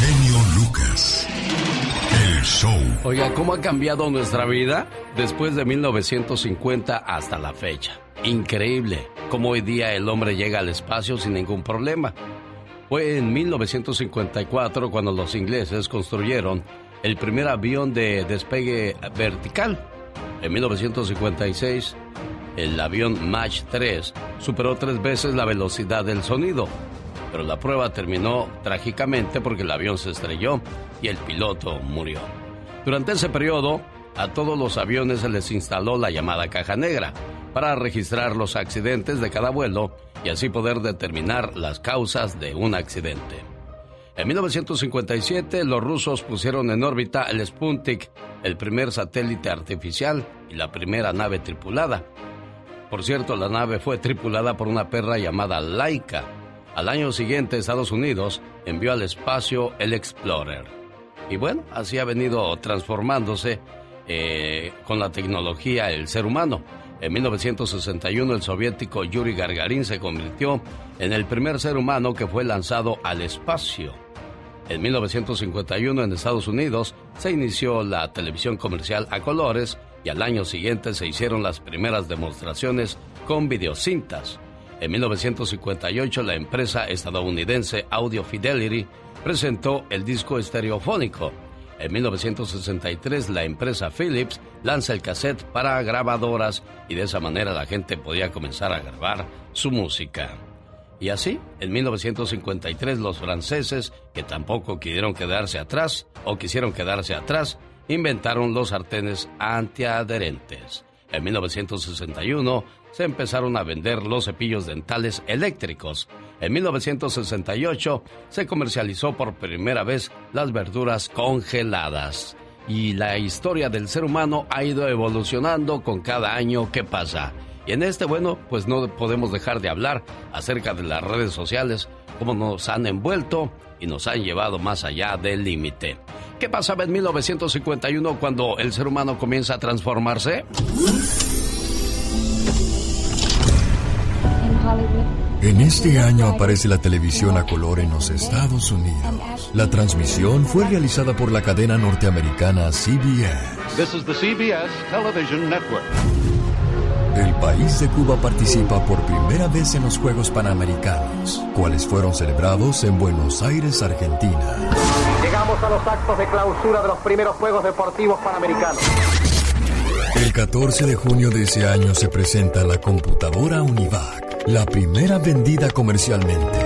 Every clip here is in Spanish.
genio Lucas. El show. Oiga, ¿cómo ha cambiado nuestra vida después de 1950 hasta la fecha? Increíble cómo hoy día el hombre llega al espacio sin ningún problema. Fue en 1954 cuando los ingleses construyeron el primer avión de despegue vertical. En 1956, el avión Mach 3 superó tres veces la velocidad del sonido, pero la prueba terminó trágicamente porque el avión se estrelló y el piloto murió. Durante ese periodo, a todos los aviones se les instaló la llamada caja negra para registrar los accidentes de cada vuelo y así poder determinar las causas de un accidente. En 1957 los rusos pusieron en órbita el Sputnik, el primer satélite artificial y la primera nave tripulada. Por cierto, la nave fue tripulada por una perra llamada Laika. Al año siguiente Estados Unidos envió al espacio el Explorer. Y bueno, así ha venido transformándose eh, con la tecnología el ser humano. En 1961 el soviético Yuri Gagarin se convirtió en el primer ser humano que fue lanzado al espacio. En 1951 en Estados Unidos se inició la televisión comercial a colores y al año siguiente se hicieron las primeras demostraciones con videocintas. En 1958 la empresa estadounidense Audio Fidelity presentó el disco estereofónico en 1963 la empresa Philips lanza el cassette para grabadoras y de esa manera la gente podía comenzar a grabar su música. Y así, en 1953 los franceses, que tampoco quisieron quedarse atrás o quisieron quedarse atrás, inventaron los sartenes antiadherentes. En 1961 se empezaron a vender los cepillos dentales eléctricos. En 1968 se comercializó por primera vez las verduras congeladas. Y la historia del ser humano ha ido evolucionando con cada año que pasa. Y en este, bueno, pues no podemos dejar de hablar acerca de las redes sociales, cómo nos han envuelto y nos han llevado más allá del límite. ¿Qué pasaba en 1951 cuando el ser humano comienza a transformarse? En este año aparece la televisión a color en los Estados Unidos. La transmisión fue realizada por la cadena norteamericana CBS. El país de Cuba participa por primera vez en los Juegos Panamericanos, cuales fueron celebrados en Buenos Aires, Argentina. Llegamos a los actos de clausura de los primeros Juegos Deportivos Panamericanos. El 14 de junio de ese año se presenta la computadora Univac, la primera vendida comercialmente.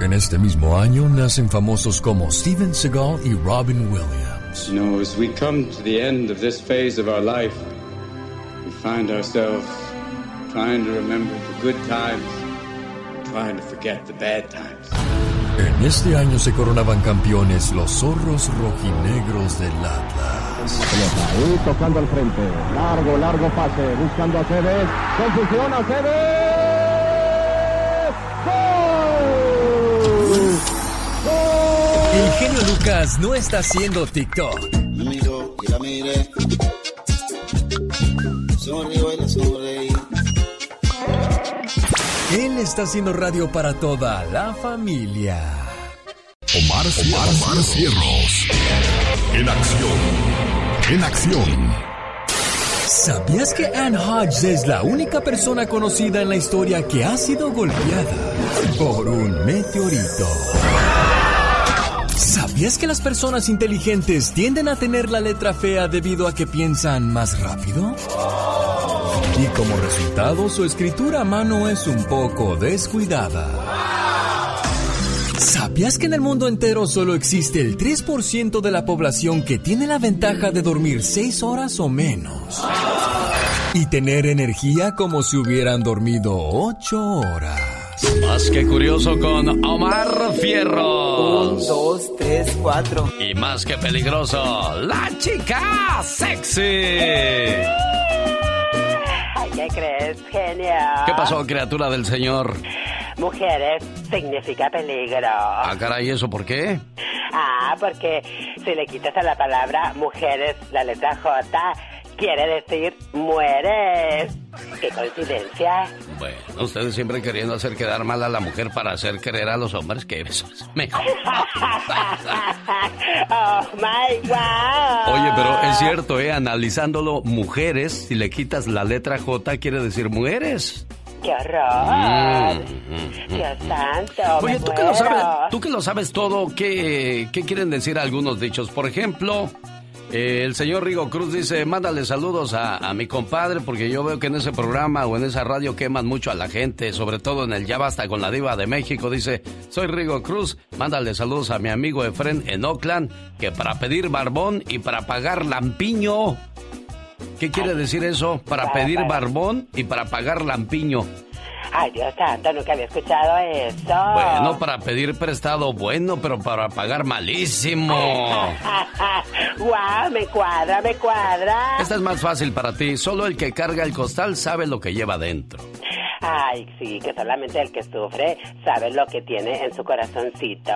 En este mismo año nacen famosos como Steven Seagal y Robin Williams. You know, as we come to the end of this phase of our life, find ourselves trying to remember the good times, trying to forget the bad times. En este año se coronaban campeones los zorros rojinegros del Atlas. Ahí tocando al frente. Largo, largo pase. Buscando a Cebes. Confusión a Cebes. ¡Gol! El genio Lucas no está haciendo TikTok. Me miró y la miré. Sonreí. Él está haciendo radio para toda la familia. Omar, Omar, Omar Cierros. En acción. En acción. ¿Sabías que Anne Hodges es la única persona conocida en la historia que ha sido golpeada por un meteorito? ¿Sabías que las personas inteligentes tienden a tener la letra fea debido a que piensan más rápido? Y como resultado, su escritura a mano es un poco descuidada. ¿Sabías que en el mundo entero solo existe el 3% de la población que tiene la ventaja de dormir 6 horas o menos? Y tener energía como si hubieran dormido 8 horas. Más que curioso con Omar Fierro. Un, dos, tres, cuatro. Y más que peligroso, la chica sexy. ¿Qué crees, genio? ¿Qué pasó, criatura del Señor? Mujeres significa peligro. Ah, caray, ¿eso por qué? Ah, porque si le quitas a la palabra mujeres la letra J, quiere decir mueres. ¡Qué coincidencia! Bueno, ustedes siempre queriendo hacer quedar mal a la mujer para hacer creer a los hombres que eso es mejor. ¡Oh, my God! Oye, pero es cierto, ¿eh? Analizándolo, mujeres, si le quitas la letra J, quiere decir mujeres. ¡Qué horror! Mm, Dios santo. Oye, ¿tú que, lo sabes, tú que lo sabes todo, ¿qué, ¿qué quieren decir algunos dichos? Por ejemplo, eh, el señor Rigo Cruz dice, mándale saludos a, mi compadre porque yo veo que en ese programa o en esa radio queman mucho a la gente, sobre todo en el Ya Basta con la Diva de México. Dice, soy Rigo Cruz, mándale saludos a mi amigo Efren en Oakland, que para pedir barbón y para pagar lampiño. ¿Qué quiere decir eso? Para pedir barbón y para pagar lampiño. Ay, Dios santo, nunca había escuchado eso. Bueno, para pedir prestado bueno, pero para pagar malísimo. ¡Guau! me cuadra, me cuadra. Esta es más fácil para ti. Solo el que carga el costal sabe lo que lleva dentro. Ay, sí, que solamente el que sufre sabe lo que tiene en su corazoncito.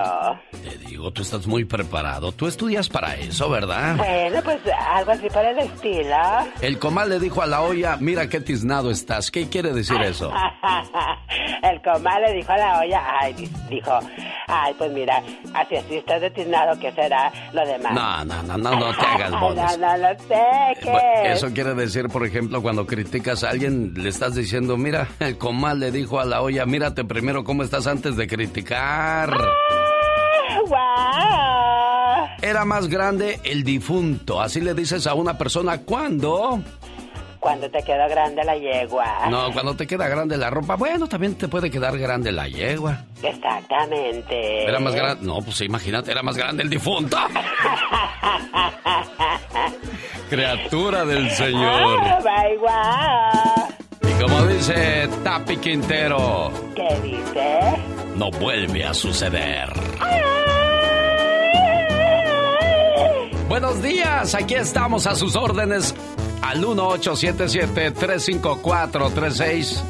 Te digo, tú estás muy preparado. Tú estudias para eso, ¿verdad? Bueno, pues algo así para el estilo. El comal le dijo a la olla, mira qué tiznado estás. ¿Qué quiere decir eso? el comal le dijo a la olla, ay, dijo, ay, pues mira, así así estás de tiznado, ¿qué será lo demás? No, no, no, no, no te hagas bolas. no, no lo sé, ¿qué? Eso quiere decir, por ejemplo, cuando criticas a alguien, le estás diciendo, mira, el comal le dijo a la olla, mírate primero cómo estás antes de criticar. ¡Wow! Era más grande el difunto. Así le dices a una persona cuando... Cuando te queda grande la yegua. No, cuando te queda grande la ropa. Bueno, también te puede quedar grande la yegua. Exactamente. Era más grande. No, pues imagínate, era más grande el difunto. Criatura del Señor. Oh, y como dice Tapi Quintero. ¿Qué dice? No vuelve a suceder. Buenos días, aquí estamos a sus órdenes al 1877-354-36.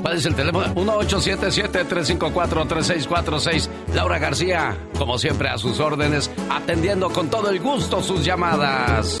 ¿Cuál es el teléfono? 1877-354-3646. Laura García, como siempre, a sus órdenes, atendiendo con todo el gusto sus llamadas.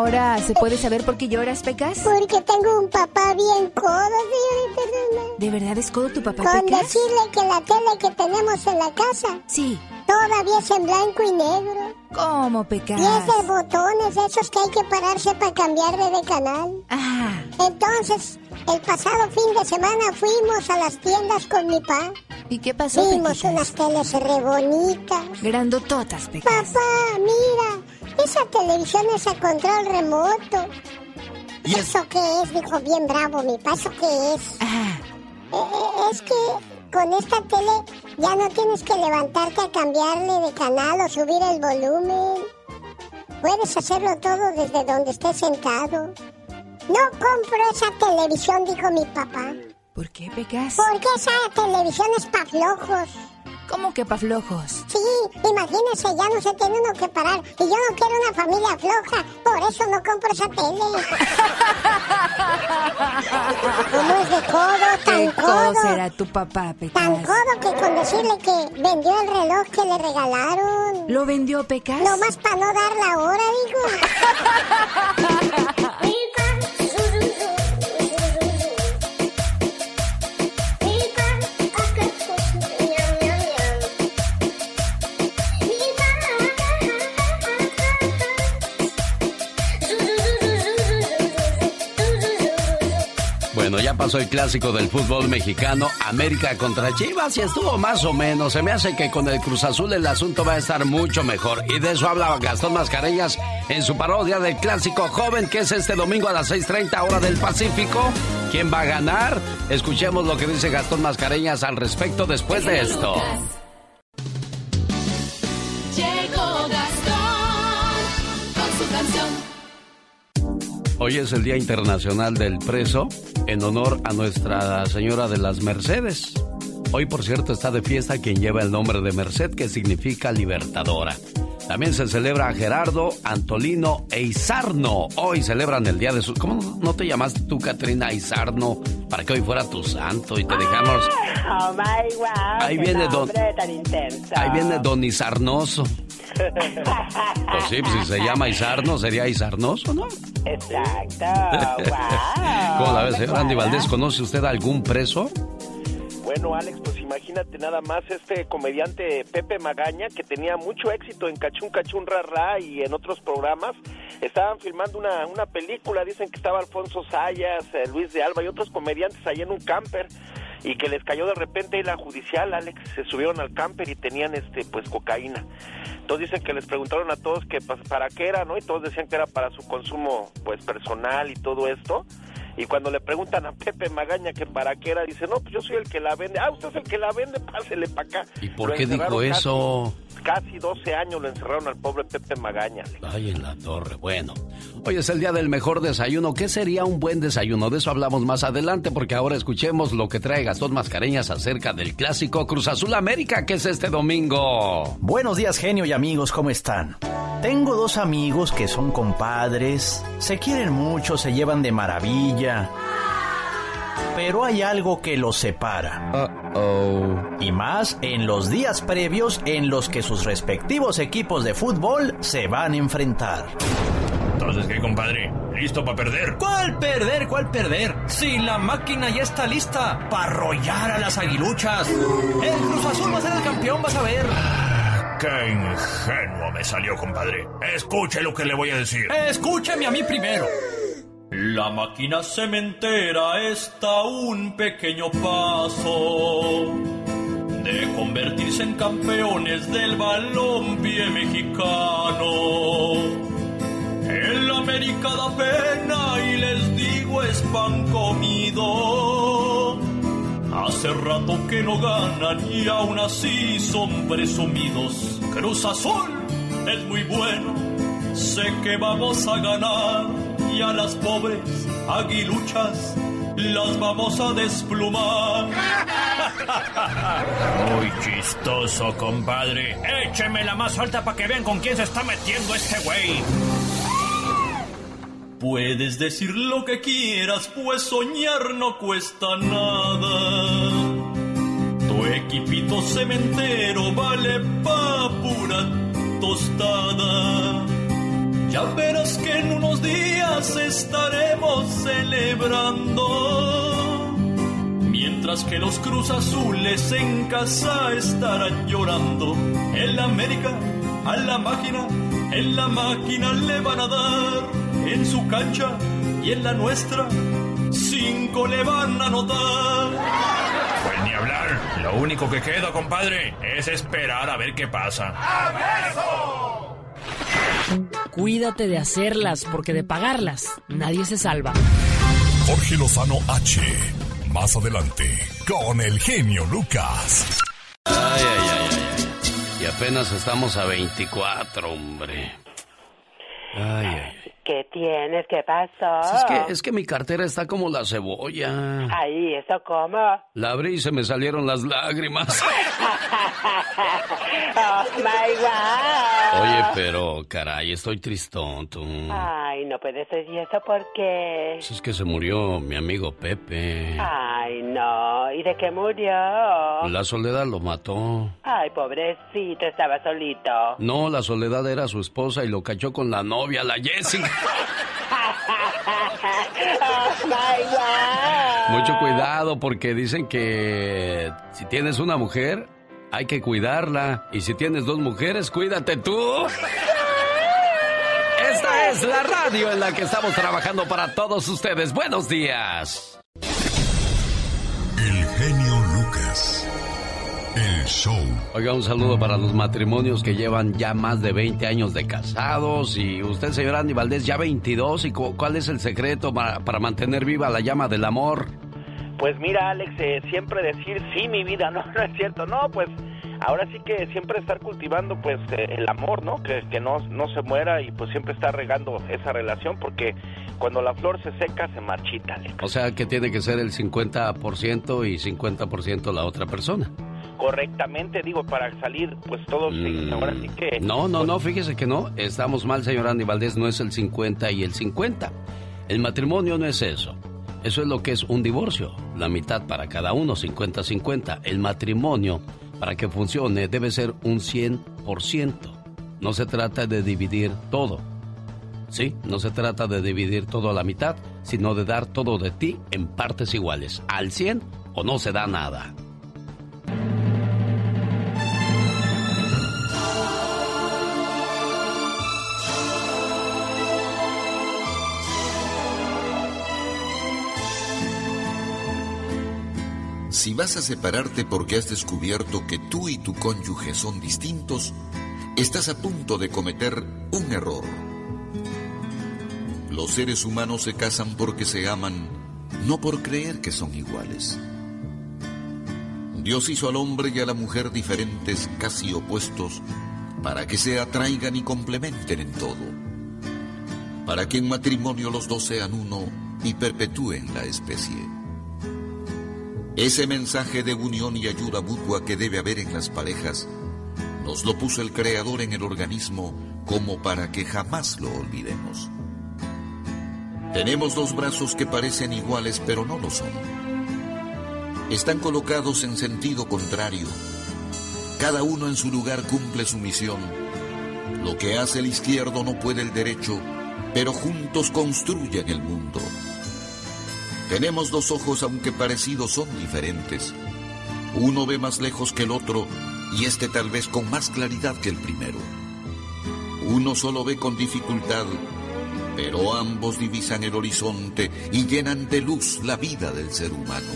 Ahora, ¿se puede saber por qué lloras, Pecas? Porque tengo un papá bien codo, señorita ¿De verdad es codo tu papá, Con decirle que la tele que tenemos en la casa... Sí. Todavía es en blanco y negro. ¿Cómo, Pecas? Y es de botones, esos que hay que pararse para cambiarle de canal. Ah. Entonces, el pasado fin de semana fuimos a las tiendas con mi papá. ¿Y qué pasó, Vimos unas teles re bonitas. Grandototas, Pecas. Papá, mira, esa televisión es a control remoto. ¿Y ¿Eso qué es? Dijo bien bravo mi paso qué es? Ah. Eh, es que con esta tele ya no tienes que levantarte a cambiarle de canal o subir el volumen. Puedes hacerlo todo desde donde estés sentado. No compro esa televisión, dijo mi papá. ¿Por qué, Pecas? Porque esa televisión es para flojos. ¿Cómo que para flojos? Sí, imagínese, ya no se tiene uno que parar. Y yo no quiero una familia floja, por eso no compro esa tele. ¿Cómo es de codo, tan ¿Qué codo? será tu papá, Pecas? Tan codo que con decirle que vendió el reloj que le regalaron. ¿Lo vendió, Pecas? No más para no dar la hora, digo. pasó el clásico del fútbol mexicano, América contra Chivas, y estuvo más o menos. Se me hace que con el Cruz Azul el asunto va a estar mucho mejor. Y de eso hablaba Gastón Mascareñas en su parodia del clásico joven, que es este domingo a las 6:30 hora del Pacífico. ¿Quién va a ganar? Escuchemos lo que dice Gastón Mascareñas al respecto después de esto. Hoy es el Día Internacional del Preso en honor a Nuestra Señora de las Mercedes. Hoy, por cierto, está de fiesta quien lleva el nombre de Merced, que significa libertadora. También se celebra Gerardo, Antolino e Izarno. Hoy celebran el día de su... ¿Cómo no te llamaste tú, Katrina Izarno, para que hoy fuera tu santo y te dejamos... Oh my wow. Ahí viene don- nombre tan intenso. Ahí viene Don Izarnoso. Pues sí, pues si se llama Izarno, sería Izarnoso, ¿no? Exacto. wow. ¿Cómo la ves, Me señor Andy cuadra. Valdés? ¿Conoce usted algún preso? Bueno, Alex, pues imagínate nada más este comediante Pepe Magaña, que tenía mucho éxito en Cachún Cachún Rara y en otros programas. Estaban filmando una, una película, dicen que estaba Alfonso Sayas, eh, Luis de Alba y otros comediantes ahí en un camper y que les cayó de repente la judicial, Alex, se subieron al camper y tenían este pues cocaína. Entonces dicen que les preguntaron a todos que pa- para qué era, ¿no? Y todos decían que era para su consumo pues personal y todo esto. Y cuando le preguntan a Pepe Magaña que para qué era, dice, no, pues yo soy el que la vende. Ah, usted es el que la vende, pásele para acá. ¿Y por Lo qué dijo eso? Casi, casi 12 años lo encerraron al pobre Pepe Magaña. Ay, en la torre. Bueno, hoy es el día del mejor desayuno. ¿Qué sería un buen desayuno? De eso hablamos más adelante, porque ahora escuchemos lo que trae Gastón Mascareñas acerca del clásico Cruz Azul América, que es este domingo. Buenos días, genio y amigos, ¿cómo están? Tengo dos amigos que son compadres, se quieren mucho, se llevan de maravilla. Pero hay algo que los separa. Y más en los días previos en los que sus respectivos equipos de fútbol se van a enfrentar. Entonces, ¿qué, compadre? ¿Listo para perder? ¿Cuál perder? ¿Cuál perder? Si la máquina ya está lista para arrollar a las aguiluchas. El Cruz Azul va a ser el campeón, vas a ver. Qué ingenuo me salió, compadre. Escuche lo que le voy a decir. Escúchame a mí primero. La máquina cementera está a un pequeño paso de convertirse en campeones del balompié mexicano. El América da pena y les digo es pan comido. Hace rato que no ganan y aún así son presumidos. Cruz Azul es muy bueno, sé que vamos a ganar a las pobres aguiluchas las vamos a desplumar. Muy chistoso, compadre. Écheme la más alta para que vean con quién se está metiendo este güey. Puedes decir lo que quieras, pues soñar no cuesta nada. Tu equipito cementero vale pa' pura tostada. Ya verás que en unos días estaremos celebrando. Mientras que los Cruz Azules en casa estarán llorando. En la América, a la máquina, en la máquina le van a dar. En su cancha y en la nuestra, cinco le van a anotar. Pues ni hablar. Lo único que queda, compadre, es esperar a ver qué pasa. Cuídate de hacerlas, porque de pagarlas nadie se salva. Jorge Lozano H. Más adelante, con el genio Lucas. Ay, ay, ay, ay, ay. Y apenas estamos a 24, hombre. Ay, ay. ¿Qué tienes? ¿Qué pasó? Es que, es que mi cartera está como la cebolla. Ay, ¿eso cómo? La abrí y se me salieron las lágrimas. oh, my God. Oye, pero caray, estoy tristón, tú. Ay, no puede ser. ¿Y eso por qué? Pues es que se murió mi amigo Pepe. Ay, no. ¿Y de qué murió? La soledad lo mató. Ay, pobrecito, estaba solito. No, la soledad era su esposa y lo cachó con la novia, la Jessica. oh. Mucho cuidado porque dicen que si tienes una mujer, hay que cuidarla. Y si tienes dos mujeres, cuídate tú. Esta es la radio en la que estamos trabajando para todos ustedes. Buenos días. El genio show. Oiga, un saludo para los matrimonios que llevan ya más de 20 años de casados. Y usted, señor Andy Valdés, ya 22. ¿Y cu- cuál es el secreto para, para mantener viva la llama del amor? Pues mira, Alex, eh, siempre decir sí, mi vida, no, no es cierto, no, pues ahora sí que siempre estar cultivando pues eh, el amor, ¿no? Que, que no, no se muera y pues siempre estar regando esa relación porque cuando la flor se seca se marchita, Alex. O sea que tiene que ser el 50% y 50% la otra persona. Correctamente, digo, para salir, pues todos, Mm. ahora sí que... No, no, no, fíjese que no. Estamos mal, señor Andy Valdés. No es el 50 y el 50. El matrimonio no es eso. Eso es lo que es un divorcio. La mitad para cada uno, 50-50. El matrimonio, para que funcione, debe ser un 100%. No se trata de dividir todo. Sí, no se trata de dividir todo a la mitad, sino de dar todo de ti en partes iguales. Al 100 o no se da nada. Si vas a separarte porque has descubierto que tú y tu cónyuge son distintos, estás a punto de cometer un error. Los seres humanos se casan porque se aman, no por creer que son iguales. Dios hizo al hombre y a la mujer diferentes, casi opuestos, para que se atraigan y complementen en todo. Para que en matrimonio los dos sean uno y perpetúen la especie. Ese mensaje de unión y ayuda mutua que debe haber en las parejas nos lo puso el Creador en el organismo como para que jamás lo olvidemos. Tenemos dos brazos que parecen iguales pero no lo son. Están colocados en sentido contrario. Cada uno en su lugar cumple su misión. Lo que hace el izquierdo no puede el derecho, pero juntos construyen el mundo. Tenemos dos ojos aunque parecidos son diferentes. Uno ve más lejos que el otro y este tal vez con más claridad que el primero. Uno solo ve con dificultad, pero ambos divisan el horizonte y llenan de luz la vida del ser humano.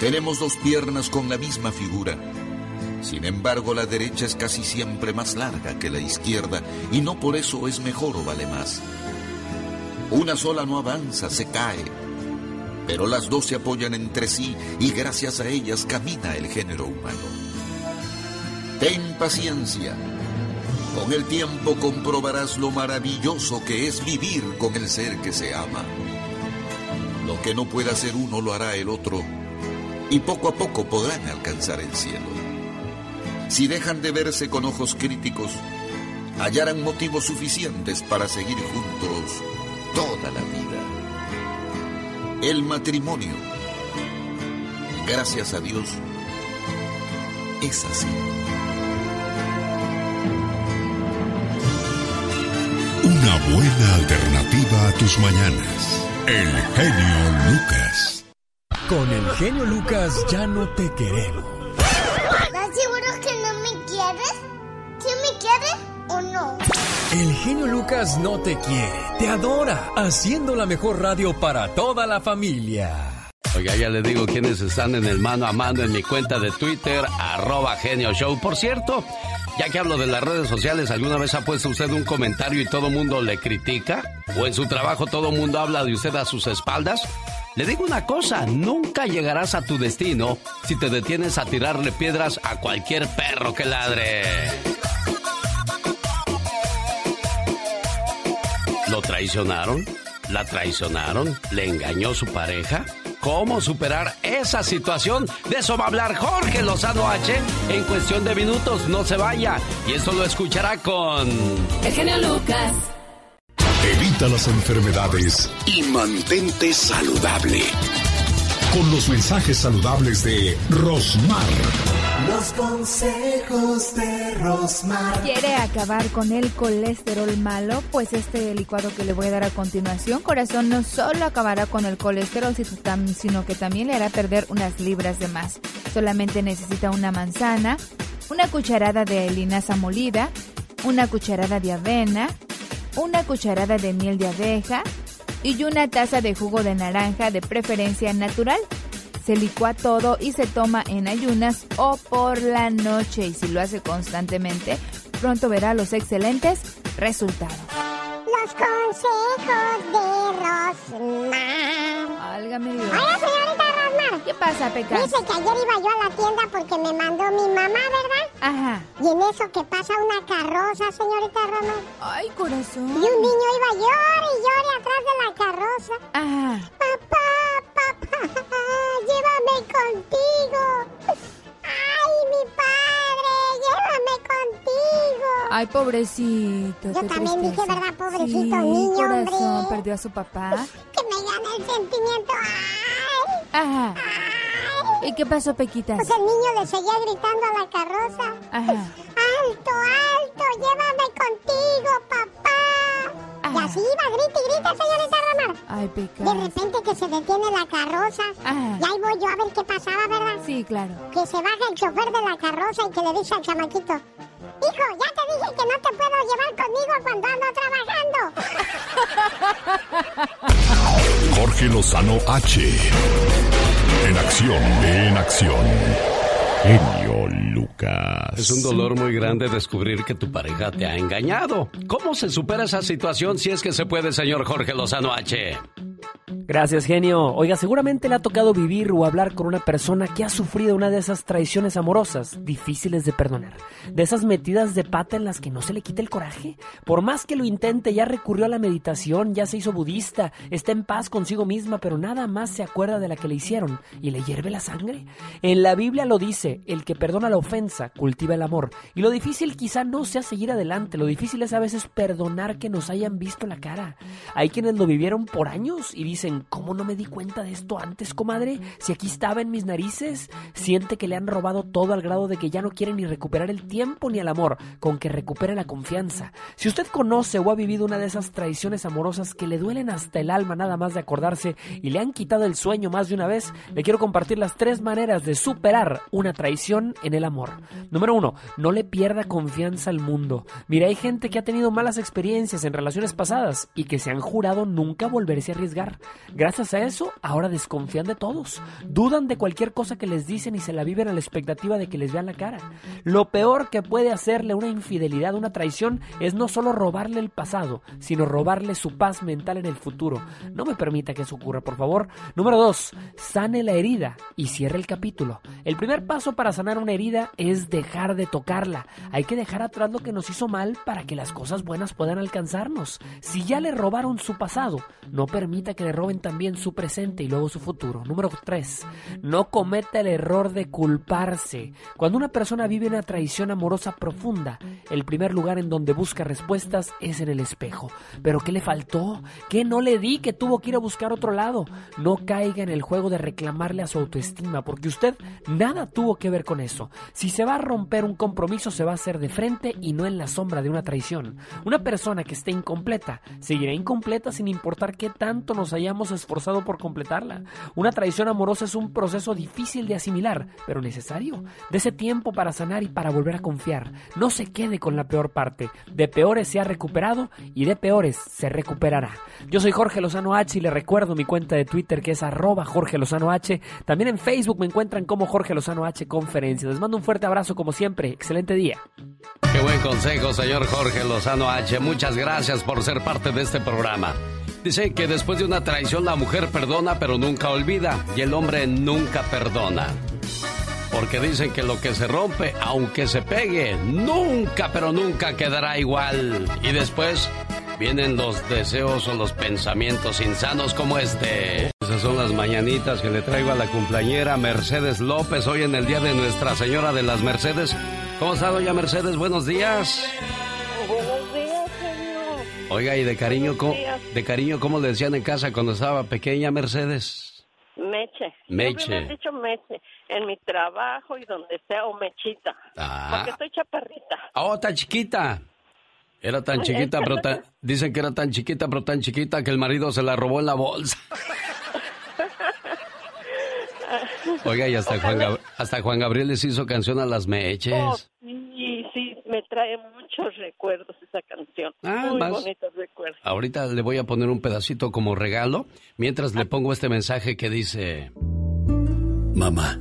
Tenemos dos piernas con la misma figura. Sin embargo, la derecha es casi siempre más larga que la izquierda y no por eso es mejor o vale más. Una sola no avanza, se cae. Pero las dos se apoyan entre sí y gracias a ellas camina el género humano. Ten paciencia. Con el tiempo comprobarás lo maravilloso que es vivir con el ser que se ama. Lo que no pueda hacer uno lo hará el otro y poco a poco podrán alcanzar el cielo. Si dejan de verse con ojos críticos, hallarán motivos suficientes para seguir juntos toda la vida. El matrimonio, gracias a Dios, es así. Una buena alternativa a tus mañanas. El genio Lucas. Con el genio Lucas ya no te queremos. El genio Lucas no te quiere, te adora, haciendo la mejor radio para toda la familia. Oiga, ya le digo quiénes están en el mano a mano en mi cuenta de Twitter, arroba genio show. Por cierto, ya que hablo de las redes sociales, ¿alguna vez ha puesto usted un comentario y todo mundo le critica? ¿O en su trabajo todo mundo habla de usted a sus espaldas? Le digo una cosa, nunca llegarás a tu destino si te detienes a tirarle piedras a cualquier perro que ladre. ¿Lo traicionaron? ¿La traicionaron? ¿Le engañó su pareja? ¿Cómo superar esa situación? De eso va a hablar Jorge Lozano H en cuestión de minutos. No se vaya. Y esto lo escuchará con... El genio Lucas. Evita las enfermedades y mantente saludable. Con los mensajes saludables de Rosmar. Los consejos de Rosmar. ¿Quiere acabar con el colesterol malo? Pues este licuado que le voy a dar a continuación, corazón, no solo acabará con el colesterol, sino que también le hará perder unas libras de más. Solamente necesita una manzana, una cucharada de linaza molida, una cucharada de avena, una cucharada de miel de abeja y una taza de jugo de naranja de preferencia natural. Se licúa todo y se toma en ayunas o por la noche y si lo hace constantemente, pronto verá los excelentes resultados. Los consejos de Rosmar. Válgame Dios. Hola, señorita Rosmar. ¿Qué pasa, Pecas? Dice que ayer iba yo a la tienda porque me mandó mi mamá, ¿verdad? Ajá. Y en eso que pasa una carroza, señorita Rosmar. Ay, corazón. Y un niño iba llore y llore atrás de la carroza. Ajá. Papá, papá, llévame contigo. Ay, pobrecito. Yo qué también dije. ¿verdad? Pobrecito Sí, niño, corazón, hombre. perdió a su papá. Que me gana el sentimiento. ¡Ay! Ajá. ¿Y qué pasó, Pequitas? Pues el niño le seguía gritando a la carroza. Ajá. ¡Alto, alto! ¡Llévame contigo, papá! Y así iba, grita y grita, señorita Ramar. Ay, De Pecas. repente que se detiene la carroza. Ajá. Y ahí voy yo a ver qué pasaba, ¿verdad? Sí, claro. Que se baja el chofer de la carroza y que le dice al chamaquito, Hijo, ya te dije que no te puedo llevar conmigo cuando ando trabajando. Jorge Lozano H. En acción, en acción. Genio Lucas. Es un dolor muy grande descubrir que tu pareja te ha engañado. ¿Cómo se supera esa situación si es que se puede, señor Jorge Lozano H? Gracias, genio. Oiga, seguramente le ha tocado vivir o hablar con una persona que ha sufrido una de esas traiciones amorosas difíciles de perdonar. De esas metidas de pata en las que no se le quita el coraje. Por más que lo intente, ya recurrió a la meditación, ya se hizo budista, está en paz consigo misma, pero nada más se acuerda de la que le hicieron y le hierve la sangre. En la Biblia lo dice, el que perdona la ofensa cultiva el amor. Y lo difícil quizá no sea seguir adelante, lo difícil es a veces perdonar que nos hayan visto la cara. Hay quienes lo vivieron por años y dicen, ¿cómo no me di cuenta de esto antes, comadre? Si aquí estaba en mis narices, siente que le han robado todo al grado de que ya no quiere ni recuperar el tiempo ni el amor, con que recupere la confianza. Si usted conoce o ha vivido una de esas traiciones amorosas que le duelen hasta el alma nada más de acordarse y le han quitado el sueño más de una vez, le quiero compartir las tres maneras de superar una traición en el amor. Número uno, no le pierda confianza al mundo. Mira, hay gente que ha tenido malas experiencias en relaciones pasadas y que se han jurado nunca volverse a arriesgar. Gracias a eso, ahora desconfían de todos. Dudan de cualquier cosa que les dicen y se la viven a la expectativa de que les vean la cara. Lo peor que puede hacerle una infidelidad, una traición, es no solo robarle el pasado, sino robarle su paz mental en el futuro. No me permita que eso ocurra, por favor. Número dos, sane la herida y cierre el capítulo. El primer paso para sanar una herida es dejar de tocarla. Hay que dejar atrás lo que nos hizo mal para que las cosas buenas puedan alcanzarnos. Si ya le robaron su pasado, no permita que le roben también su presente y luego su futuro. Número 3. No cometa el error de culparse. Cuando una persona vive una traición amorosa profunda, el primer lugar en donde busca respuestas es en el espejo. ¿Pero qué le faltó? ¿Qué no le di que tuvo que ir a buscar otro lado? No caiga en el juego de reclamarle a su autoestima, porque usted nada tuvo que ver con eso. Si se va a romper un compromiso, se va a hacer de frente y no en la sombra de una traición. Una persona que esté incompleta seguirá incompleta sin importar qué tanto nos hayamos esforzado por completarla. Una traición amorosa es un proceso difícil de asimilar, pero necesario. Dese tiempo para sanar y para volver a confiar. No se quede con la peor parte. De peores se ha recuperado y de peores se recuperará. Yo soy Jorge Lozano H y le recuerdo mi cuenta de Twitter que es arroba Jorge Lozano H. También en Facebook me encuentran como Jorge Lozano H Conferencias. Les mando un fuerte abrazo como siempre. Excelente día. Qué buen consejo, señor Jorge Lozano H. Muchas gracias por ser parte de este programa. Dice que después de una traición la mujer perdona pero nunca olvida y el hombre nunca perdona. Porque dicen que lo que se rompe, aunque se pegue, nunca pero nunca quedará igual. Y después vienen los deseos o los pensamientos insanos como este. Esas son las mañanitas que le traigo a la cumpleañera Mercedes López hoy en el día de Nuestra Señora de las Mercedes. ¿Cómo está, doña Mercedes? Buenos días. Buenos días, señor. Oiga, y de cariño, ¿cómo, de cariño, ¿cómo le decían en casa cuando estaba pequeña Mercedes? Meche. Meche. Me han dicho Meche. En mi trabajo y donde sea, o Mechita. Ah. Porque estoy chaparrita. Oh, tan chiquita. Era tan chiquita, pero tan- dicen que era tan chiquita, pero tan chiquita que el marido se la robó en la bolsa. Oiga, y hasta Juan, Gab- hasta Juan Gabriel les hizo canción a las meches. Oh, sí, sí, me trae muchos recuerdos esa canción. Ah, Muy más. bonitos recuerdos. Ahorita le voy a poner un pedacito como regalo, mientras le pongo este mensaje que dice... Mamá,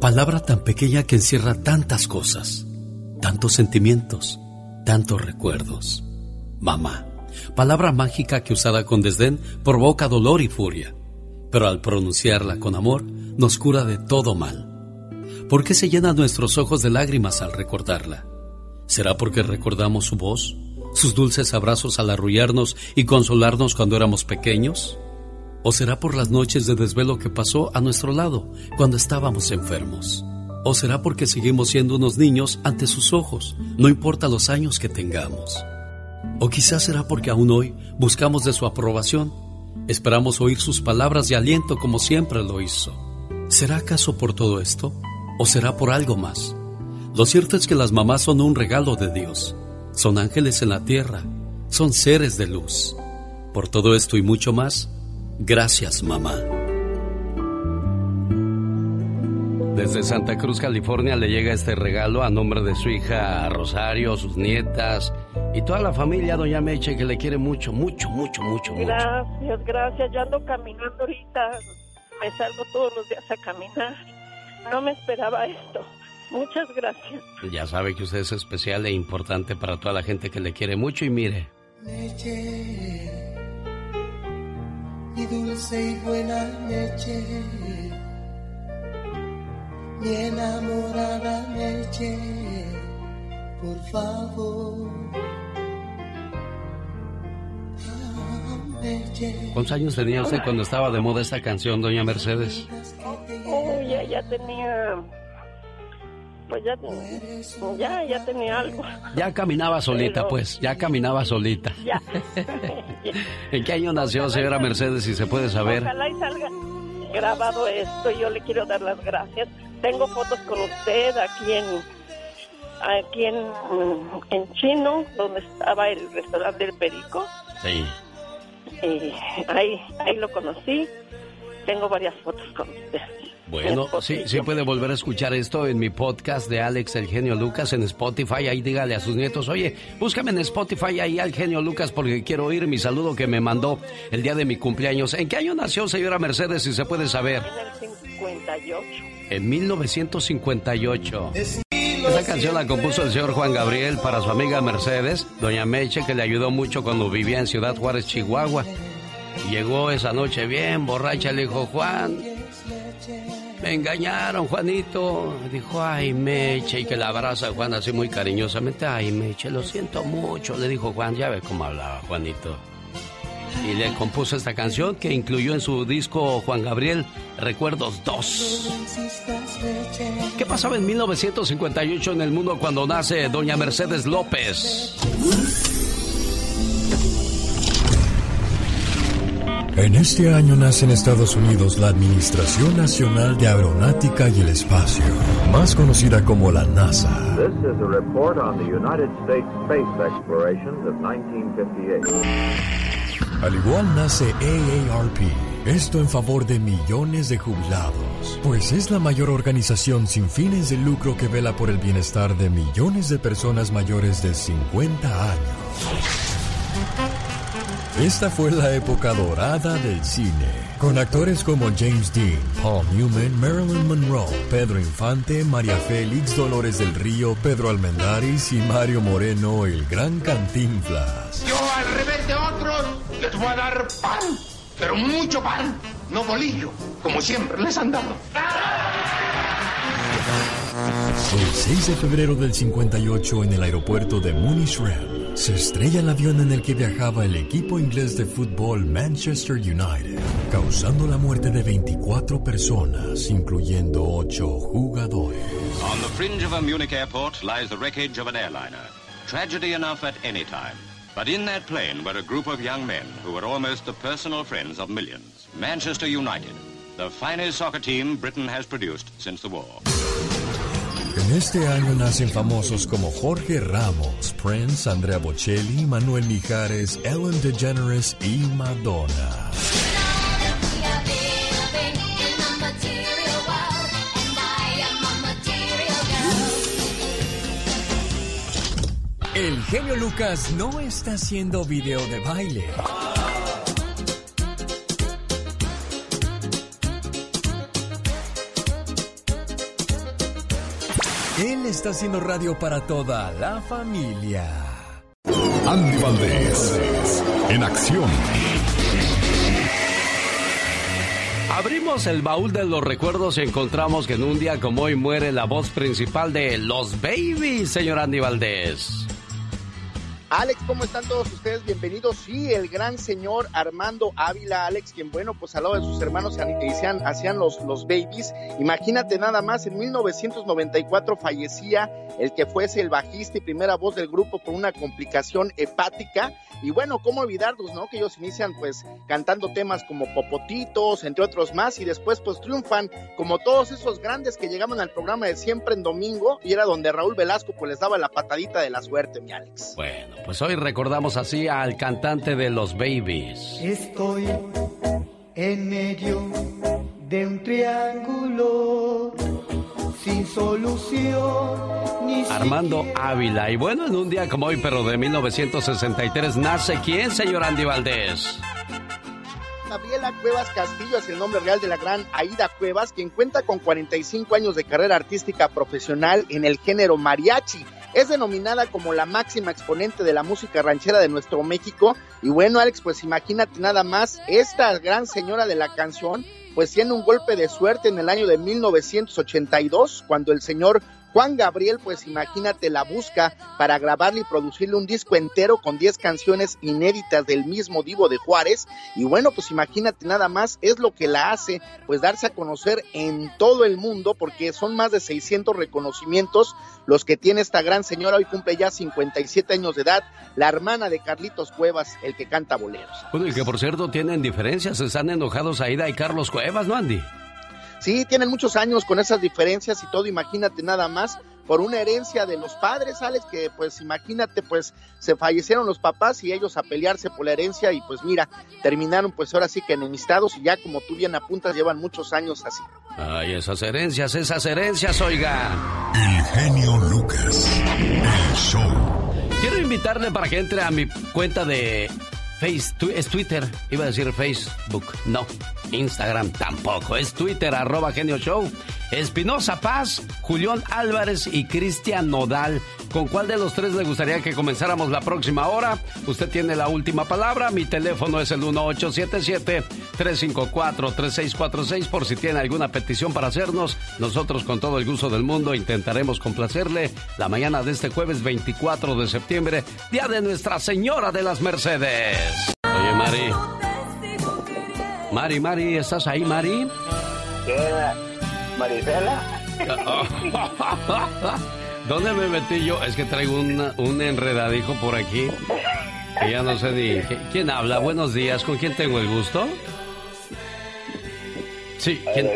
palabra tan pequeña que encierra tantas cosas, tantos sentimientos, tantos recuerdos. Mamá, palabra mágica que usada con desdén provoca dolor y furia, pero al pronunciarla con amor nos cura de todo mal. ¿Por qué se llenan nuestros ojos de lágrimas al recordarla? ¿Será porque recordamos su voz, sus dulces abrazos al arrullarnos y consolarnos cuando éramos pequeños? ¿O será por las noches de desvelo que pasó a nuestro lado cuando estábamos enfermos? ¿O será porque seguimos siendo unos niños ante sus ojos, no importa los años que tengamos? ¿O quizás será porque aún hoy buscamos de su aprobación? Esperamos oír sus palabras de aliento como siempre lo hizo. ¿Será acaso por todo esto? ¿O será por algo más? Lo cierto es que las mamás son un regalo de Dios. Son ángeles en la tierra. Son seres de luz. Por todo esto y mucho más, gracias mamá. Desde Santa Cruz, California, le llega este regalo a nombre de su hija Rosario, sus nietas y toda la familia, doña Meche, que le quiere mucho, mucho, mucho, mucho, mucho. Gracias, gracias. Yo ando caminando ahorita. Me salgo todos los días a caminar. No me esperaba esto. Muchas gracias. Ya sabe que usted es especial e importante para toda la gente que le quiere mucho y mire. Leche, mi dulce y buena leche, mi enamorada leche, por favor. Ah. ¿Cuántos años tenía usted cuando estaba de moda esta canción, doña Mercedes? Oh, ya, ya tenía. Pues ya, ya, ya tenía algo. Ya caminaba solita, Pero- pues, ya caminaba solita. Ya. ¿En qué año nació, señora Mercedes, si se puede saber? Ojalá y salga grabado esto. Yo le quiero dar las gracias. Tengo fotos con usted aquí en aquí en, en Chino, donde estaba el restaurante del Perico. Sí. Y ahí, ahí lo conocí. Tengo varias fotos con usted. Bueno, sí, sí puede volver a escuchar esto en mi podcast de Alex El Genio Lucas en Spotify. Ahí dígale a sus nietos, oye, búscame en Spotify ahí al Genio Lucas porque quiero oír mi saludo que me mandó el día de mi cumpleaños. ¿En qué año nació, señora Mercedes, si se puede saber? En el 58. En 1958. Esa canción la compuso el señor Juan Gabriel para su amiga Mercedes, doña Meche, que le ayudó mucho cuando vivía en Ciudad Juárez, Chihuahua. Llegó esa noche bien borracha, le dijo, Juan, me engañaron, Juanito. Dijo, ay, Meche, y que la abraza Juan así muy cariñosamente. Ay, Meche, lo siento mucho, le dijo Juan. Ya ve cómo hablaba Juanito. Y le compuso esta canción que incluyó en su disco Juan Gabriel Recuerdos 2. ¿Qué pasaba en 1958 en el mundo cuando nace doña Mercedes López? En este año nace en Estados Unidos la Administración Nacional de Aeronáutica y el Espacio, más conocida como la NASA. This is a report on the United States space explorations of 1958. Al igual nace AARP, esto en favor de millones de jubilados, pues es la mayor organización sin fines de lucro que vela por el bienestar de millones de personas mayores de 50 años. Esta fue la época dorada del cine, con actores como James Dean, Paul Newman, Marilyn Monroe, Pedro Infante, María Félix, Dolores del Río, Pedro Almendaris y Mario Moreno, el gran Cantinflas. Yo al revés de otros les voy a dar pan, pero mucho pan, no bolillo, como siempre les han dado. El 6 de febrero del 58 en el aeropuerto de Munich-Rem se estrella el avión en el que viajaba el equipo inglés de fútbol Manchester United, causando la muerte de 24 personas, incluyendo 8 jugadores. On the fringe of a Munich airport lies the wreckage of an airliner. Tragedy enough at any time. But in that plane were a group of young men who were almost the personal friends of millions. Manchester United, the finest soccer team Britain has produced since the war. En este año nacen famosos como Jorge Ramos, Prince, Andrea Bocelli, Manuel Mijares, Ellen DeGeneres y Madonna. El genio Lucas no está haciendo video de baile. Él está haciendo radio para toda la familia. Andy Valdés, en acción. Abrimos el baúl de los recuerdos y encontramos que en un día como hoy muere la voz principal de Los Babies, señor Andy Valdés. Alex, ¿cómo están todos ustedes? Bienvenidos. Sí, el gran señor Armando Ávila, Alex, quien bueno, pues al lado de sus hermanos hacían, hacían los, los babies. Imagínate nada más, en 1994 fallecía el que fuese el bajista y primera voz del grupo por una complicación hepática. Y bueno, ¿cómo olvidarlos, no? Que ellos inician pues cantando temas como Popotitos, entre otros más, y después pues triunfan como todos esos grandes que llegaban al programa de Siempre en Domingo, y era donde Raúl Velasco pues les daba la patadita de la suerte, mi Alex. Bueno, pues hoy recordamos así al cantante de los Babies. Estoy en medio de un triángulo sin solución. Ni Armando Ávila. Y bueno, en un día como hoy, pero de 1963, nace quién, señor Andy Valdés. Gabriela Cuevas Castillo es el nombre real de la gran Aida Cuevas, quien cuenta con 45 años de carrera artística profesional en el género mariachi. Es denominada como la máxima exponente de la música ranchera de nuestro México. Y bueno, Alex, pues imagínate nada más, esta gran señora de la canción, pues tiene un golpe de suerte en el año de 1982, cuando el señor Juan Gabriel, pues imagínate, la busca para grabarle y producirle un disco entero con 10 canciones inéditas del mismo Divo de Juárez. Y bueno, pues imagínate nada más, es lo que la hace, pues darse a conocer en todo el mundo, porque son más de 600 reconocimientos los que tiene esta gran señora. Hoy cumple ya 57 años de edad, la hermana de Carlitos Cuevas, el que canta boleros. Bueno, y que por cierto tienen diferencias, están enojados Aida y Carlos Cuevas, ¿no, Andy? Sí, tienen muchos años con esas diferencias y todo, imagínate nada más, por una herencia de los padres, Alex, que pues imagínate, pues se fallecieron los papás y ellos a pelearse por la herencia y pues mira, terminaron pues ahora sí que enemistados y ya como tú bien apuntas, llevan muchos años así. Ay, esas herencias, esas herencias, oiga. El genio Lucas, el show. Quiero invitarle para que entre a mi cuenta de Face, es Twitter, iba a decir Facebook, no, Instagram tampoco, es Twitter, arroba Genio Show. Espinosa Paz, Julián Álvarez y Cristian Nodal. ¿Con cuál de los tres le gustaría que comenzáramos la próxima hora? Usted tiene la última palabra. Mi teléfono es el 1877-354-3646 por si tiene alguna petición para hacernos. Nosotros con todo el gusto del mundo intentaremos complacerle la mañana de este jueves 24 de septiembre, día de Nuestra Señora de las Mercedes. Oye, Mari. Mari, Mari, ¿estás ahí, Mari? ¿Qué? ¿Marisela? ¿Dónde me metí yo? Es que traigo un, un enredadijo por aquí. Que ya no sé ni. ¿Quién habla? Buenos días. ¿Con quién tengo el gusto? Sí, ¿quién?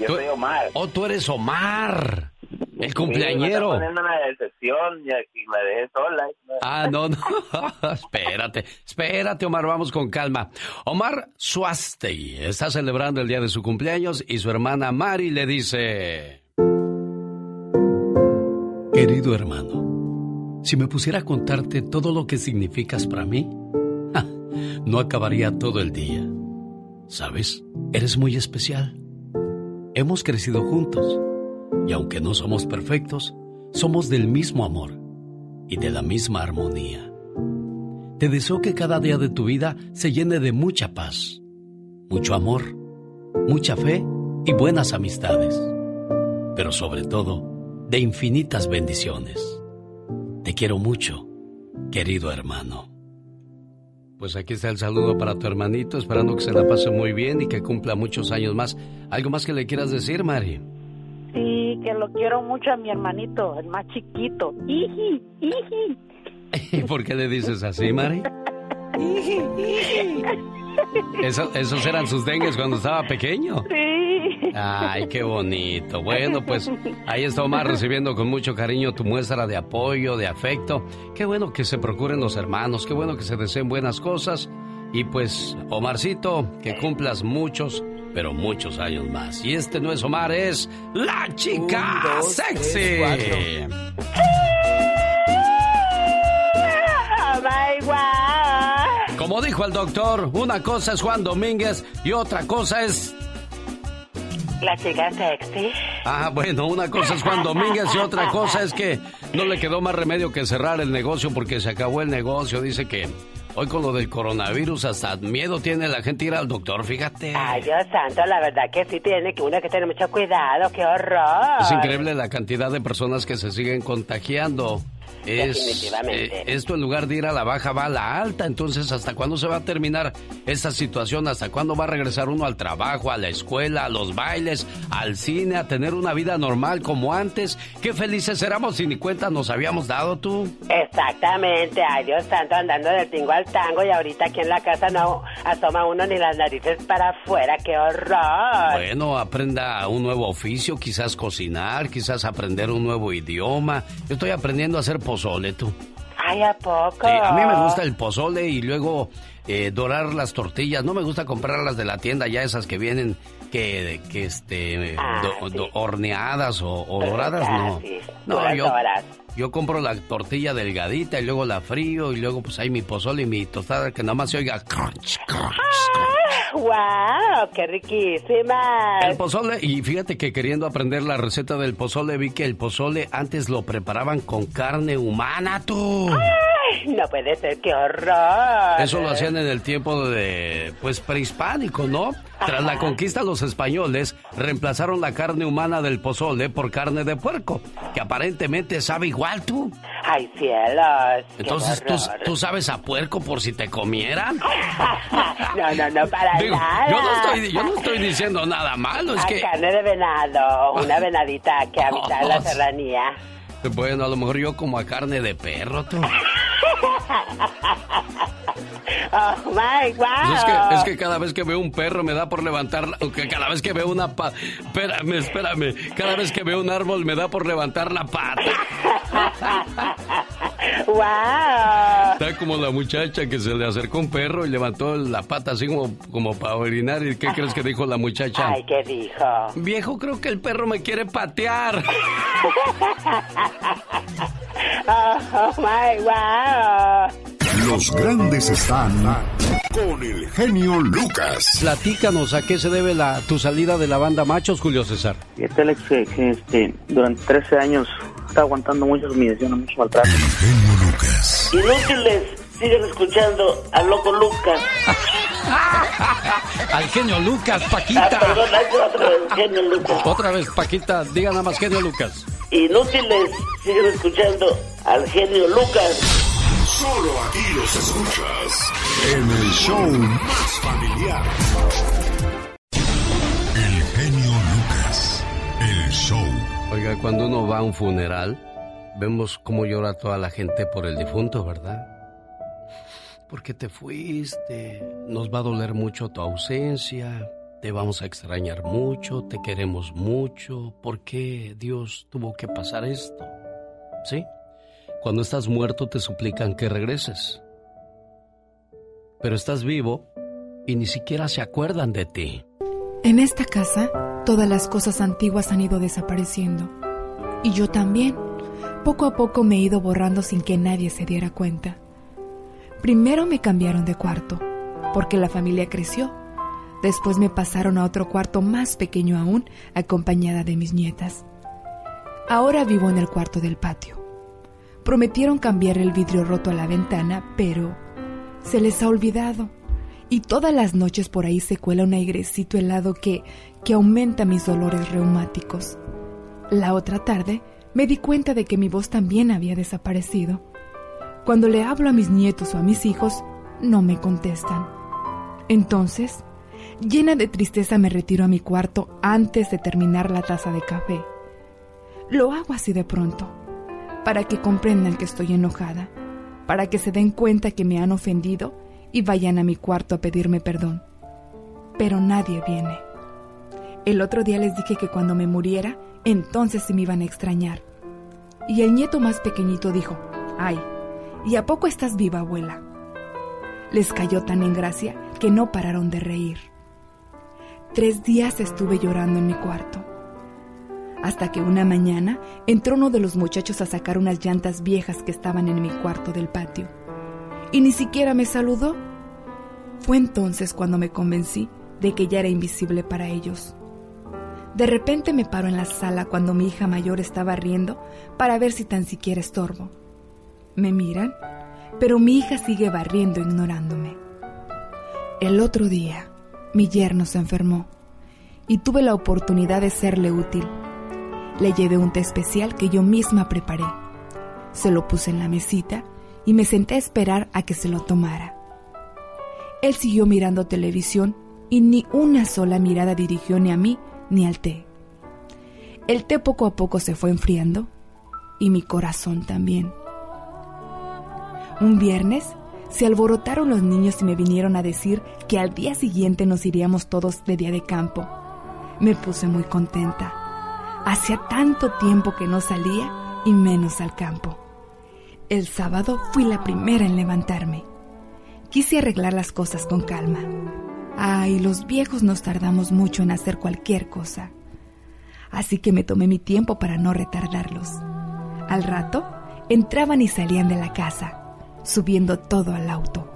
Yo soy Omar. Oh, tú eres Omar. El Sí, cumpleañero. me está poniendo una decepción y aquí me dejé sola. Ah, no, no. espérate, espérate, Omar, vamos con calma. Omar Suastegui está celebrando el día de su cumpleaños y su hermana Mari le dice... Querido hermano, si me pusiera a contarte todo lo que significas para mí, ja, no acabaría todo el día. ¿Sabes? Eres muy especial. Hemos crecido juntos y aunque no somos perfectos, somos del mismo amor y de la misma armonía. Te deseo que cada día de tu vida se llene de mucha paz, mucho amor, mucha fe y buenas amistades, pero sobre todo de infinitas bendiciones. Te quiero mucho, querido hermano. Pues aquí está el saludo para tu hermanito, esperando que se la pase muy bien y que cumpla muchos años más. ¿Algo más que le quieras decir, Mari? Sí, que lo quiero mucho a mi hermanito, el más chiquito. Iji, iji. ¿Y por qué le dices así, Mari? Eso- esos eran sus dengues cuando estaba pequeño. Sí. Ay, qué bonito. Bueno, pues ahí está Omar recibiendo con mucho cariño tu muestra de apoyo, de afecto. Qué bueno que se procuren los hermanos, qué bueno que se deseen buenas cosas. Y pues, Omarcito, que cumplas muchos, pero muchos años más. Y este no es Omar, es la chica Un, dos, sexy. tres, Oh God. Como dijo el doctor, una cosa es Juan Domínguez y otra cosa es La chica sexy. Ah, bueno, una cosa es Juan Domínguez y otra cosa es que no le quedó más remedio que cerrar el negocio porque se acabó el negocio. Dice que hoy con lo del coronavirus hasta miedo tiene la gente ir al doctor, fíjate. Ay, Dios santo, la verdad que sí tiene que uno que tener mucho cuidado, qué horror. Es increíble la cantidad de personas que se siguen contagiando. Es, eh, esto en lugar de ir a la baja va a la alta. Entonces, ¿hasta cuándo se va a terminar esta situación? ¿Hasta cuándo va a regresar uno al trabajo, a la escuela, a los bailes, al cine, a tener una vida normal como antes? Qué felices éramos si ni cuenta nos habíamos dado tú. Exactamente, ay Dios santo, andando del tingo al tango y ahorita aquí en la casa no asoma uno ni las narices para afuera, qué horror. Bueno, aprenda un nuevo oficio, quizás cocinar, quizás aprender un nuevo idioma. Yo estoy aprendiendo a hacer pozole, tú. Ay, ¿a poco? A mí me gusta el pozole y luego eh, dorar las tortillas. No me gusta comprarlas de la tienda, ya esas que vienen que, que este Ah, do- do- horneadas o, o doradas, Ah, no. sí, No, yo, doras. Yo compro la tortilla delgadita y luego la frío y luego pues hay mi pozole y mi tostada que nada más se oiga crunch, crunch. ¡Wow! ¡Qué riquísima! El pozole, y fíjate que queriendo aprender la receta del pozole, vi que el pozole antes lo preparaban con carne humana, tú. Ay, no puede ser, qué horror. Eso lo hacían en el tiempo de, pues, prehispánico, ¿no? Tras la conquista, los españoles reemplazaron la carne humana del pozole por carne de puerco, que aparentemente sabe igual, tú. ¡Ay, cielos! Entonces, ¿tú, tú sabes a puerco por si te comieran? No, no, no, para Digo, nada. yo no, estoy, yo no estoy diciendo nada malo, es que... carne de venado, una venadita que habita en la serranía. Bueno, a lo mejor yo como a carne de perro, tú. Oh my wow. Pues es, que, es que cada vez que veo un perro me da por levantar, cada vez que veo una pata, espérame, espérame, cada vez que veo un árbol me da por levantar la pata. wow. Está como la muchacha que se le acercó un perro y levantó la pata así como, como para orinar. ¿Y qué crees que dijo la muchacha? Ay, ¿qué dijo? Viejo, creo que el perro me quiere patear. Oh, my wow. Los grandes están con el genio Lucas. Platícanos, ¿a qué se debe la, tu salida de la banda Machos, Julio César? Fíjate, Alex, que, que, este, durante 13 años está aguantando muchas humillaciones, mucho maltrato. Inútiles, siguen escuchando al loco Lucas. Al genio Lucas, Ah, Paquita. perdón, ahí va otra vez, genio Lucas. Otra vez, Paquita, diga nada más genio Lucas. Inútiles, siguen escuchando al genio Lucas. Solo aquí los escuchas en el show más familiar. Oiga, cuando uno va a un funeral, vemos cómo llora toda la gente por el difunto, ¿verdad? Porque te fuiste, nos va a doler mucho tu ausencia, te vamos a extrañar mucho, te queremos mucho, ¿por qué Dios tuvo que pasar esto? ¿Sí? Cuando estás muerto te suplican que regreses, pero estás vivo y ni siquiera se acuerdan de ti. En esta casa, todas las cosas antiguas han ido desapareciendo. Y yo también. Poco a poco me he ido borrando sin que nadie se diera cuenta. Primero me cambiaron de cuarto, porque la familia creció. Después me pasaron a otro cuarto más pequeño aún, acompañada de mis nietas. Ahora vivo en el cuarto del patio. Prometieron cambiar el vidrio roto a la ventana, pero se les ha olvidado. Y todas las noches por ahí se cuela un airecito helado que, que aumenta mis dolores reumáticos. La otra tarde me di cuenta de que mi voz también había desaparecido. Cuando le hablo a mis nietos o a mis hijos, no me contestan. Entonces, llena de tristeza me retiro a mi cuarto antes de terminar la taza de café. Lo hago así de pronto, para que comprendan que estoy enojada, para que se den cuenta que me han ofendido y vayan a mi cuarto a pedirme perdón. Pero nadie viene. El otro día les dije que cuando me muriera, entonces sí me iban a extrañar. Y el nieto más pequeñito dijo, ay, ¿y a poco estás viva, abuela? Les cayó tan en gracia que no pararon de reír. Tres días estuve llorando en mi cuarto. Hasta que una mañana entró uno de los muchachos a sacar unas llantas viejas que estaban en mi cuarto del patio. Y ni siquiera me saludó. Fue entonces cuando me convencí de que ya era invisible para ellos. De repente me paro en la sala cuando mi hija mayor estaba riendo para ver si tan siquiera estorbo. Me miran, pero mi hija sigue barriendo ignorándome. El otro día, mi yerno se enfermó y tuve la oportunidad de serle útil. Le llevé un té especial que yo misma preparé. Se lo puse en la mesita y me senté a esperar a que se lo tomara. Él siguió mirando televisión y ni una sola mirada dirigió ni a mí ni al té. El té poco a poco se fue enfriando y mi corazón también. Un viernes se alborotaron los niños y me vinieron a decir que al día siguiente nos iríamos todos de día de campo. Me puse muy contenta. Hacía tanto tiempo que no salía y menos al campo. El sábado fui la primera en levantarme. Quise arreglar las cosas con calma. Ay, los viejos nos tardamos mucho en hacer cualquier cosa. Así que me tomé mi tiempo para no retardarlos. Al rato, entraban y salían de la casa, subiendo todo al auto.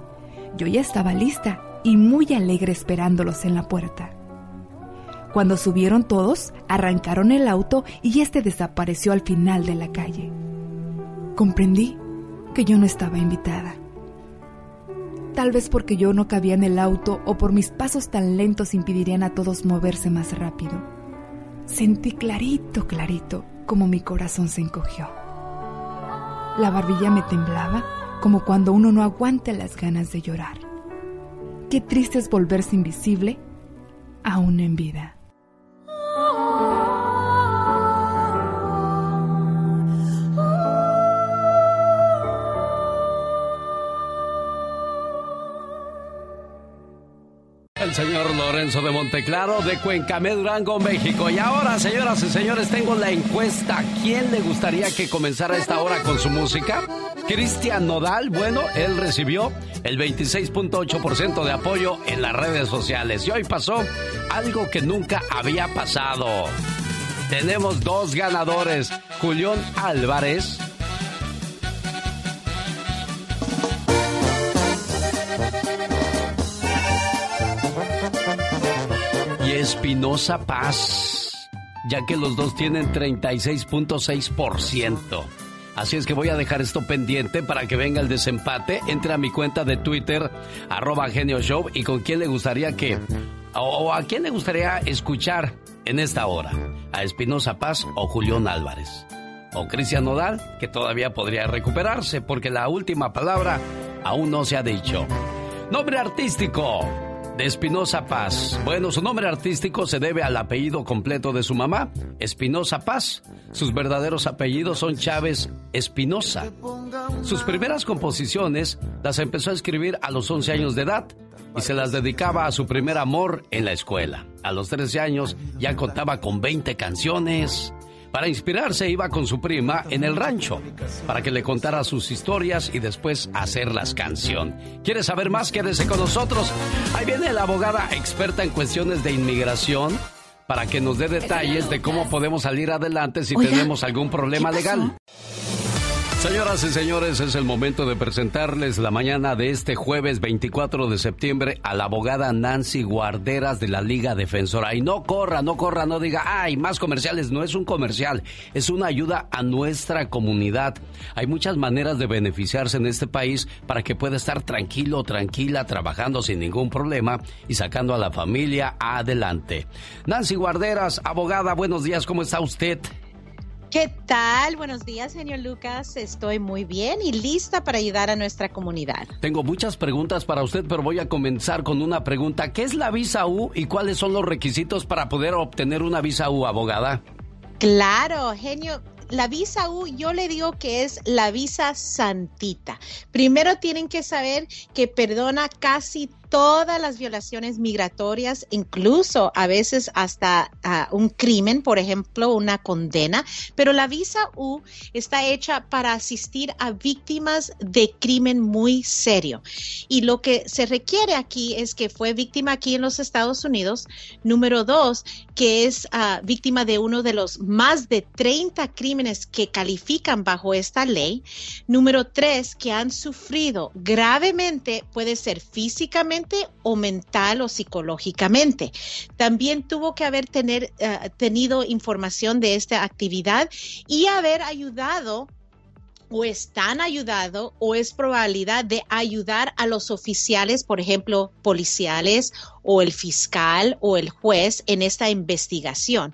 Yo ya estaba lista y muy alegre esperándolos en la puerta. Cuando subieron todos, arrancaron el auto y este desapareció al final de la calle. Comprendí que yo no estaba invitada. Tal vez porque yo no cabía en el auto o por mis pasos tan lentos impedirían a todos moverse más rápido. Sentí clarito, clarito, como mi corazón se encogió. La barbilla me temblaba como cuando uno no aguanta las ganas de llorar. Qué triste es volverse invisible aún en vida. Señor Lorenzo de Monteclaro de Cuencamé, Durango, México. Y ahora, señoras y señores, tengo la encuesta. ¿Quién le gustaría que comenzara esta hora con su música? Cristian Nodal, bueno, él recibió el 26.8% de apoyo en las redes sociales. Y hoy pasó algo que nunca había pasado. Tenemos dos ganadores, Julián Álvarez Espinosa Paz, ya que los dos tienen 36.6%. Así es que voy a dejar esto pendiente para que venga el desempate. Entre a mi cuenta de Twitter, arroba Genio Show, y con quién le gustaría que, o, a quién le gustaría escuchar en esta hora. A Espinosa Paz o Julián Álvarez. O Cristian Nodal, que todavía podría recuperarse, porque la última palabra aún no se ha dicho. Nombre artístico de Espinosa Paz. Bueno, su nombre artístico se debe al apellido completo de su mamá, Espinosa Paz. Sus verdaderos apellidos son Chávez Espinosa. Sus primeras composiciones las empezó a escribir a los 11 años de edad y se las dedicaba a su primer amor en la escuela. A los 13 años ya contaba con 20 canciones. Para inspirarse iba con su prima en el rancho para que le contara sus historias y después hacerlas canción. ¿Quieres saber más? Quédese con nosotros. Ahí viene la abogada experta en cuestiones de inmigración para que nos dé detalles de cómo podemos salir adelante si tenemos algún problema legal. Señoras y señores, es el momento de presentarles la mañana de este jueves 24 de septiembre a la abogada Nancy Guarderas de la Liga Defensora. Y no corra, no corra, no diga, ay, más comerciales. No es un comercial, es una ayuda a nuestra comunidad. Hay muchas maneras de beneficiarse en este país para que pueda estar tranquilo, tranquila, trabajando sin ningún problema y sacando a la familia adelante. Nancy Guarderas, abogada, buenos días, ¿cómo está usted? ¿Qué tal? Buenos días, señor Lucas. Estoy muy bien y lista para ayudar a nuestra comunidad. Tengo muchas preguntas para usted, pero voy a comenzar con una pregunta. ¿Qué es la visa U y cuáles son los requisitos para poder obtener una visa U, abogada? Claro, genio la visa U yo le digo que es la visa santita. Primero tienen que saber que perdona casi todas las violaciones migratorias, incluso a veces hasta ah, un crimen, por ejemplo, una condena, pero la visa U está hecha para asistir a víctimas de crimen muy serio. Y lo que se requiere aquí es que fue víctima aquí en los Estados Unidos, número dos, que es ah, víctima de uno de los más de 30 crímenes que califican bajo esta ley, número tres, que han sufrido gravemente, puede ser físicamente, o mental o psicológicamente. También tuvo que haber tener, eh, tenido información de esta actividad y haber ayudado o están ayudado o es probabilidad de ayudar a los oficiales, por ejemplo, policiales o el fiscal o el juez en esta investigación.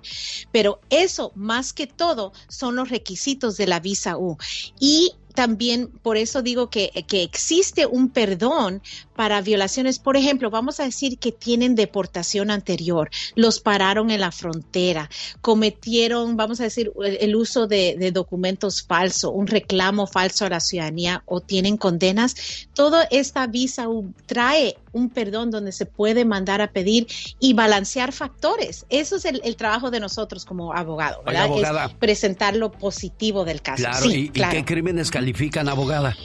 Pero eso, más que todo, son los requisitos de la visa U. Y también por eso digo que, que, existe un perdón para violaciones. Por ejemplo, vamos a decir que tienen deportación anterior, los pararon en la frontera, cometieron, vamos a decir, el, uso de, documentos falsos, un reclamo falso a la ciudadanía o tienen condenas. Toda esta visa trae un perdón donde se puede mandar a pedir y balancear factores. Eso es el, el trabajo de nosotros como abogado, ¿verdad? Es presentar lo positivo del caso. Claro, sí, ¿y, claro. ¿y qué crímenes califican, abogada?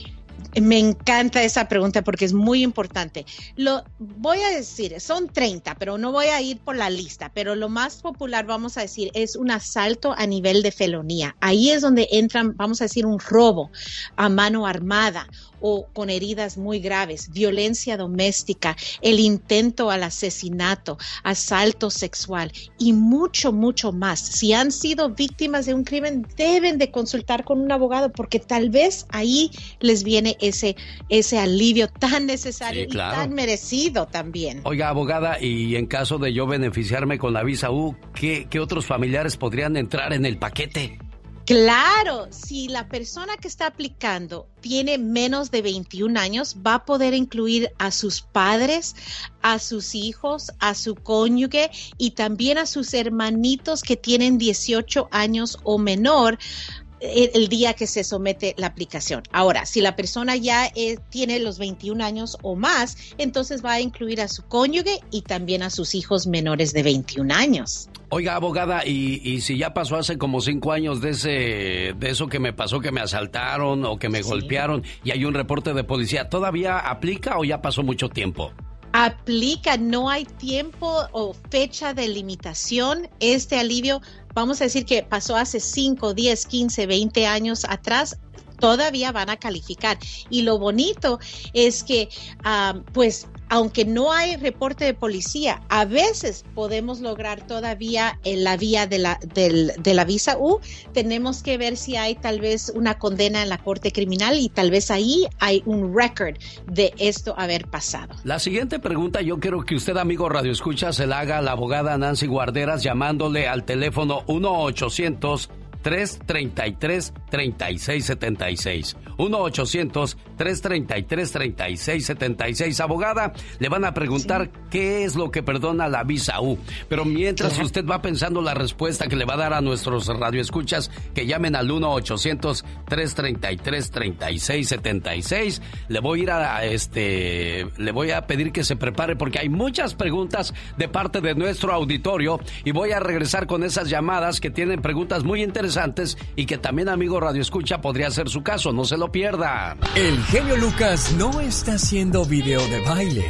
Me encanta esa pregunta porque es muy importante. Lo voy a decir, son 30, pero no voy a ir por la lista, pero lo más popular vamos a decir es un asalto a nivel de felonía. Ahí es donde entran, vamos a decir, un robo a mano armada o con heridas muy graves, violencia doméstica, el intento al asesinato, asalto sexual y mucho, mucho más. Si han sido víctimas de un crimen, deben de consultar con un abogado porque tal vez ahí les viene ese, ese alivio tan necesario Sí, claro. y tan merecido también. Oiga, abogada, y en caso de yo beneficiarme con la visa U, ¿qué, qué otros familiares podrían entrar en el paquete? Claro, si la persona que está aplicando tiene menos de 21 años, va a poder incluir a sus padres, a sus hijos, a su cónyuge y también a sus hermanitos que tienen 18 años o menor el, día que se somete la aplicación. Ahora, si la persona ya eh, tiene los 21 años o más, entonces va a incluir a su cónyuge y también a sus hijos menores de 21 años. Oiga, abogada, y, y si ya pasó hace como cinco años de ese, de eso que me pasó, que me asaltaron o que me golpearon y hay un reporte de policía, ¿todavía aplica o ya pasó mucho tiempo? Aplica, no hay tiempo o fecha de limitación. Este alivio, vamos a decir que pasó hace 5, 10, 15, 20 años atrás, todavía van a calificar. Y lo bonito es que, um, pues, aunque no hay reporte de policía, a veces podemos lograr todavía en la vía de la, de la visa U. Tenemos que ver si hay tal vez una condena en la corte criminal y tal vez ahí hay un récord de esto haber pasado. La siguiente pregunta yo quiero que usted, amigo Radio Escucha, se la haga a la abogada Nancy Guarderas llamándole al teléfono 1 800 333 3676 1-800-333-3676. Abogada, le van a preguntar qué es lo que perdona la visa U. Pero mientras usted va pensando la respuesta que le va a dar a nuestros radioescuchas, que llamen al 1-800-333-3676, le voy a ir a este, le voy a pedir que se prepare porque hay muchas preguntas de parte de nuestro auditorio y voy a regresar con esas llamadas que tienen preguntas muy interesantes y que también, amigo Radio Escucha, podría ser su caso. No se lo pierda. El genio Lucas no está haciendo video de baile.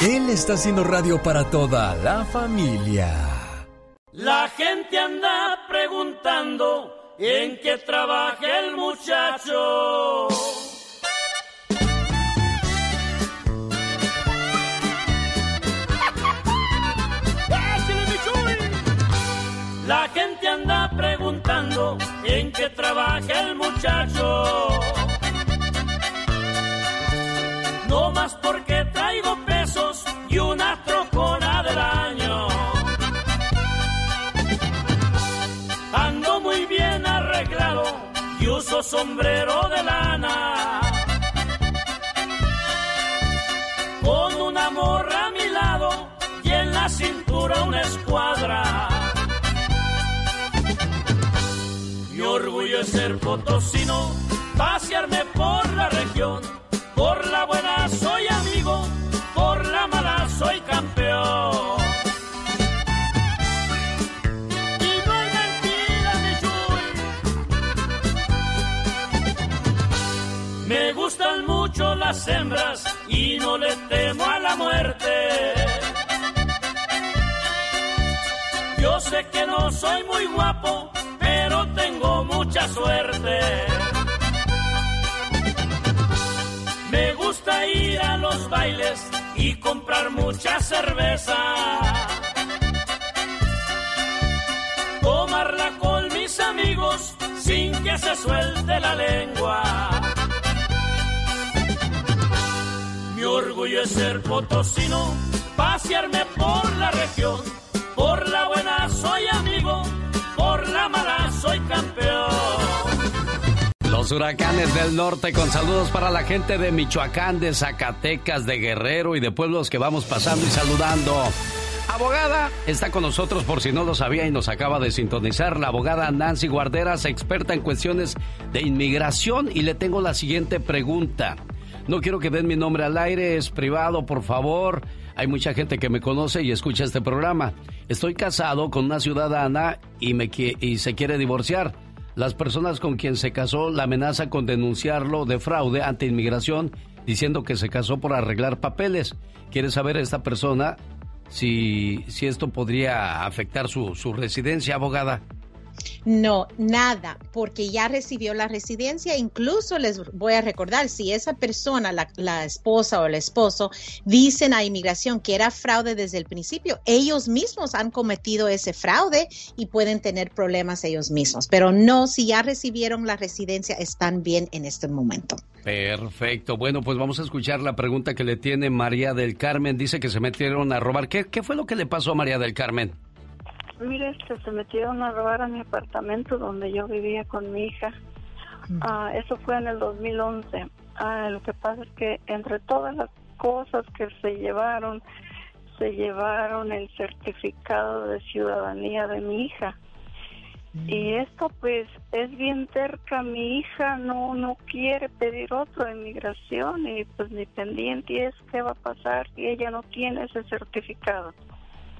Él está haciendo radio para toda la familia. La gente anda preguntando en qué trabaja el muchacho. La gente anda preguntando en qué trabaja el muchacho. No más porque traigo pesos y una trocona del año. Ando muy bien arreglado y uso sombrero de lana. Con una morra a mi lado y en la cintura una escuadra. Orgullo es ser potosino, pasearme por la región. Por la buena soy amigo, por la mala soy campeón. Me gustan mucho las hembras y no le temo a la muerte. Yo sé que no soy muy guapo, suerte. Me gusta ir a los bailes y comprar mucha cerveza. Tomarla con mis amigos sin que se suelte la lengua. Mi orgullo es ser potosino, pasearme por la región. Por la buena soy amigo, por la mala soy campeón. Los huracanes del norte con saludos para la gente de Michoacán, de Zacatecas, de Guerrero y de pueblos que vamos pasando y saludando. Abogada está con nosotros por si no lo sabía y nos acaba de sintonizar. La abogada Nancy Guarderas, experta en cuestiones de inmigración. Y le tengo la siguiente pregunta. No quiero que den mi nombre al aire, es privado, por favor. Hay mucha gente que me conoce y escucha este programa. Estoy casado con una ciudadana y, me, y se quiere divorciar. Las personas con quien se casó la amenaza con denunciarlo de fraude ante inmigración diciendo que se casó por arreglar papeles. ¿Quiere saber esta persona si, si esto podría afectar su, su residencia, abogada. No, nada, porque ya recibió la residencia. Incluso les voy a recordar, si esa persona, la, esposa o el esposo, dicen a inmigración que era fraude desde el principio, ellos mismos han cometido ese fraude y pueden tener problemas ellos mismos. Pero no, si ya recibieron la residencia, están bien en este momento. Perfecto. Bueno, pues vamos a escuchar la pregunta que le tiene María del Carmen. Dice que se metieron a robar. ¿Qué, qué fue lo que le pasó a María del Carmen? Mire, este, se metieron a robar a mi apartamento donde yo vivía con mi hija. Mm. Ah, eso fue en el 2011. Ah, lo que pasa es que entre todas las cosas que se llevaron, se llevaron el certificado de ciudadanía de mi hija. Mm. Y esto pues es bien cerca, mi hija no no quiere pedir otro de inmigración y pues mi pendiente es qué va a pasar si ella no tiene ese certificado.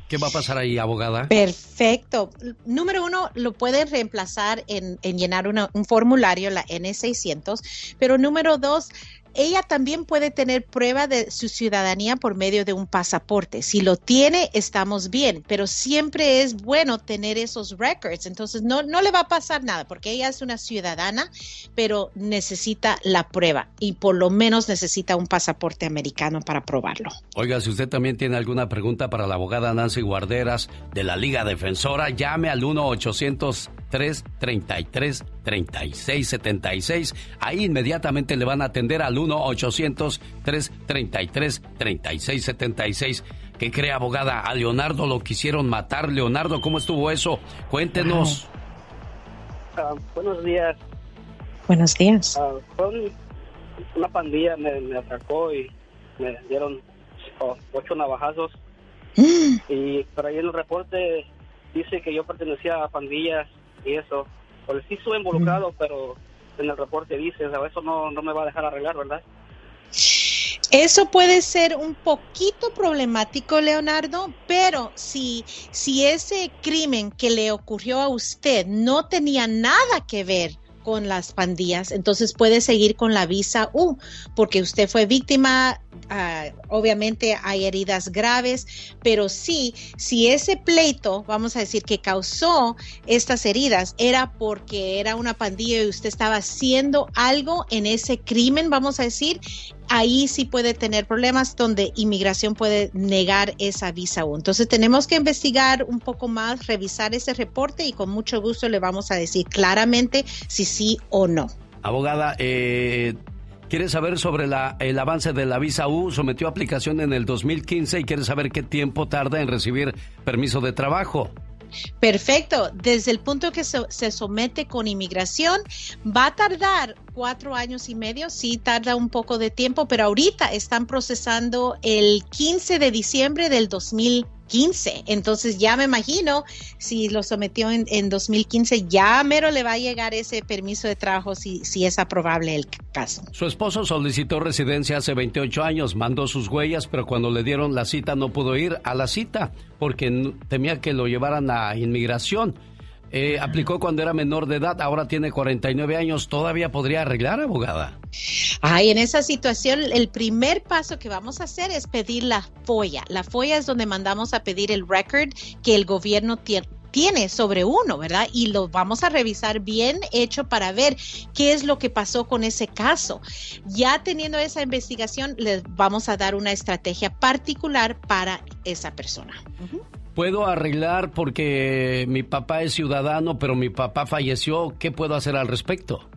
¿Qué va a pasar ahí, abogada? Perfecto. Número uno, lo puede reemplazar en, llenar un formulario, la N600. Pero número dos, ella también puede tener prueba de su ciudadanía por medio de un pasaporte. Si lo tiene, estamos bien, pero siempre es bueno tener esos records. Entonces, no, no le va a pasar nada porque ella es una ciudadana, pero necesita la prueba y por lo menos necesita un pasaporte americano para probarlo. Oiga, si usted también tiene alguna pregunta para la abogada Nancy Guarderas de la Liga Defensora, llame al 1 800 333 3676. Ahí inmediatamente le van a atender al 1-800-333-3676. ¿Qué cree, abogada? A Leonardo lo quisieron matar. Leonardo, ¿cómo estuvo eso? Cuéntenos. Ah, buenos días. Buenos días. Ah, una pandilla me, atracó y me dieron oh, ocho navajazos. y por ahí en el reporte dice que yo pertenecía a pandillas y eso. Pues sí estuve involucrado, pero en el reporte dice, o eso no, no me va a dejar arreglar, ¿verdad? Eso puede ser un poquito problemático, Leonardo, pero si, si ese crimen que le ocurrió a usted no tenía nada que ver con las pandillas, entonces puede seguir con la visa U, porque usted fue víctima, ah, obviamente hay heridas graves, pero sí, si ese pleito, vamos a decir, que causó estas heridas, era porque era una pandilla y usted estaba haciendo algo en ese crimen, vamos a decir, ahí sí puede tener problemas donde inmigración puede negar esa visa U. Entonces tenemos que investigar un poco más, revisar ese reporte y con mucho gusto le vamos a decir claramente si sí o no. Abogada, eh, ¿quiere saber sobre la, el avance de la visa U? Sometió aplicación en el 2015 y quiere saber qué tiempo tarda en recibir permiso de trabajo. Perfecto. Desde el punto que se, somete con inmigración, va a tardar cuatro años y medio, sí tarda un poco de tiempo, pero ahorita están procesando el 15 de diciembre del 2015. Entonces ya me imagino si lo sometió en, en 2015, ya mero le va a llegar ese permiso de trabajo si, si es aprobable el caso. Su esposo solicitó residencia hace 28 años, mandó sus huellas, pero cuando le dieron la cita no pudo ir a la cita porque temía que lo llevaran a inmigración. Eh, aplicó cuando era menor de edad, ahora tiene 49 años, ¿todavía podría arreglar, abogada? Ay, en esa situación, el primer paso que vamos a hacer es pedir la FOIA. La FOIA es donde mandamos a pedir el record que el gobierno tiene sobre uno, ¿verdad? Y lo vamos a revisar bien hecho para ver qué es lo que pasó con ese caso. Ya teniendo esa investigación, les vamos a dar una estrategia particular para esa persona. Puedo arreglar porque mi papá es ciudadano, pero mi papá falleció. ¿Qué puedo hacer al respecto?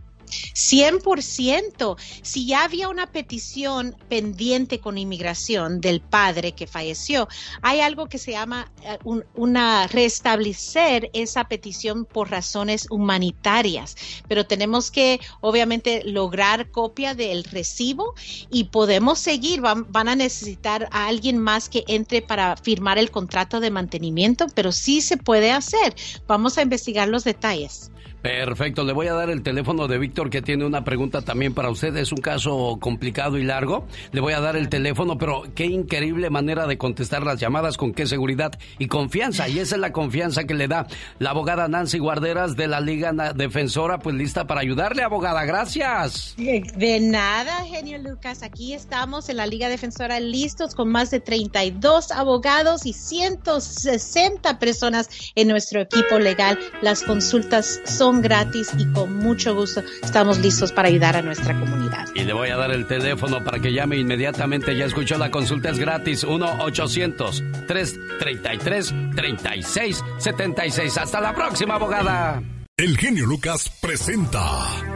100%. Si ya había una petición pendiente con inmigración del padre que falleció, hay algo que se llama eh, una restablecer esa petición por razones humanitarias, pero tenemos que obviamente lograr copia del recibo y podemos seguir. Van, van a necesitar a alguien más que entre para firmar el contrato de mantenimiento, pero sí se puede hacer. Vamos a investigar los detalles. Perfecto, le voy a dar el teléfono de Víctor que tiene una pregunta también para usted. Es un caso complicado y largo. Le voy a dar el teléfono, pero qué increíble manera de contestar las llamadas, con qué seguridad y confianza. Y esa es la confianza que le da la abogada Nancy Guarderas de la Liga Defensora, pues lista para ayudarle, abogada. Gracias. De nada, genio Lucas. Aquí estamos en la Liga Defensora listos con más de 32 abogados y 160 personas en nuestro equipo legal. Las consultas son gratis y con mucho gusto estamos listos para ayudar a nuestra comunidad. Y le voy a dar el teléfono para que llame inmediatamente. Ya escuchó, la consulta es gratis. 1-800-333-3676. Hasta la próxima, abogada. El genio Lucas presenta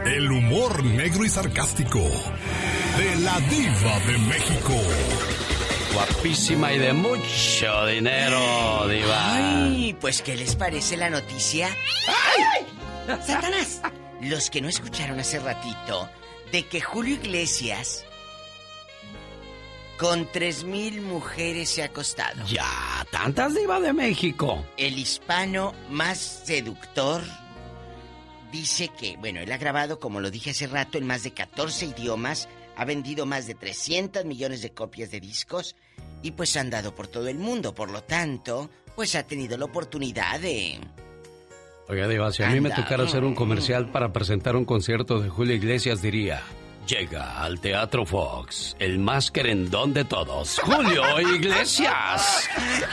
el humor negro y sarcástico de la diva de México guapísima y de mucho dinero, Diva. Ay, pues ¿qué les parece la noticia? ¡Ay! ¡Satanás! Los que no escucharon hace ratito de que Julio Iglesias con tres mil mujeres se ha acostado. Ya, tantas diva de México. El hispano más seductor dice que, bueno, él ha grabado, como lo dije hace rato, en más de 14 idiomas, ha vendido más de 300 millones de copias de discos y pues ha andado por todo el mundo. Por lo tanto, pues ha tenido la oportunidad de Oiga, Diva, si a mí me tocara hacer un comercial para presentar un concierto de Julio Iglesias, diría: Llega al Teatro Fox, el más querendón de todos, Julio Iglesias.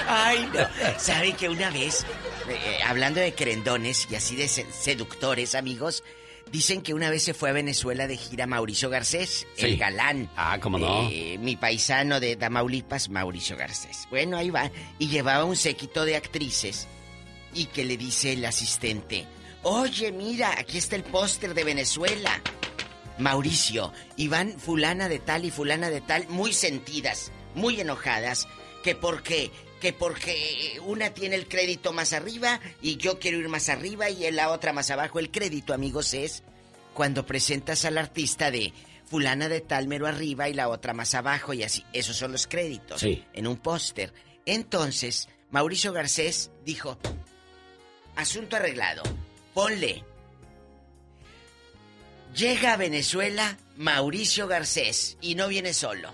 Ay, no. ¿Sabe que una vez, eh, hablando de querendones y así de seductores, amigos, Dicen que una vez se fue a Venezuela de gira Mauricio Garcés, el galán. Ah, cómo no. Eh, mi paisano de Tamaulipas, Mauricio Garcés. Bueno, ahí va. Y llevaba un séquito de actrices y que le dice el asistente, oye, mira, aquí está el póster de Venezuela. Mauricio, y van fulana de tal y fulana de tal, muy sentidas, muy enojadas, que porque, que porque una tiene el crédito más arriba y yo quiero ir más arriba y la otra más abajo. El crédito, amigos, es cuando presentas al artista de fulana de tal mero arriba y la otra más abajo y así. Esos son los créditos en un póster. Entonces, Mauricio Garcés dijo, asunto arreglado. Ponle. Llega a Venezuela Mauricio Garcés y no viene solo.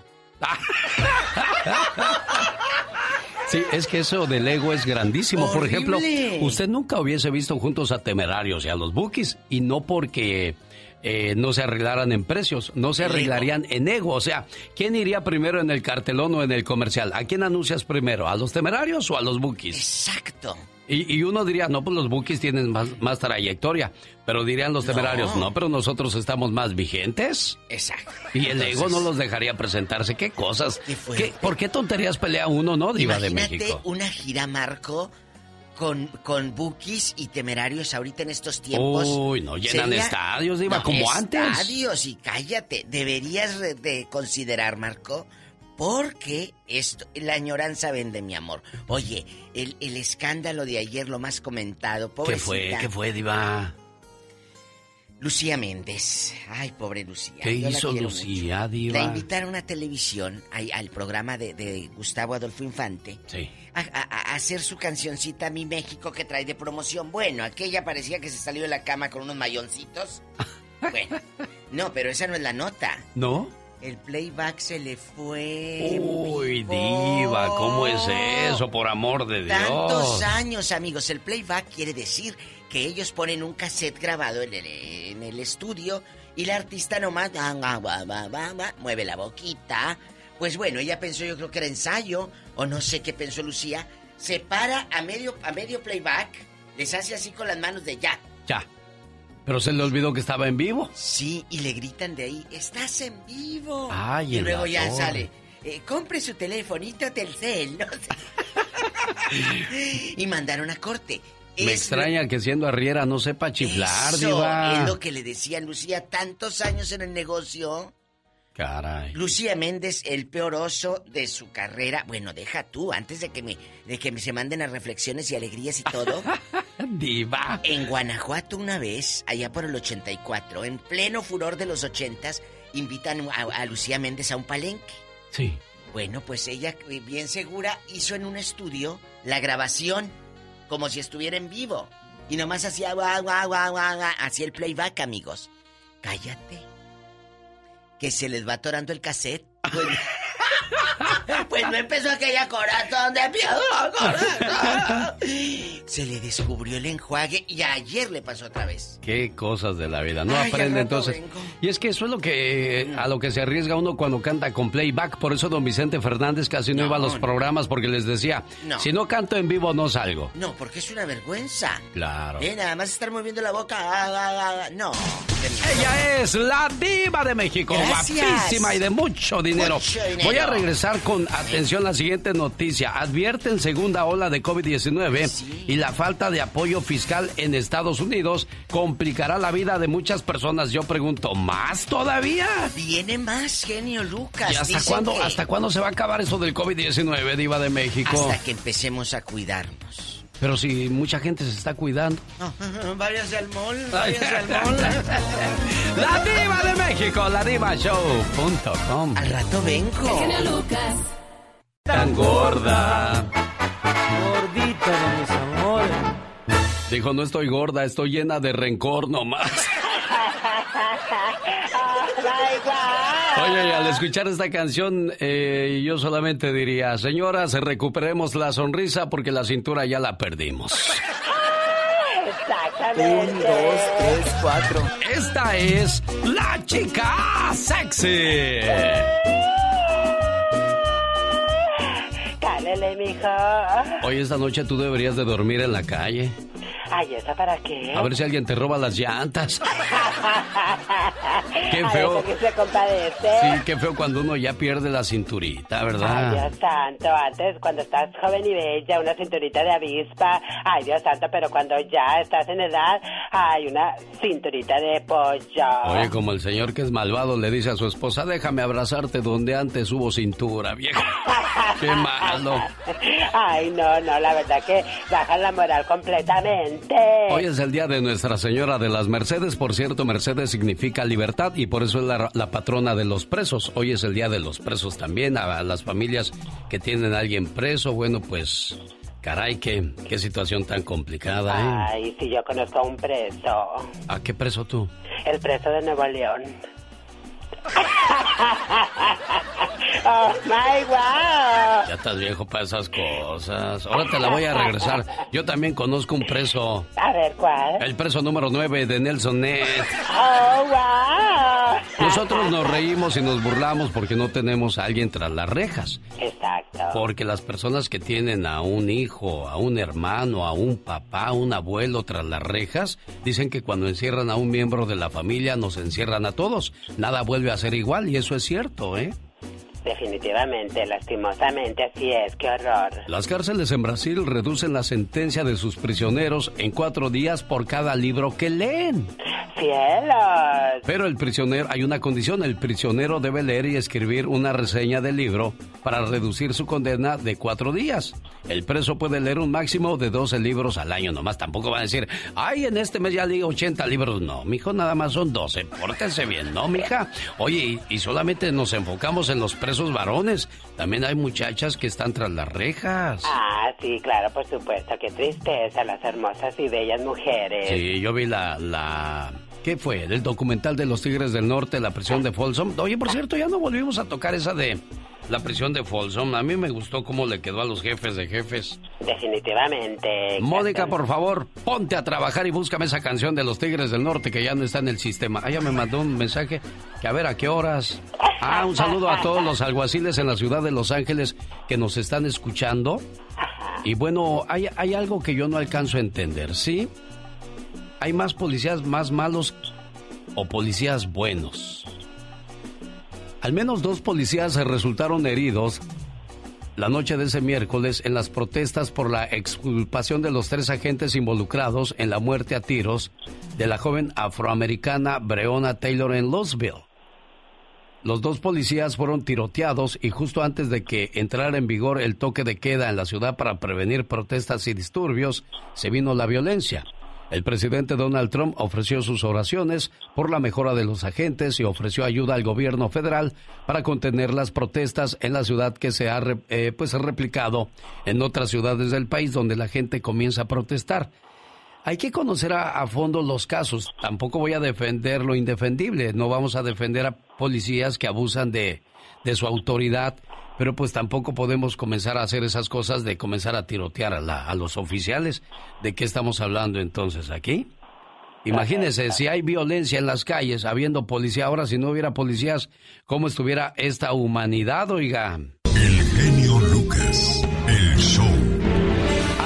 Sí, es que eso del ego es grandísimo. Por ejemplo, usted nunca hubiese visto juntos a Temerarios y a los Bookies y no porque eh, no se arreglaran en precios, no se arreglarían en ego. O sea, ¿quién iría primero en el cartelón o en el comercial? ¿A quién anuncias primero? ¿A los Temerarios o a los Bookies? Exacto. Y, uno diría, no, pues los Bookies tienen más, más trayectoria. Pero dirían los temerarios, no. pero nosotros estamos más vigentes. Exacto. Y el ego no los dejaría presentarse. ¿Qué cosas? ¿Qué, ¿Por qué tonterías pelea uno, no, Diva de México? una gira, Marco, con, con bookies y temerarios ahorita en estos tiempos. Uy, no llenan estadios, Diva, como antes. Estadios y cállate. Deberías de considerar, Marco, porque esto, la añoranza vende mi amor. Oye, el, el escándalo de ayer, lo más comentado, pobrecita. ¿Qué fue? ¿Qué fue, Diva? Lucía Méndez. Ay, pobre Lucía. ¿Qué hizo Lucía, Diva? La invitaron a televisión, al programa de, Gustavo Adolfo Infante. Sí. A, a, hacer su cancioncita Mi México que trae de promoción. Bueno, aquella parecía que se salió de la cama con unos mayoncitos. bueno, no, pero esa no es la nota. ¿No? El playback se le fue. Uy, diva, ¿cómo es eso? Por amor de Dios. Tantos años, amigos. El playback quiere decir que ellos ponen un cassette grabado en el, estudio y la artista nomás mueve la boquita. Pues bueno, ella pensó, yo creo que era ensayo, o no sé qué pensó Lucía. Se para a medio, a medio playback Les hace así con las manos de ya. Ya. Pero se le olvidó que estaba en vivo. Sí, y le gritan de ahí, estás en vivo. Ay, y luego ya sale, "Eh, compre su telefonito Telcel, no y mandaron a corte. Me extraña que siendo arriera no sepa chiflar, Eso diva. es lo que le decía Lucía, tantos años en el negocio. Caray. Lucía Méndez, el peor oso de su carrera. Bueno, deja tú, antes de que me, de que me se manden a reflexiones y alegrías y todo. Diva. En Guanajuato una vez, allá por el 84, en pleno furor de los 80s, invitan a, a Lucía Méndez a un palenque. Sí. Bueno, pues ella, eh, bien segura, hizo en un estudio la grabación, como si estuviera en vivo. Y nomás hacía guau, guau, guau, guau, hacía el playback, amigos. Cállate. Que se les va atorando el cassette. Pues, pues no empezó aquella corazón de piedra, corazón. Se le descubrió el enjuague y ayer le pasó otra vez. Qué cosas de la vida. No Ay, aprende entonces. vengo. Y es que eso es lo que a lo que se arriesga uno cuando canta con playback. Por eso don Vicente Fernández casi no, No, iba a los no. programas porque les decía, No. si no canto en vivo no salgo. No, porque es una vergüenza. Claro. Eh, nada más estar moviendo la boca. ah, ah, ah, No. Ella es la diva de México, Gracias. guapísima y de mucho dinero. Mucho dinero. Voy a regresar con atención la siguiente noticia. Advierten segunda ola de COVID-19 y la falta de apoyo fiscal en Estados Unidos complicará la vida de muchas personas. Yo pregunto, ¿más todavía? Viene más, genio Lucas. ¿Y hasta Dicen cuándo, que hasta cuándo se va a acabar eso del COVID-19, diva de México? Hasta que empecemos a cuidarnos. Pero si mucha gente se está cuidando. váyase al mall, váyase al mall. La diva de México, la divashow.com. Al rato vengo. Lucas. Tan gorda. Gordita de mis amores. Dijo, no estoy gorda, estoy llena de rencor nomás. Oye, al escuchar esta canción, eh, yo solamente diría, señoras, recuperemos la sonrisa porque la cintura ya la perdimos. Un, dos, tres, cuatro. Esta es la chica sexy. Cálele, mijo. Hoy esta noche tú deberías de dormir en la calle. Ay, ¿esa para qué? A ver si alguien te roba las llantas. Qué A feo. que se compadece. Sí, qué feo cuando uno ya pierde la cinturita, Ay, ¿verdad? Dios santo, antes cuando estás joven y bella, una cinturita de avispa, ay, Dios santo, pero cuando ya estás en edad, hay una cinturita de pollo. Oye, como el señor que es malvado le dice a su esposa, déjame abrazarte donde antes hubo cintura, vieja. Qué malo. Ay, no, no, la verdad que bajan la moral completamente. Hoy es el día de Nuestra Señora de las Mercedes. Por cierto, Mercedes significa libertad y por eso es la, la patrona de los presos. Hoy es el día de los presos también. A, las familias que tienen a alguien preso, bueno, pues, caray, qué, qué situación tan complicada, ¿eh? Ay, si yo conozco a un preso, ¿A qué preso tú? el preso de Nuevo León. Oh my wow. Ya estás viejo para esas cosas. Ahora te la voy a regresar. Yo también conozco un preso. A ver, ¿cuál? El preso número 9 de Nelson Net. Oh, wow. Nosotros nos reímos y nos burlamos porque no tenemos a alguien tras las rejas. Exacto. Porque las personas que tienen a un hijo, a un hermano, a un papá, a un abuelo tras las rejas, dicen que cuando encierran a un miembro de la familia nos encierran a todos. Nada vuelve a ser igual y eso es cierto, ¿eh? Definitivamente, lastimosamente, así es, qué horror. Las cárceles en Brasil reducen la sentencia de sus prisioneros en cuatro días por cada libro que leen. ¡Cielos! Pero el prisionero, hay una condición, el prisionero debe leer y escribir una reseña del libro para reducir su condena de cuatro días. El preso puede leer un máximo de 12 libros al año, nomás tampoco va a decir, ay, en este mes ya leí 80 libros. No, mijo, nada más son 12, pórtense bien, ¿no, mija? Oye, y, y solamente nos enfocamos en los presos varones, también hay muchachas que están tras las rejas. Ah, sí, claro, por supuesto, qué tristeza, las hermosas y bellas mujeres. Sí, yo vi la, la... ¿Qué fue? Del documental de los Tigres del Norte, la prisión de Folsom. Oye, por cierto, ya no volvimos a tocar esa de la prisión de Folsom. A mí me gustó cómo le quedó a los jefes de jefes. Definitivamente. Mónica, por favor, ponte a trabajar y búscame esa canción de los Tigres del Norte que ya no está en el sistema. Ah, ya me mandó un mensaje que a ver a qué horas. Ah, un saludo a todos los alguaciles en la ciudad de Los Ángeles que nos están escuchando. Y bueno, hay, hay algo que yo no alcanzo a entender, ¿sí? Hay más policías más malos o policías buenos. Al menos dos policías resultaron heridos la noche de ese miércoles en las protestas por la exculpación de los tres agentes involucrados en la muerte a tiros de la joven afroamericana Breonna Taylor en Louisville. Los dos policías fueron tiroteados y justo antes de que entrara en vigor el toque de queda en la ciudad para prevenir protestas y disturbios, se vino la violencia. El presidente Donald Trump ofreció sus oraciones por la mejora de los agentes y ofreció ayuda al gobierno federal para contener las protestas en la ciudad que se ha eh, pues replicado en otras ciudades del país donde la gente comienza a protestar. Hay que conocer a, a fondo los casos. Tampoco voy a defender lo indefendible. No vamos a defender a policías que abusan de, de su autoridad pero pues tampoco podemos comenzar a hacer esas cosas de comenzar a tirotear a, a los oficiales. ¿De qué estamos hablando entonces aquí? Imagínense, si hay violencia en las calles, habiendo policía, ahora si no hubiera policías, ¿cómo estuviera esta humanidad, oiga? El genio Lucas, el show.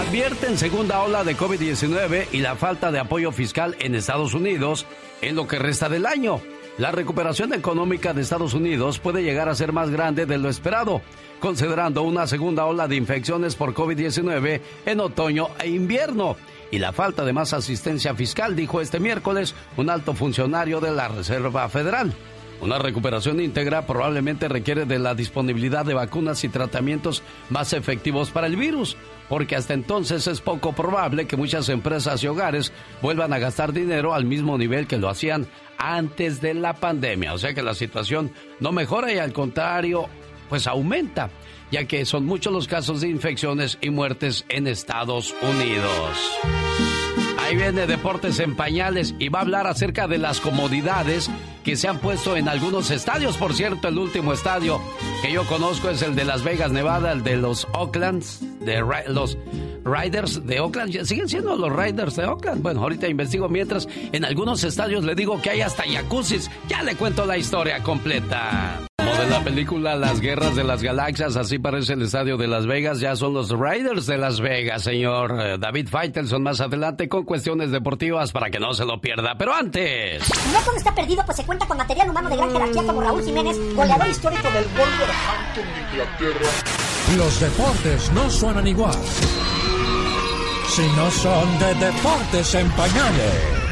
Advierten segunda ola de COVID-19 y la falta de apoyo fiscal en Estados Unidos en lo que resta del año. La recuperación económica de Estados Unidos puede llegar a ser más grande de lo esperado, considerando una segunda ola de infecciones por COVID-19 en otoño e invierno y la falta de más asistencia fiscal, dijo este miércoles un alto funcionario de la Reserva Federal. Una recuperación íntegra probablemente requiere de la disponibilidad de vacunas y tratamientos más efectivos para el virus, porque hasta entonces es poco probable que muchas empresas y hogares vuelvan a gastar dinero al mismo nivel que lo hacían antes de la pandemia. O sea que la situación no mejora y al contrario, pues aumenta, ya que son muchos los casos de infecciones y muertes en Estados Unidos. Ahí viene Deportes en Pañales y va a hablar acerca de las comodidades que se han puesto en algunos estadios. Por cierto, el último estadio que yo conozco es el de Las Vegas, Nevada, el de los Oaklands, de los Riders de Oakland. ¿Siguen siendo los Riders de Oakland? Bueno, ahorita investigo mientras en algunos estadios le digo que hay hasta jacuzzis. Ya le cuento la historia completa. De la película Las Guerras de las Galaxias, así parece el estadio de Las Vegas. Ya son los Riders de Las Vegas, señor eh, David Faitelson, más adelante con cuestiones deportivas para que no se lo pierda. Pero antes. No todo está perdido, pues se cuenta con material humano de gran jerarquía como Raúl Jiménez, goleador histórico del Wolverhampton de Inglaterra. Los deportes no suenan igual si no son de deportes en pañales.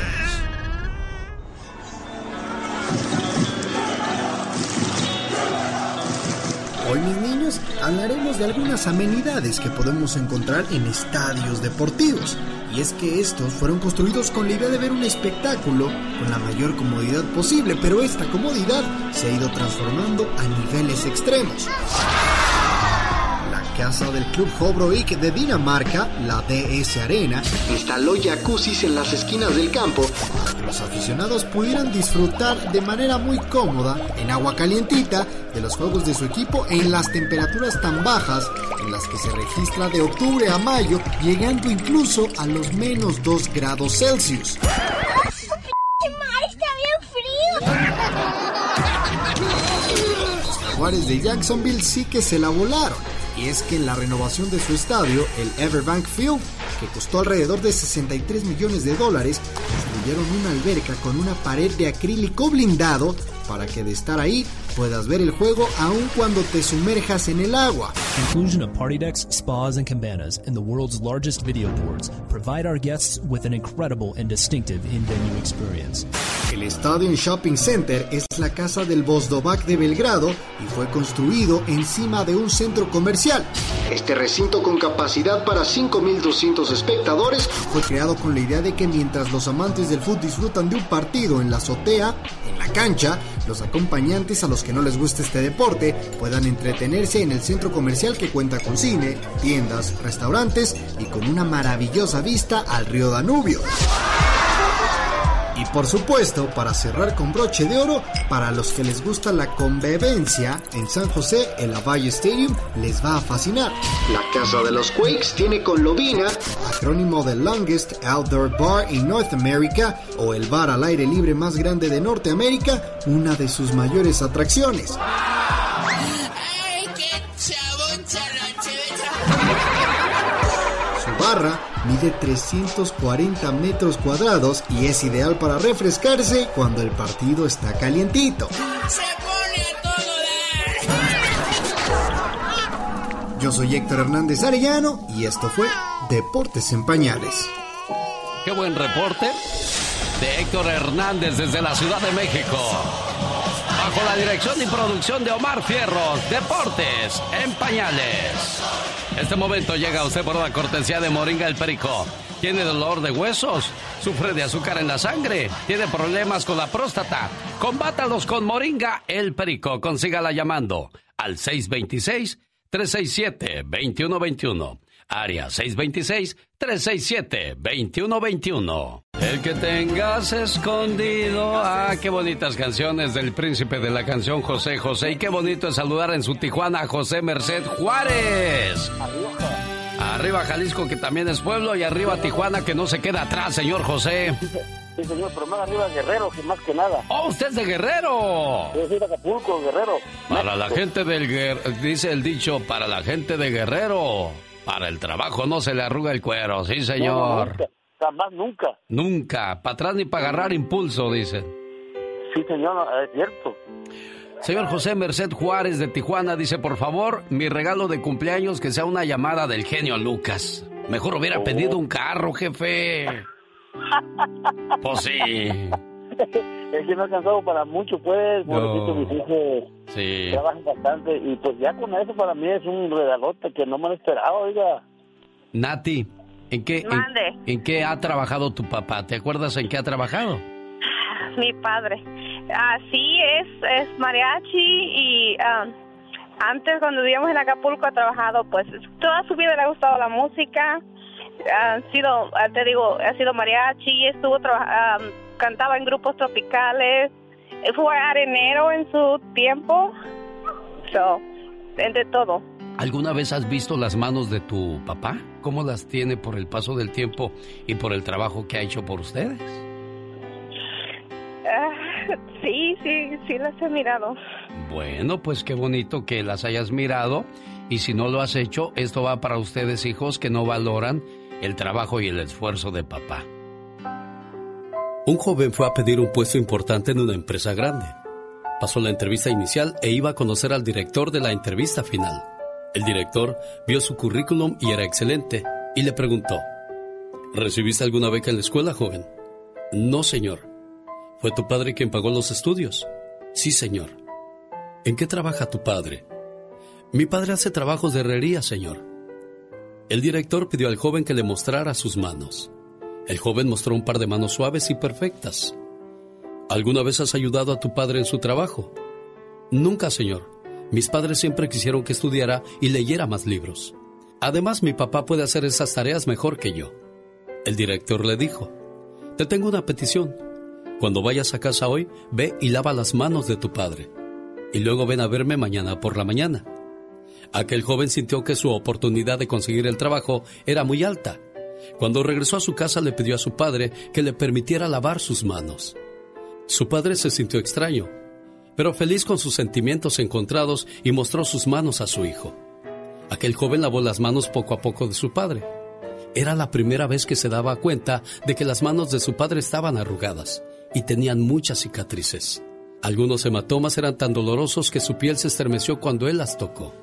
Hoy mis niños hablaremos de algunas amenidades que podemos encontrar en estadios deportivos. Y es que estos fueron construidos con la idea de ver un espectáculo con la mayor comodidad posible, pero esta comodidad se ha ido transformando a niveles extremos casa del Club Hobroik de Dinamarca, la DS Arena, instaló jacuzzis en las esquinas del campo. Para que los aficionados pudieran disfrutar de manera muy cómoda en agua calientita de los juegos de su equipo en las temperaturas tan bajas en las que se registra de octubre a mayo, llegando incluso a los menos 2 grados Celsius. Los jaguares de Jacksonville sí que se la volaron es que en la renovación de su estadio, el Everbank Field, que costó alrededor de 63 millones de dólares, construyeron una alberca con una pared de acrílico blindado para que de estar ahí puedas ver el juego aun cuando te sumerjas en el agua. Inclusion of party decks, spas, and cabanas in the world's largest video boards provide our guests with an incredible and distinctive in-venue experience. El Stadium Shopping Center es la casa del Bosdovac de Belgrado y fue construido encima de un centro comercial. Este recinto con capacidad para 5.200 espectadores fue creado con la idea de que mientras los amantes del fútbol disfrutan de un partido en la azotea, en la cancha, los acompañantes a los que no les gusta este deporte puedan entretenerse en el centro comercial que cuenta con cine, tiendas, restaurantes y con una maravillosa vista al río Danubio. Y por supuesto, para cerrar con broche de oro, para los que les gusta la convivencia, en San José, el Avalle Stadium les va a fascinar. La casa de los Quakes tiene con Lobina, acrónimo de Longest Outdoor Bar in North America, o el bar al aire libre más grande de Norteamérica, una de sus mayores atracciones. barra mide 340 metros cuadrados y es ideal para refrescarse cuando el partido está calientito. Yo soy Héctor Hernández Arellano y esto fue Deportes en Pañales. Qué buen reporte de Héctor Hernández desde la Ciudad de México. Bajo la dirección y producción de Omar Fierros, Deportes en Pañales. Este momento llega a usted por la cortesía de Moringa el Perico. ¿Tiene dolor de huesos? ¿Sufre de azúcar en la sangre? ¿Tiene problemas con la próstata? Combátalos con Moringa el Perico. Consígala llamando al 626 367-2121. Área 626-367-2121. El que tengas escondido. Ah, qué bonitas canciones del príncipe de la canción José José. Y qué bonito es saludar en su Tijuana a José Merced Juárez. Arriba Jalisco, que también es pueblo, y arriba Tijuana, que no se queda atrás, señor José. Sí, señor, pero más arriba Guerrero, que más que nada. ¡Oh, usted es de Guerrero! Yo soy de Acapulco, Guerrero. Para la gente del Guerrero, dice el dicho, para la gente de Guerrero, para el trabajo no se le arruga el cuero, sí, señor. nunca, jamás, nunca. Nunca, para atrás ni para agarrar impulso, dicen. Sí, señor, es cierto. Señor José Merced Juárez de Tijuana dice, por favor, mi regalo de cumpleaños que sea una llamada del genio Lucas. Mejor hubiera Oh. pedido un carro, jefe. Pues sí. es que no he alcanzado para mucho, pues. Pobrecito, mis hijos Sí. trabajan bastante. Y pues ya con eso para mí es un regalote que no me lo esperaba, oiga. Nati, ¿en qué, en, en qué ha trabajado tu papá? ¿Te acuerdas en qué ha trabajado? Mi padre. Ah, sí, es, es mariachi y ah, antes cuando vivíamos en Acapulco ha trabajado, pues toda su vida le ha gustado la música. Ha sido, ah, te digo, ha sido mariachi, estuvo traba- ah, cantaba en grupos tropicales, eh, fue arenero en su tiempo. So, entre todo. ¿Alguna vez has visto las manos de tu papá? ¿Cómo las tiene por el paso del tiempo y por el trabajo que ha hecho por ustedes? Ah, sí, sí, sí las he mirado. Bueno, pues qué bonito que las hayas mirado y si no lo has hecho, esto va para ustedes hijos que no valoran el trabajo y el esfuerzo de papá. Un joven fue a pedir un puesto importante en una empresa grande. Pasó la entrevista inicial e iba a conocer al director de la entrevista final. El director vio su currículum y era excelente y le preguntó, ¿Recibiste alguna beca en la escuela, joven? No, señor. ¿Fue tu padre quien pagó los estudios? Sí, señor. ¿En qué trabaja tu padre? Mi padre hace trabajos de herrería, señor. El director pidió al joven que le mostrara sus manos. El joven mostró un par de manos suaves y perfectas. ¿Alguna vez has ayudado a tu padre en su trabajo? Nunca, señor. Mis padres siempre quisieron que estudiara y leyera más libros. Además, mi papá puede hacer esas tareas mejor que yo. El director le dijo, Te tengo una petición. Cuando vayas a casa hoy, ve y lava las manos de tu padre. Y luego ven a verme mañana por la mañana. Aquel joven sintió que su oportunidad de conseguir el trabajo era muy alta. Cuando regresó a su casa le pidió a su padre que le permitiera lavar sus manos. Su padre se sintió extraño, pero feliz con sus sentimientos encontrados y mostró sus manos a su hijo. Aquel joven lavó las manos poco a poco de su padre. Era la primera vez que se daba cuenta de que las manos de su padre estaban arrugadas y tenían muchas cicatrices. Algunos hematomas eran tan dolorosos que su piel se estremeció cuando él las tocó.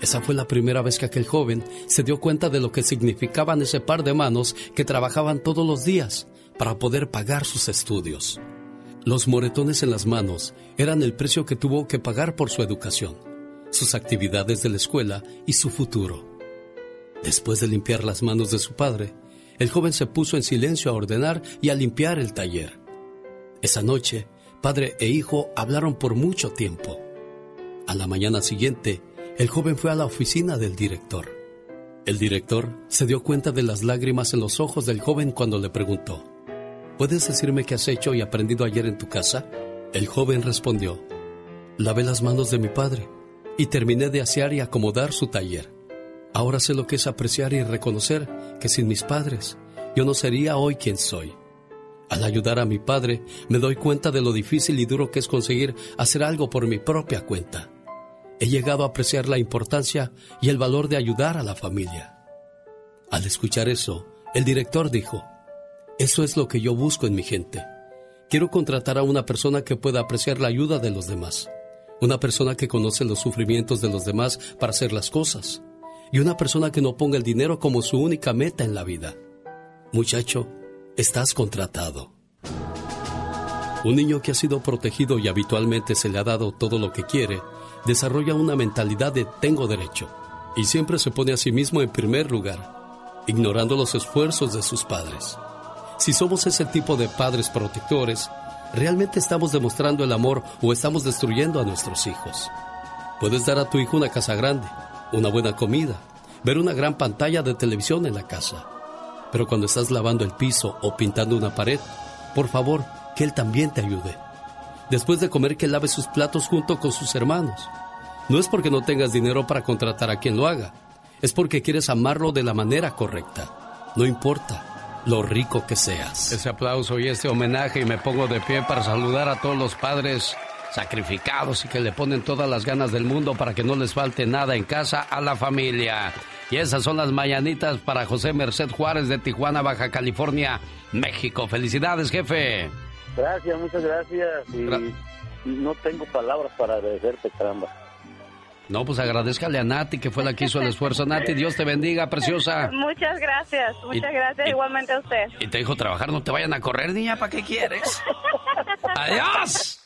Esa fue la primera vez que aquel joven se dio cuenta de lo que significaban ese par de manos que trabajaban todos los días para poder pagar sus estudios. Los moretones en las manos eran el precio que tuvo que pagar por su educación, sus actividades de la escuela y su futuro. Después de limpiar las manos de su padre, el joven se puso en silencio a ordenar y a limpiar el taller. Esa noche, padre e hijo hablaron por mucho tiempo. A la mañana siguiente, el joven fue a la oficina del director. El director se dio cuenta de las lágrimas en los ojos del joven cuando le preguntó, ¿Puedes decirme qué has hecho y aprendido ayer en tu casa? El joven respondió, Lavé las manos de mi padre y terminé de asear y acomodar su taller. Ahora sé lo que es apreciar y reconocer que sin mis padres yo no sería hoy quien soy. Al ayudar a mi padre me doy cuenta de lo difícil y duro que es conseguir hacer algo por mi propia cuenta. He llegado a apreciar la importancia y el valor de ayudar a la familia. Al escuchar eso, el director dijo, eso es lo que yo busco en mi gente. Quiero contratar a una persona que pueda apreciar la ayuda de los demás, una persona que conoce los sufrimientos de los demás para hacer las cosas, y una persona que no ponga el dinero como su única meta en la vida. Muchacho, estás contratado. Un niño que ha sido protegido y habitualmente se le ha dado todo lo que quiere, desarrolla una mentalidad de tengo derecho y siempre se pone a sí mismo en primer lugar, ignorando los esfuerzos de sus padres. Si somos ese tipo de padres protectores, ¿realmente estamos demostrando el amor o estamos destruyendo a nuestros hijos? Puedes dar a tu hijo una casa grande, una buena comida, ver una gran pantalla de televisión en la casa. Pero cuando estás lavando el piso o pintando una pared, por favor, que él también te ayude. Después de comer, que lave sus platos junto con sus hermanos. No es porque no tengas dinero para contratar a quien lo haga, es porque quieres amarlo de la manera correcta. No importa lo rico que seas. Ese aplauso y este homenaje y me pongo de pie para saludar a todos los padres sacrificados y que le ponen todas las ganas del mundo para que no les falte nada en casa a la familia. Y esas son las mañanitas para José Merced Juárez de Tijuana, Baja California, México. Felicidades, jefe. Gracias, muchas gracias. Y no tengo palabras para agradecerte, caramba. No, pues agradezcale a Nati, que fue la que hizo el esfuerzo. Nati, Dios te bendiga, preciosa. Muchas gracias, muchas gracias, igualmente a usted. Y te dijo trabajar, no te vayan a correr, niña, ¿para qué quieres? ¡Adiós!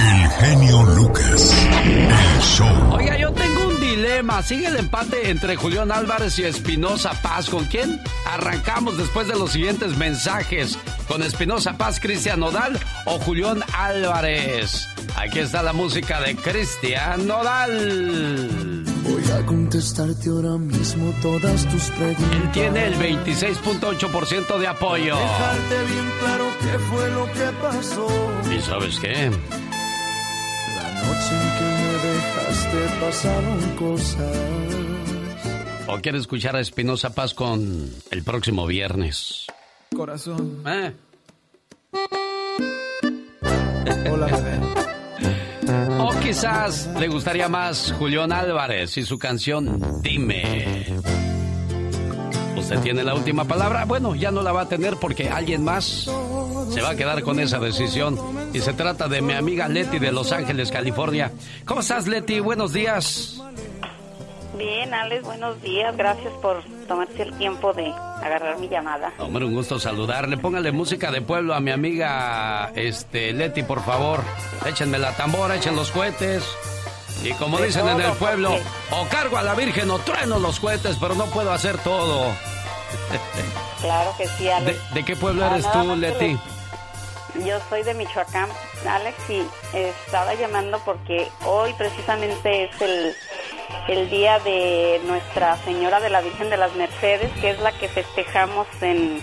El genio Lucas. El show. Oiga, yo tengo dilema. Sigue el empate entre Julián Álvarez y Espinosa Paz. ¿Con quién arrancamos después de los siguientes mensajes? ¿Con Espinosa Paz, Cristian Nodal o Julián Álvarez? Aquí está la música de Cristian Nodal. Voy a contestarte ahora mismo todas tus preguntas. Tiene el 26.8% de apoyo. Dejarte bien claro qué fue lo que pasó. ¿Y sabes qué? La noche en que dejaste pasaron cosas. ¿O quieres escuchar a Espinosa Paz con el próximo viernes? Corazón. ¿Eh? Hola, bebé. O quizás le gustaría más Julián Álvarez y su canción Dime. ¿Usted tiene la última palabra? Bueno, ya no la va a tener porque alguien más se va a quedar con esa decisión. Y se trata de mi amiga Leti de Los Ángeles, California. ¿Cómo estás, Leti? Buenos días. Bien, Alex, buenos días. Gracias por tomarse el tiempo de agarrar mi llamada. Hombre, un gusto saludarle. Póngale música de pueblo a mi amiga este, Leti, por favor. Échenme la tambora, echen los cohetes. Y como dicen en el pueblo, o cargo a la Virgen o trueno los cohetes, pero no puedo hacer todo. Claro que sí, ¿De, Alex. de qué pueblo Ah, eres tú, Leti? Yo soy de Michoacán, Alex, y estaba llamando porque hoy precisamente es el, el día de Nuestra Señora de la Virgen de las Mercedes, que es la que festejamos en,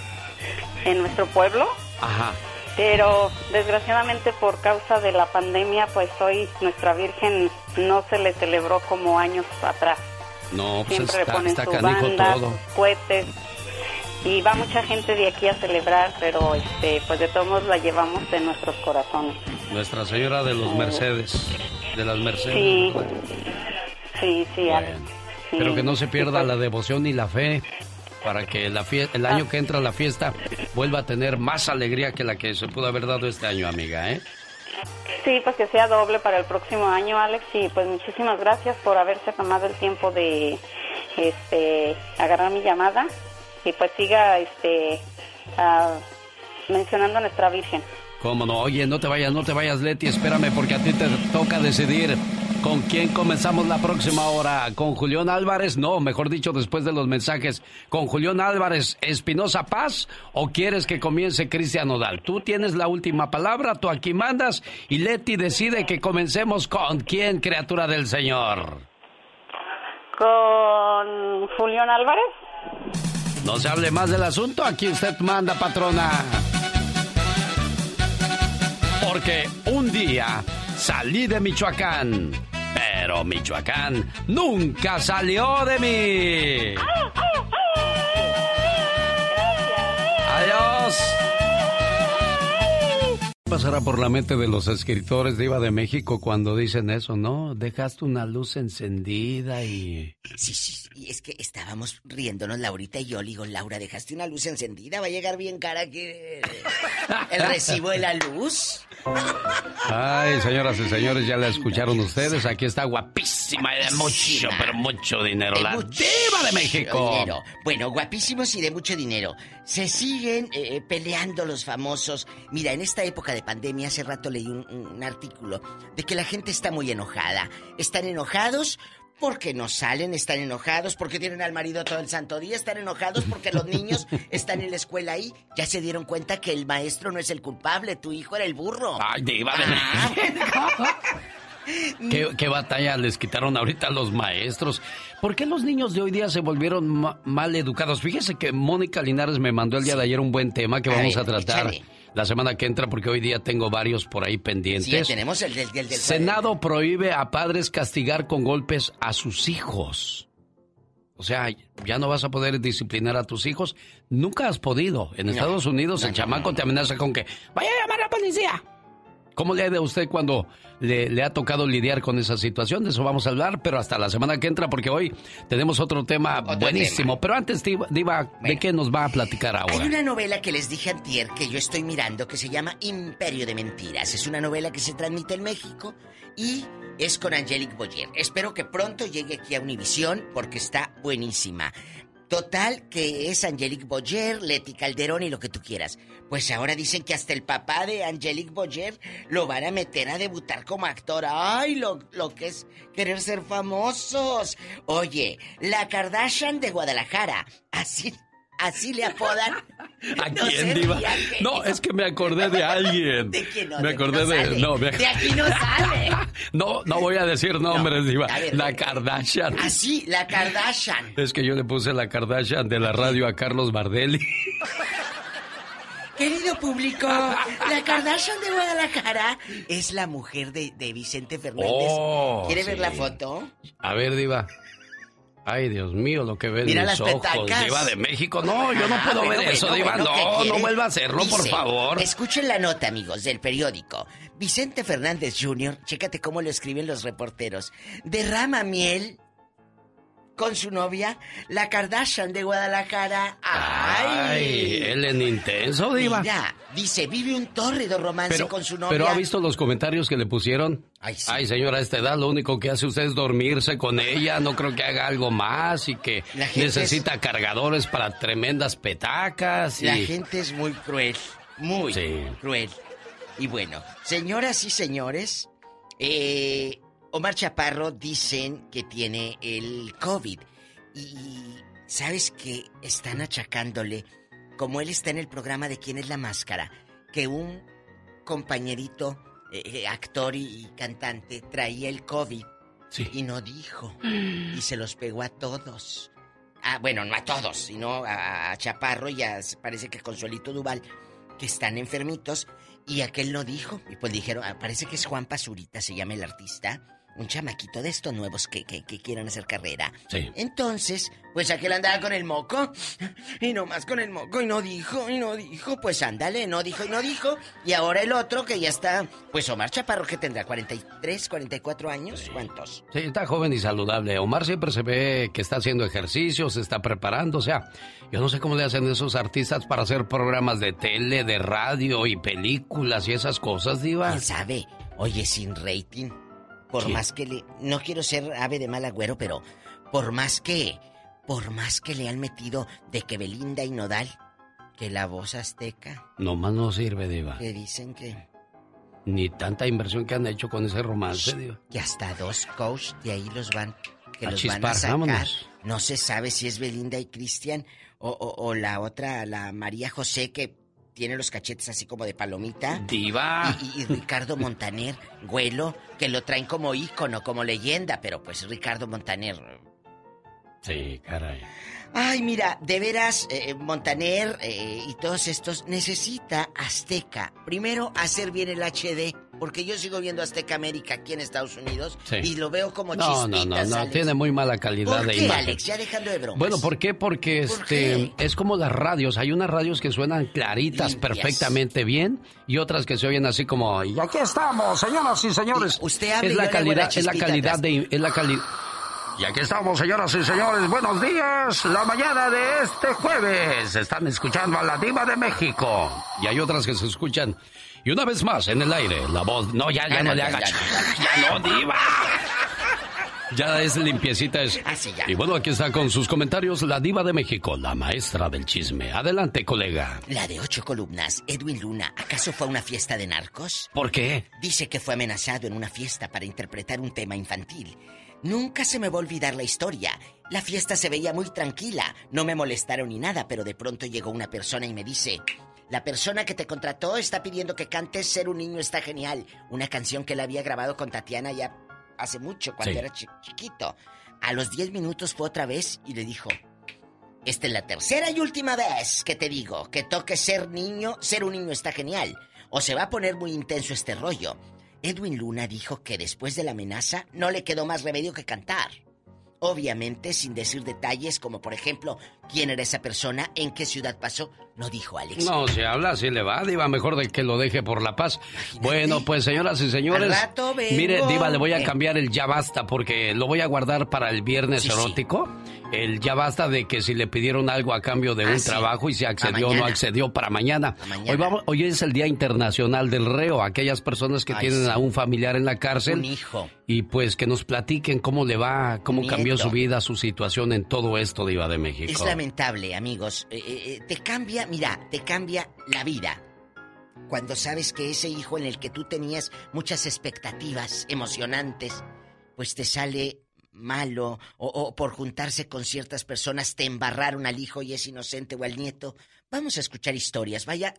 en nuestro pueblo. Ajá. Pero desgraciadamente por causa de la pandemia, pues hoy nuestra Virgen no se le celebró como años atrás. No, pues Siempre le está, ponen está su canijo banda, todo. sus cohetes. Y va mucha gente de aquí a celebrar, pero este, pues de todos modos la llevamos en nuestros corazones. Nuestra Señora de los Mercedes. De las Mercedes. Sí, sí, sí. Sí. Pero que no se pierda Sí, la devoción ni la fe para que la fie- el año que entra la fiesta vuelva a tener más alegría que la que se pudo haber dado este año, amiga, ¿eh? Sí, pues que sea doble para el próximo año, Alex. Y pues muchísimas gracias por haberse tomado el tiempo de este, agarrar mi llamada. Y pues siga este, ah, mencionando a nuestra Virgen. ¿Cómo no? Oye, no te vayas, no te vayas, Leti, espérame porque a ti te toca decidir con quién comenzamos la próxima hora. ¿Con Julián Álvarez? No, mejor dicho, después de los mensajes. ¿Con Julián Álvarez Espinosa Paz o quieres que comience Cristian Nodal? Tú tienes la última palabra, tú aquí mandas y Leti decide que comencemos con quién, criatura del Señor. Con Julián Álvarez. No se hable más del asunto, aquí usted manda, patrona. Porque un día salí de Michoacán, pero Michoacán nunca salió de mí. Adiós. Pasará por la mente de los escritores de Iba de México cuando dicen eso, no? Dejaste una luz encendida y... Sí, sí, y es que estábamos riéndonos Laurita y yo. Le digo, Laura, dejaste una luz encendida, va a llegar bien cara que el recibo de la luz. Ay, señoras y señores, ya la escucharon ustedes. Aquí está guapísima y de mucho, pero mucho dinero. De la mucho diva de México. dinero. Bueno, guapísimos y de mucho dinero. Se siguen eh, peleando los famosos. Mira, en esta época de pandemia, hace rato leí un, un artículo de que la gente está muy enojada. Están enojados porque no salen, están enojados porque tienen al marido todo el santo día, están enojados porque los niños están en la escuela ahí. Ya se dieron cuenta que el maestro no es el culpable, tu hijo era el burro. Ay, diva de ¿Qué, qué batalla les quitaron ahorita a los maestros? ¿Por qué los niños de hoy día se volvieron ma- mal educados? Fíjese que Mónica Linares me mandó el día de ayer un buen tema que A vamos ver, a tratar échale. La semana que entra porque hoy día tengo varios por ahí pendientes. Sí, tenemos el del, del, del Senado prohíbe a padres castigar con golpes a sus hijos. O sea, ya no vas a poder disciplinar a tus hijos. Nunca has podido. En No. Estados Unidos No, el no, chamaco te amenaza con que vaya a llamar a la policía. ¿Cómo le ha ido a usted cuando le, le ha tocado lidiar con esa situación? De eso vamos a hablar, pero hasta la semana que entra, porque hoy tenemos otro tema buenísimo. Pero antes, Diva, Diva, ¿de qué nos va a platicar Hay ahora? una novela que les dije antier que yo estoy mirando que se llama Imperio de Mentiras. Es una novela que se transmite en México y es con Angelique Boyer. Espero que pronto llegue aquí a Univisión porque está buenísima. Total, que es Angelique Boyer, Leti Calderón y lo que tú quieras. Pues ahora dicen que hasta el papá de Angelique Boyer lo van a meter a debutar como actor. ¡Ay, lo, lo que es querer ser famosos! Oye, la Kardashian de Guadalajara. Así, así le apodan. ¿A No quién, Diva? No, es que me acordé de alguien. ¿De quién no? Me De aquí acordé no de. sale. No, me- De aquí no sale. No, no voy a decir nombres, Diva. a ver, La Kardashian. Así, la Kardashian. Es que yo le puse la Kardashian de la radio a Carlos Bardelli. Querido público, la Kardashian de Guadalajara es la mujer de, de Vicente Fernández. Oh, ¿Quiere ver sí. la foto? A ver, Diva. Ay, Dios mío, lo que ven Mira mis las ojos, petacas. Diva de México. No, yo no Ah, puedo bueno, ver eso, bueno, Diva. bueno, ¿qué no, no vuelva a hacerlo, por favor. Escuchen la nota, amigos, del periódico. Vicente Fernández Jr., chécate cómo lo escriben los reporteros. Derrama miel con su novia, la Kardashian de Guadalajara. Ay, él en intenso, Diva. Mira, dice, vive un tórrido romance Pero, con su novia. pero ¿ha visto los comentarios que le pusieron? Ay, sí. Ay, señora, a esta edad lo único que hace usted es dormirse con ella. No creo que haga algo más y que necesita cargadores para tremendas petacas. Y... La gente es muy cruel, muy Sí. cruel. Y bueno, señoras y señores, eh, Omar Chaparro dicen que tiene el COVID. Y sabes que están achacándole, como él está en el programa de quién es la máscara, que un compañerito, eh, eh, actor y, cantante, traía el COVID y no dijo. Y se los pegó a todos. Ah, bueno, no a todos, sino a, a Chaparro y a, parece que Consuelito Duval, que están enfermitos, y aquel no dijo. Y pues dijeron, ah, parece que es Juan Pazurita, se llama el artista, un chamaquito de estos nuevos que, que, que quieran hacer carrera. Sí. Entonces, pues aquel andaba con el moco, y nomás con el moco, y no dijo, y no dijo, pues ándale, no dijo y no dijo. Y ahora el otro que ya está, pues Omar Chaparro, que tendrá 43, 44 años, ¿cuántos? Sí, está joven y saludable. Omar siempre se ve que está haciendo ejercicio, se está preparando. O sea, yo no sé cómo le hacen esos artistas para hacer programas de tele, de radio y películas y esas cosas, Diva. ¿Quién sabe? Oye, sin rating. Por Sí. más que le. No quiero ser ave de mal agüero, pero. Por más que. Por más que le han metido de que Belinda y Nodal. Que la voz azteca. Nomás no sirve, Diva. Que dicen que. Ni tanta inversión que han hecho con ese romance, Diva. Que hasta dos coach de ahí los van. Que A los chispar, van a sacar. vámonos. No se sabe si es Belinda y Cristian. O, o- o la otra, la María José, que tiene los cachetes así como de palomita. Diva. Y, y Ricardo Montaner, güelo, que lo traen como ícono, como leyenda, pero pues Ricardo Montaner. Sí, caray. Ay, mira, de veras, eh, Montaner eh, y todos estos necesita Azteca. Primero, hacer bien el HD. Porque yo sigo viendo Azteca América aquí en Estados Unidos Sí. y lo veo como No, no, no, chispitas, no, Alex. tiene muy mala calidad ¿Por de qué, imagen. Alex? Ya dejando de bromas. Bueno, ¿por qué? Porque este es como las radios. Hay unas radios que suenan claritas, Limpias. perfectamente bien, y otras que se oyen así como. Y aquí estamos, señoras y señores. Usted hable es y la calidad, es la calidad de, es la calidad. Y aquí estamos, señoras y señores. Buenos días. La mañana de este jueves. Están escuchando a la diva de México. Y hay otras que se escuchan. Y una vez más en el aire, la voz. No, ya, ya Ah, no, no, le ya, hagas. ya, Ya, no, diva. Ya es limpiecita es. Así ya. Y bueno, aquí está con sus comentarios la diva de México, la maestra del chisme. Adelante, colega. La de ocho columnas, Edwin Luna, ¿acaso fue a una fiesta de narcos? ¿Por qué? Dice que fue amenazado en una fiesta para interpretar un tema infantil. Nunca se me va a olvidar la historia. La fiesta se veía muy tranquila, no me molestaron ni nada, pero de pronto llegó una persona y me dice, la persona que te contrató está pidiendo que cantes Ser un niño está genial, una canción que él había grabado con Tatiana ya hace mucho, cuando Sí. era chi- chiquito. A los 10 minutos fue otra vez y le dijo, esta es la tercera y última vez que te digo que toque ser niño, ser un niño está genial. O se va a poner muy intenso este rollo. Edwin Luna dijo que después de la amenaza no le quedó más remedio que cantar. Obviamente sin decir detalles como por ejemplo quién era esa persona, en qué ciudad pasó, no dijo Alex. No, si habla así le va, Diva, mejor de que lo deje por la paz. Bueno, pues señoras y señores, Al rato vengo. mire, Diva, le voy a Eh. cambiar el ya basta porque lo voy a guardar para el viernes Sí, sí. El ya basta de que si le pidieron algo a cambio de Ah, un sí. trabajo y si accedió o no accedió para mañana. mañana. Hoy, vamos, hoy es el Día Internacional del Reo, aquellas personas que Ay, tienen sí. a un familiar en la cárcel. Un hijo. Y pues que nos platiquen cómo le va, cómo cambió su vida, su situación en todo esto, Diva de México. Es lamentable, amigos. Eh, eh, eh, te cambia, mira, te cambia la vida. Cuando sabes que ese hijo en el que tú tenías muchas expectativas emocionantes, pues te sale malo o, o por juntarse con ciertas personas te embarraron al hijo y es inocente o al nieto. Vamos a escuchar historias. Vaya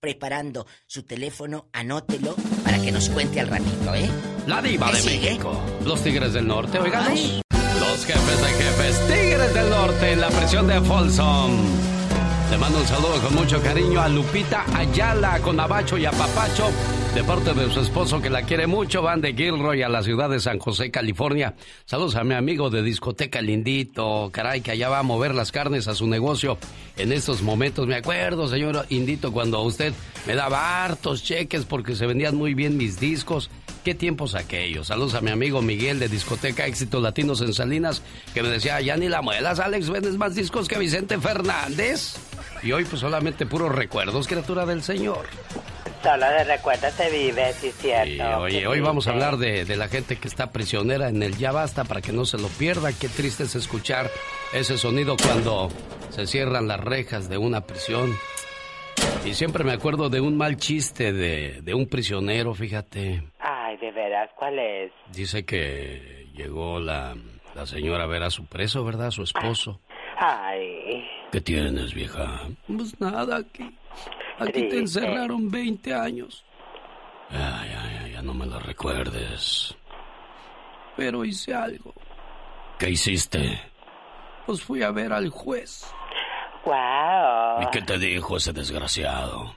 preparando su teléfono, anótelo para que nos cuente al ratito, ¿eh? La diva ¿Qué de sigue? México. Los Tigres del Norte, oigan. Ay. Los jefes de jefes, Tigres del Norte, en la presión de Folsom. Le mando un saludo con mucho cariño a Lupita Ayala, con Abacho y a Papacho, de parte de su esposo que la quiere mucho. Van de Gilroy a la ciudad de San José, California. Saludos a mi amigo de discoteca Lindito, caray, que allá va a mover las carnes a su negocio en estos momentos. Me acuerdo, señor Indito, cuando usted me daba hartos cheques porque se vendían muy bien mis discos. ¿Qué tiempos aquellos? Saludos a mi amigo Miguel de Discoteca Éxitos Latinos en Salinas, que me decía, ya ni la muelas, Alex, vendes más discos que Vicente Fernández. Y hoy pues solamente puros recuerdos, criatura del Señor. Solo de recuerdos se vive, sí, cierto. Y, oye, hoy vamos a hablar de, de la gente que está prisionera en el Ya Basta para que no se lo pierda. Qué triste es escuchar ese sonido cuando se cierran las rejas de una prisión. Y siempre me acuerdo de un mal chiste de, de un prisionero, fíjate. Ay, de veras, ¿cuál es? Dice que llegó la, la señora a ver a su preso, ¿verdad? A su esposo. Ay, ¿Qué tienes, vieja? Pues nada, aquí. Aquí te encerraron 20 años. Ay, ay, ay, ya no me lo recuerdes. Pero hice algo. ¿Qué hiciste? Pues fui a ver al juez. wow. ¿Y qué te dijo ese desgraciado?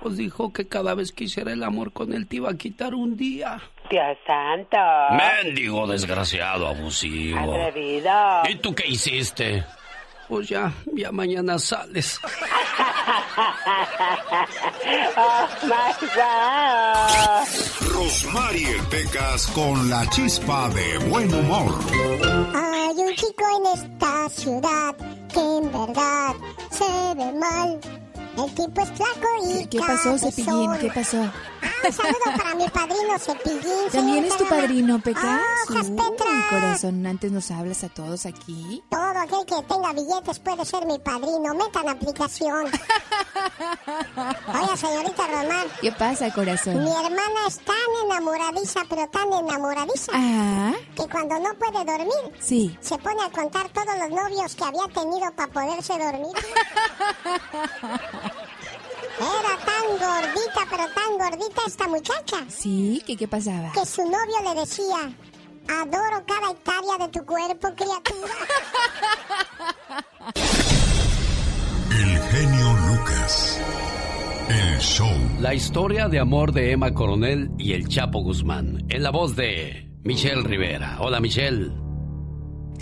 Pues dijo que cada vez que hiciera el amor con él te iba a quitar un día. Dios santo. Mendigo desgraciado abusivo. Atrevido. ¿Y tú qué hiciste? Pues ya, ya mañana sales. oh my God. Rosmarie Pecas con la chispa de buen humor. Hay un chico en esta ciudad que en verdad se ve mal. El tipo es flaco y ¿Qué pasó, Cepillín? ¿Qué pasó? Ah, un saludo para mi padrino Cepillín. ¿También es tu padrino, Pecas? Ah. Uy, corazón, antes nos hablas a todos aquí. Todo aquel que tenga billetes puede ser mi padrino. Metan aplicación. Oiga, señorita Román. ¿Qué pasa, corazón? Mi hermana es tan enamoradiza, pero tan enamoradiza, Ah, que cuando no puede dormir, sí. se pone a contar todos los novios que había tenido para poderse dormir. Era tan gordita, pero tan gordita esta muchacha, ¿Sí? ¿Qué, qué pasaba? que su novio le decía, adoro cada hectárea de tu cuerpo, criatura. El genio Lucas. El Show. La historia de amor de Emma Coronel y el Chapo Guzmán. En la voz de Michelle Rivera. Hola, Michelle.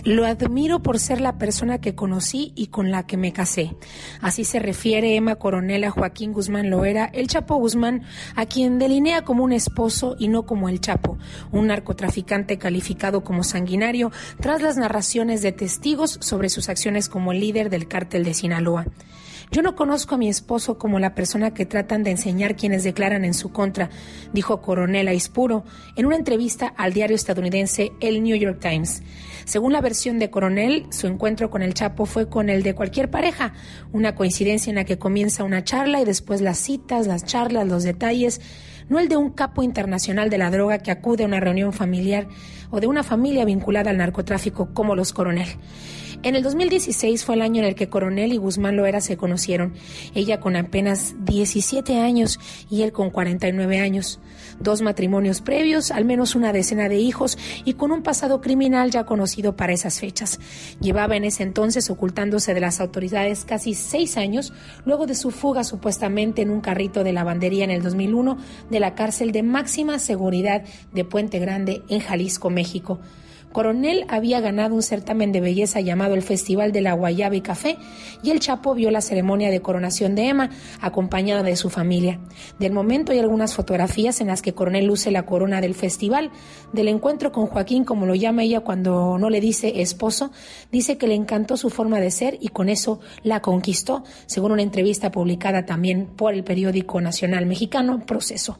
Lo admiro por ser la persona que conocí y con la que me casé. Así se refiere Emma Coronel a Joaquín Guzmán Loera, el Chapo Guzmán, a quien delinea como un esposo y no como el Chapo, un narcotraficante calificado como sanguinario tras las narraciones de testigos sobre sus acciones como líder del cártel de Sinaloa. Yo no conozco a mi esposo como la persona que tratan de enseñar quienes declaran en su contra, dijo Coronel Aispuro en una entrevista al diario estadounidense El New York Times. Según la versión de Coronel, su encuentro con el Chapo fue con el de cualquier pareja, una coincidencia en la que comienza una charla y después las citas, las charlas, los detalles, no el de un capo internacional de la droga que acude a una reunión familiar o de una familia vinculada al narcotráfico como los Coronel. En el 2016 fue el año en el que Coronel y Guzmán Loera se conocieron, ella con apenas 17 años y él con 49 años. Dos matrimonios previos, al menos una decena de hijos y con un pasado criminal ya conocido para esas fechas. Llevaba en ese entonces ocultándose de las autoridades casi seis años luego de su fuga supuestamente en un carrito de lavandería en el 2001 de la cárcel de máxima seguridad de Puente Grande en Jalisco, México. Coronel había ganado un certamen de belleza llamado el Festival de la Guayaba y Café y el Chapo vio la ceremonia de coronación de Emma acompañada de su familia. Del momento hay algunas fotografías en las que Coronel luce la corona del festival. Del encuentro con Joaquín, como lo llama ella cuando no le dice esposo, dice que le encantó su forma de ser y con eso la conquistó, según una entrevista publicada también por el periódico nacional mexicano Proceso.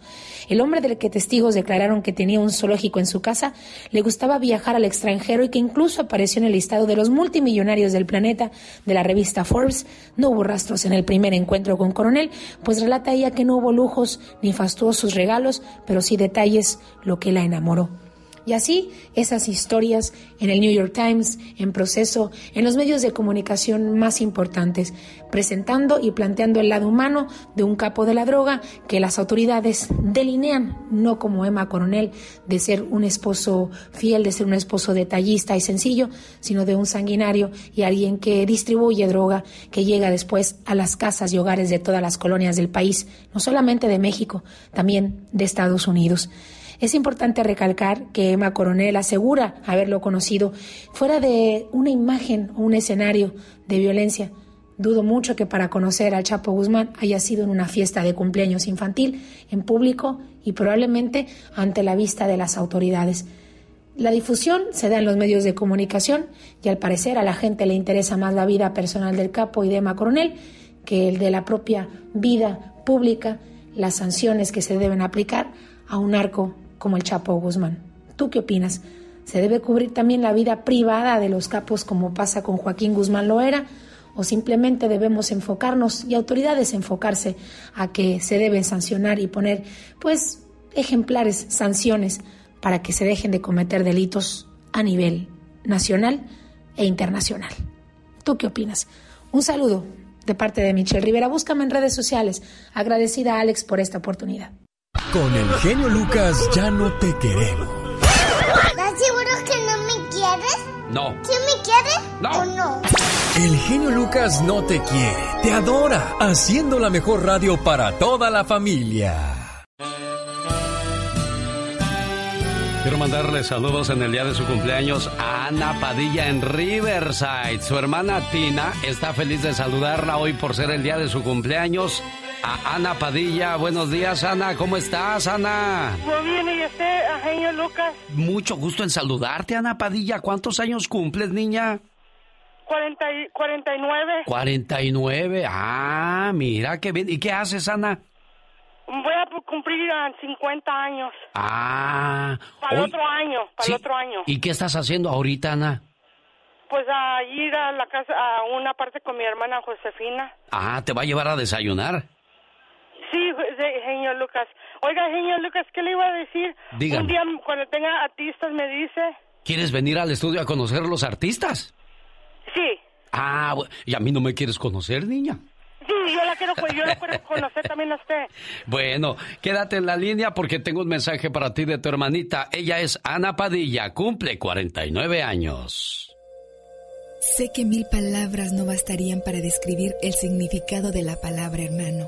El hombre del que testigos declararon que tenía un zoológico en su casa le gustaba viajar al extranjero y que incluso apareció en el listado de los multimillonarios del planeta de la revista Forbes. No hubo rastros en el primer encuentro con Coronel, pues relata ella que no hubo lujos ni fastuosos regalos, pero sí detalles, lo que la enamoró. Y así esas historias en el New York Times, en proceso, en los medios de comunicación más importantes, presentando y planteando el lado humano de un capo de la droga que las autoridades delinean, no como Emma Coronel, de ser un esposo fiel, de ser un esposo detallista y sencillo, sino de un sanguinario y alguien que distribuye droga, que llega después a las casas y hogares de todas las colonias del país, no solamente de México, también de Estados Unidos. Es importante recalcar que Emma Coronel asegura haberlo conocido fuera de una imagen o un escenario de violencia. Dudo mucho que para conocer al Chapo Guzmán haya sido en una fiesta de cumpleaños infantil, en público y probablemente ante la vista de las autoridades. La difusión se da en los medios de comunicación y al parecer a la gente le interesa más la vida personal del capo y de Emma Coronel que el de la propia vida pública, las sanciones que se deben aplicar a un narco como el Chapo Guzmán. ¿Tú qué opinas? ¿Se debe cubrir también la vida privada de los capos como pasa con Joaquín Guzmán Loera? ¿O simplemente debemos enfocarnos y autoridades enfocarse a que se deben sancionar y poner, pues, ejemplares sanciones para que se dejen de cometer delitos a nivel nacional e internacional? ¿Tú qué opinas? Un saludo de parte de Michelle Rivera. Búscame en redes sociales. Agradecida a Alex por esta oportunidad. Con el genio Lucas ya no te queremos. ¿Estás seguro que no me quieres? No. ¿Quién me quiere? No. ¿O no? El genio Lucas no te quiere, te adora, haciendo la mejor radio para toda la familia. Quiero mandarle saludos en el día de su cumpleaños a Ana Padilla en Riverside. Su hermana Tina está feliz de saludarla hoy por ser el día de su cumpleaños. A Ana Padilla, buenos días Ana, ¿cómo estás Ana? Muy bien, ¿y usted, genio Lucas? Mucho gusto en saludarte Ana Padilla. ¿Cuántos años cumples, niña? 40 y- 49. 49. Ah, mira qué bien. ¿Y qué haces, Ana? Voy a cumplir ah, 50 años. Ah. Para el hoy- otro año, para Sí. el otro año. ¿Y qué estás haciendo ahorita, Ana? Pues a ir a la casa, a una parte con mi hermana Josefina. Ah, te va a llevar a desayunar. Sí, de- genio Lucas. Oiga, genio Lucas, ¿qué le iba a decir? Dígame. Un día cuando tenga artistas me dice. ¿Quieres venir al estudio a conocer los artistas? Sí, Ah, ¿y a mí no me quieres conocer, niña? sí, yo la quiero, pues, yo la quiero conocer también a usted. Bueno, quédate en la línea porque tengo un mensaje para ti de tu hermanita. Ella es Ana Padilla, cumple 49 años. Sé que mil palabras no bastarían para describir el significado de la palabra hermano.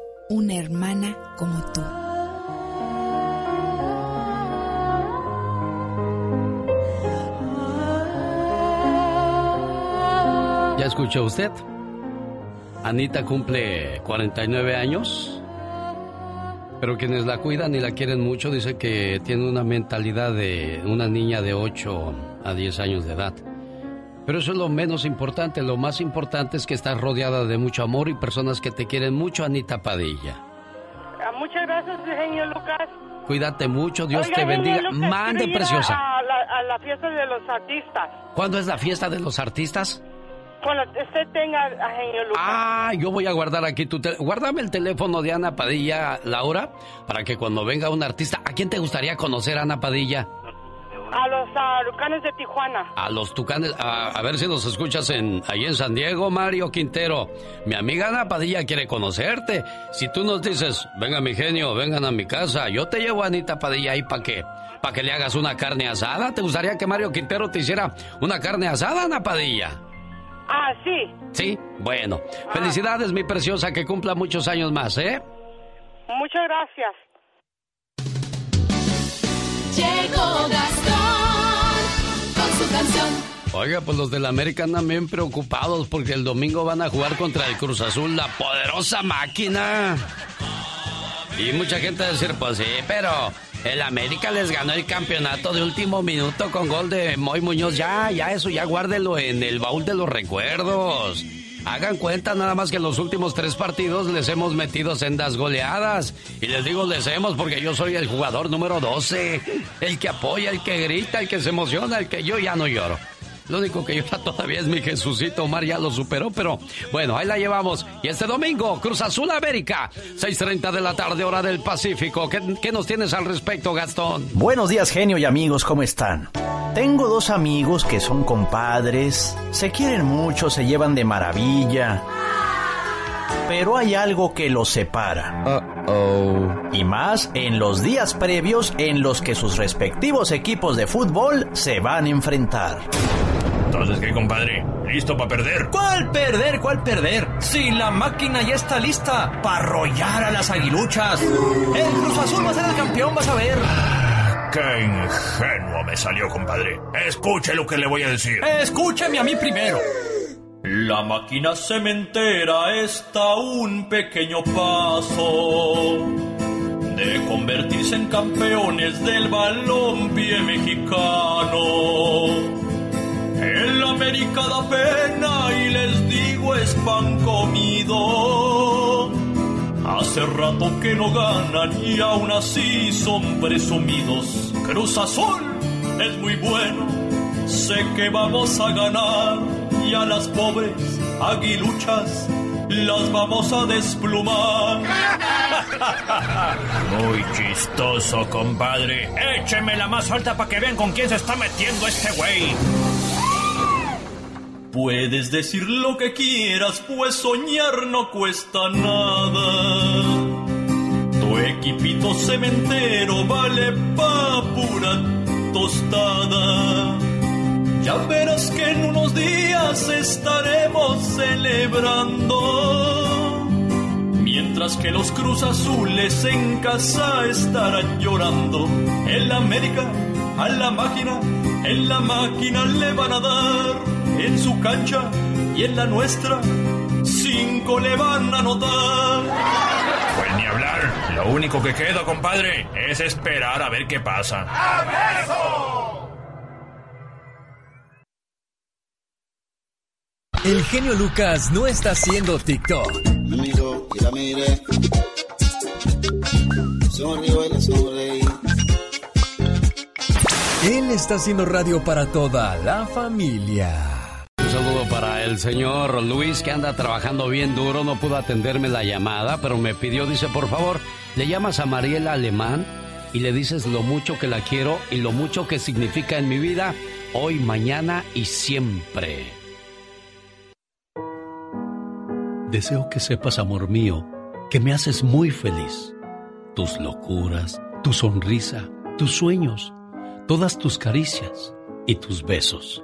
una hermana como tú. ¿Ya escuchó usted? Anita cumple 49 años, pero quienes la cuidan y la quieren mucho dicen que tiene una mentalidad de una niña de 8 a 10 años de edad. Pero eso es lo menos importante, lo más importante es que estás rodeada de mucho amor y personas que te quieren mucho, Anita Padilla. Ah, Muchas gracias, genio Lucas. Cuídate mucho, Dios Oiga, te bendiga. Lucas, Mande, preciosa. A la, a la fiesta de los artistas. ¿Cuándo es la fiesta de los artistas? Cuando usted tenga a genio Lucas. Ah, yo voy a guardar aquí tu teléfono. Guárdame el teléfono de Ana Padilla, Laura, para que cuando venga un artista, ¿a quién te gustaría conocer, Ana Padilla? A los arucanes de Tijuana. A los tucanes, a, a ver si los escuchas en, ahí en San Diego, Mario Quintero. Mi amiga Ana Padilla quiere conocerte. Si tú nos dices, venga mi genio, vengan a mi casa, yo te llevo a Anita Padilla ahí para que, para que le hagas una carne asada. ¿Te gustaría que Mario Quintero te hiciera una carne asada, Ana Padilla? Ah, sí. Sí, bueno. Felicidades, mi preciosa, que cumpla muchos años más, ¿eh? Muchas gracias. Llegó Gastón con su canción. Oiga, pues los del América andan bien preocupados porque el domingo van a jugar contra el Cruz Azul, la poderosa máquina. Y mucha gente va a decir, pues sí, pero el América les ganó el campeonato de último minuto con gol de Moy Muñoz. Ya, ya eso, ya guárdelo en el baúl de los recuerdos. Hagan cuenta nada más que en los últimos tres partidos les hemos metido sendas goleadas. Y les digo les hemos porque yo soy el jugador número 12. El que apoya, el que grita, el que se emociona, el que yo ya no lloro. Lo único que llora todavía es mi Jesucito. Omar ya lo superó, pero bueno, ahí la llevamos. Y este domingo, Cruz Azul América, 6.30 de la tarde, hora del Pacífico. ¿Qué, qué nos tienes al respecto, Gastón? Buenos días, genio y amigos, ¿cómo están? Tengo dos amigos que son compadres, se quieren mucho, se llevan de maravilla. Pero hay algo que los separa. Y más en los días previos en los que sus respectivos equipos de fútbol se van a enfrentar. Entonces, ¿qué, compadre? ¿Listo para perder? ¿Cuál perder? ¿Cuál perder? Si la máquina ya está lista para arrollar a las aguiluchas. El Cruz Azul va a ser el campeón, vas a ver. Qué ingenuo me salió, compadre. Escuche lo que le voy a decir. Escúchame a mí primero. La máquina cementera está a un pequeño paso de convertirse en campeones del balompié mexicano. El América da pena y les digo es pan comido. Hace rato que no ganan y aún así son presumidos. Cruz Azul es muy bueno, sé que vamos a ganar y a las pobres aguiluchas las vamos a desplumar. Muy chistoso, compadre. Écheme la más alta para que vean con quién se está metiendo este güey. Puedes decir lo que quieras, pues soñar no cuesta nada. Tu equipito cementero vale pa' pura tostada. Ya verás que en unos días estaremos celebrando. Mientras que los Cruz Azules en casa estarán llorando. En la América, a la máquina, en la máquina le van a dar. En su cancha y en la nuestra, cinco le van a anotar. Pues ni hablar. Lo único que queda, compadre, es esperar a ver qué pasa. El genio Lucas no está haciendo TikTok. Amigo, y la mire. Sonreí. Él está haciendo radio para toda la familia. Saludo para el señor Luis que anda trabajando bien duro, no pudo atenderme la llamada, pero me pidió, dice, por favor, le llamas a Mariela Alemán y le dices lo mucho que la quiero y lo mucho que significa en mi vida, hoy, mañana y siempre. Deseo que sepas, amor mío, que me haces muy feliz. Tus locuras, tu sonrisa, tus sueños, todas tus caricias y tus besos.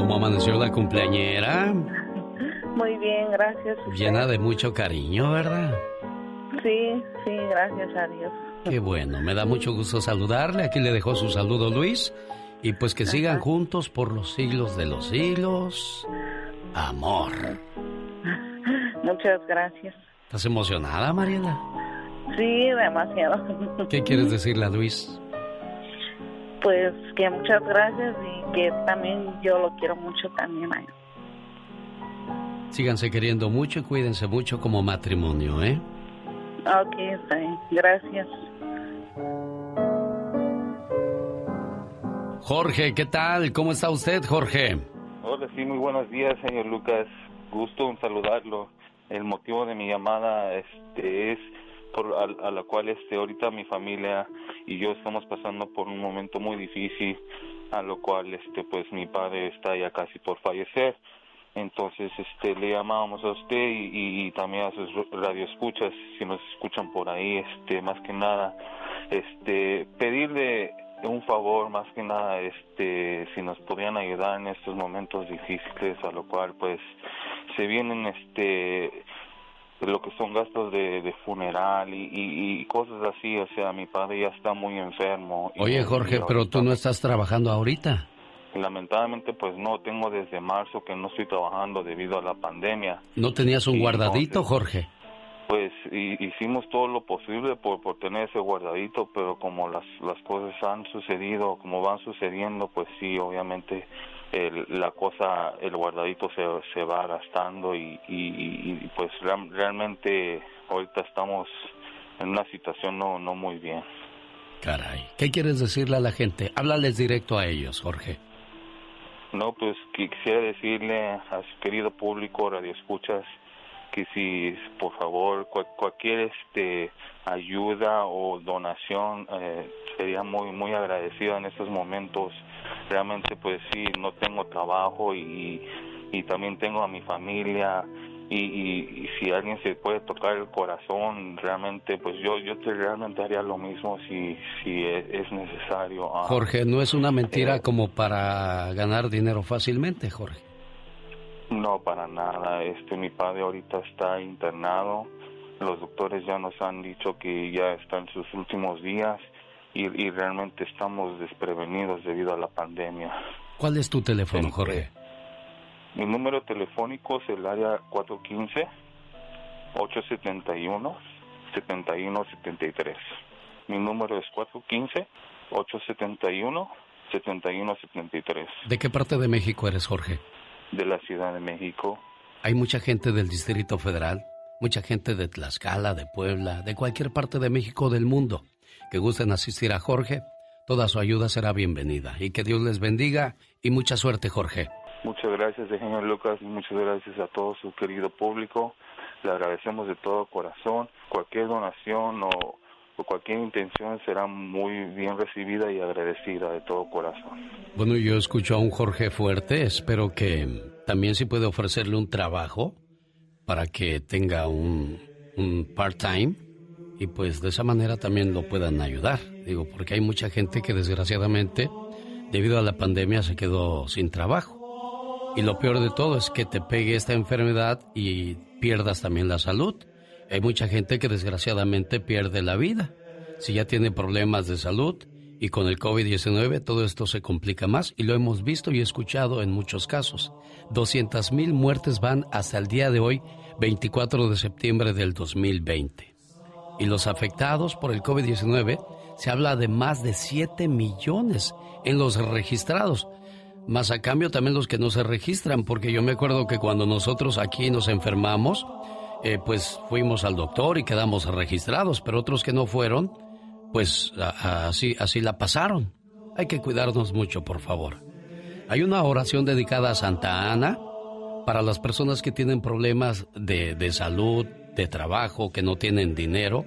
¿Cómo amaneció la cumpleañera? Muy bien, gracias. Llena de mucho cariño, ¿verdad? Sí, sí, gracias a Dios. Qué bueno, me da mucho gusto saludarle. Aquí le dejó su saludo Luis. Y pues que sigan juntos por los siglos de los siglos. Amor. Muchas gracias. ¿Estás emocionada, Mariela? Sí, demasiado. ¿Qué quieres decirle a Luis? Pues que muchas gracias y que también yo lo quiero mucho también a él. Síganse queriendo mucho y cuídense mucho como matrimonio, ¿eh? Ok, está bien. Gracias. Jorge, ¿qué tal? ¿Cómo está usted, Jorge? Hola, sí, muy buenos días, señor Lucas. Gusto en saludarlo. El motivo de mi llamada este, es por a, a la cual este ahorita mi familia y yo estamos pasando por un momento muy difícil, a lo cual este pues mi padre está ya casi por fallecer. Entonces, este, le llamábamos a usted y, y también a sus radioescuchas, si nos escuchan por ahí, este, más que nada, este, pedirle un favor, más que nada, este, si nos podrían ayudar en estos momentos difíciles, a lo cual, pues, se vienen, este, lo que son gastos de, de funeral y, y, y cosas así, o sea, mi padre ya está muy enfermo. y- Oye, Jorge, pero tú no estás trabajando ahorita. Lamentablemente, pues no, tengo desde marzo que no estoy trabajando debido a la pandemia. ¿No tenías un guardadito, Jorge? Pues y- hicimos todo lo posible por, por tener ese guardadito, pero como las, las cosas han sucedido, como van sucediendo, pues sí, obviamente el, la cosa, el guardadito se, se va gastando y, y, y- pues real- realmente ahorita estamos en una situación no, no muy bien. Caray. ¿Qué quieres decirle a la gente? Háblales directo a ellos, Jorge. No, pues quisiera decirle a su querido público, radioescuchas, que si por favor cual- cualquier este ayuda o donación eh, sería muy muy agradecido en estos momentos. Realmente pues sí, no tengo trabajo y, y también tengo a mi familia y, y, y si alguien se puede tocar el corazón, realmente pues yo yo te realmente haría lo mismo si si es, es necesario. Ah, Jorge, no es una mentira como para ganar dinero fácilmente, Jorge. No, para nada. Este, mi padre ahorita está internado. Los doctores ya nos han dicho que ya está en sus últimos días y, y realmente estamos desprevenidos debido a la pandemia. ¿Cuál es tu teléfono, Jorge? Mi número telefónico es el área 415-871-7173. Mi número es 415-871-7173 ¿De qué parte de México eres, Jorge? De la Ciudad de México. Hay mucha gente del Distrito Federal, mucha gente de Tlaxcala, de Puebla, de cualquier parte de México o del mundo que gusten asistir a Jorge. Toda su ayuda será bienvenida. Y que Dios les bendiga y mucha suerte, Jorge. Muchas gracias, señor Lucas, y muchas gracias a todo su querido público. Le agradecemos de todo corazón. Cualquier donación o, o cualquier intención será muy bien recibida y agradecida de todo corazón. Bueno, yo escucho a un Jorge fuerte. Espero que también si puede ofrecerle un trabajo para que tenga un, un part-time y pues de esa manera también lo puedan ayudar. Digo, porque hay mucha gente que desgraciadamente debido a la pandemia se quedó sin trabajo. Y lo peor de todo es que te pegue esta enfermedad y pierdas también la salud. Hay mucha gente que desgraciadamente pierde la vida. Si ya tiene problemas de salud Y con el COVID-19 todo esto se complica más y lo hemos visto y escuchado en muchos casos. 200 mil muertes van hasta el día de hoy, 24 de septiembre del 2020. Y los afectados por el COVID-19 se habla de más de 7 millones en los registrados. Más a cambio también los que no se registran, porque yo me acuerdo que cuando nosotros aquí nos enfermamos, eh, pues fuimos al doctor y quedamos registrados, pero otros que no fueron, pues así, así la pasaron. Hay que cuidarnos mucho, por favor. Hay una oración dedicada a Santa Ana para las personas que tienen problemas de, de salud, de trabajo, que no tienen dinero.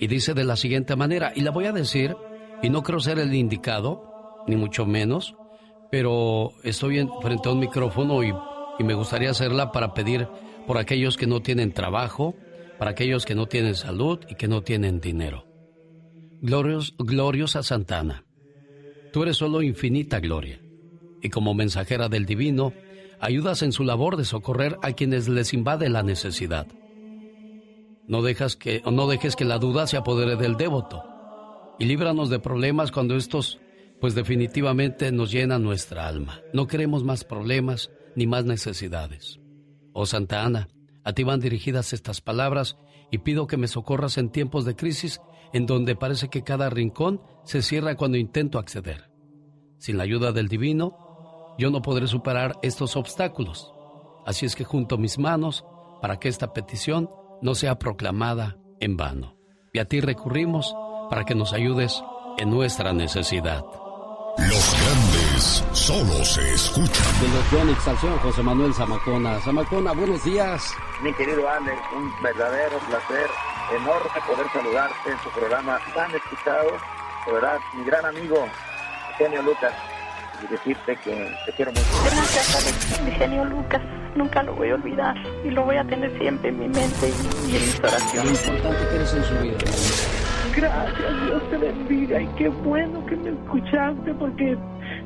Y dice de la siguiente manera, y la voy a decir, y no creo ser el indicado, ni mucho menos, pero estoy en, frente a un micrófono y, y me gustaría hacerla para pedir por aquellos que no tienen trabajo, para aquellos que no tienen salud y que no tienen dinero. Glorios, gloriosa Santana, tú eres solo infinita gloria, y como mensajera del divino, ayudas en su labor de socorrer a quienes les invade la necesidad. No, dejas que, no dejes que la duda se apodere del devoto, y líbranos de problemas cuando estos, pues definitivamente nos llenan nuestra alma. No queremos más problemas ni más necesidades. Oh Santa Ana, a ti van dirigidas estas palabras y pido que me socorras en tiempos de crisis en donde parece que cada rincón se cierra cuando intento acceder. Sin la ayuda del divino, yo no podré superar estos obstáculos. Así es que junto mis manos para que esta petición no sea proclamada en vano. Y a ti recurrimos para que nos ayudes en nuestra necesidad. Los solo se escuchan. De los Yonix al señor José Manuel Zamacona. Zamacona, buenos días. Mi querido Alex, un verdadero placer, enorme poder saludarte en su programa tan escuchado. De verdad, mi gran amigo, Eugenio Lucas, y decirte que te quiero mucho. Gracias, Alex, mi genio Lucas. Nunca lo voy a olvidar y lo voy a tener siempre en mi mente y, y en mis Lo oraciones. importante que eres en su vida. Gracias, Dios te bendiga y qué bueno que me escuchaste porque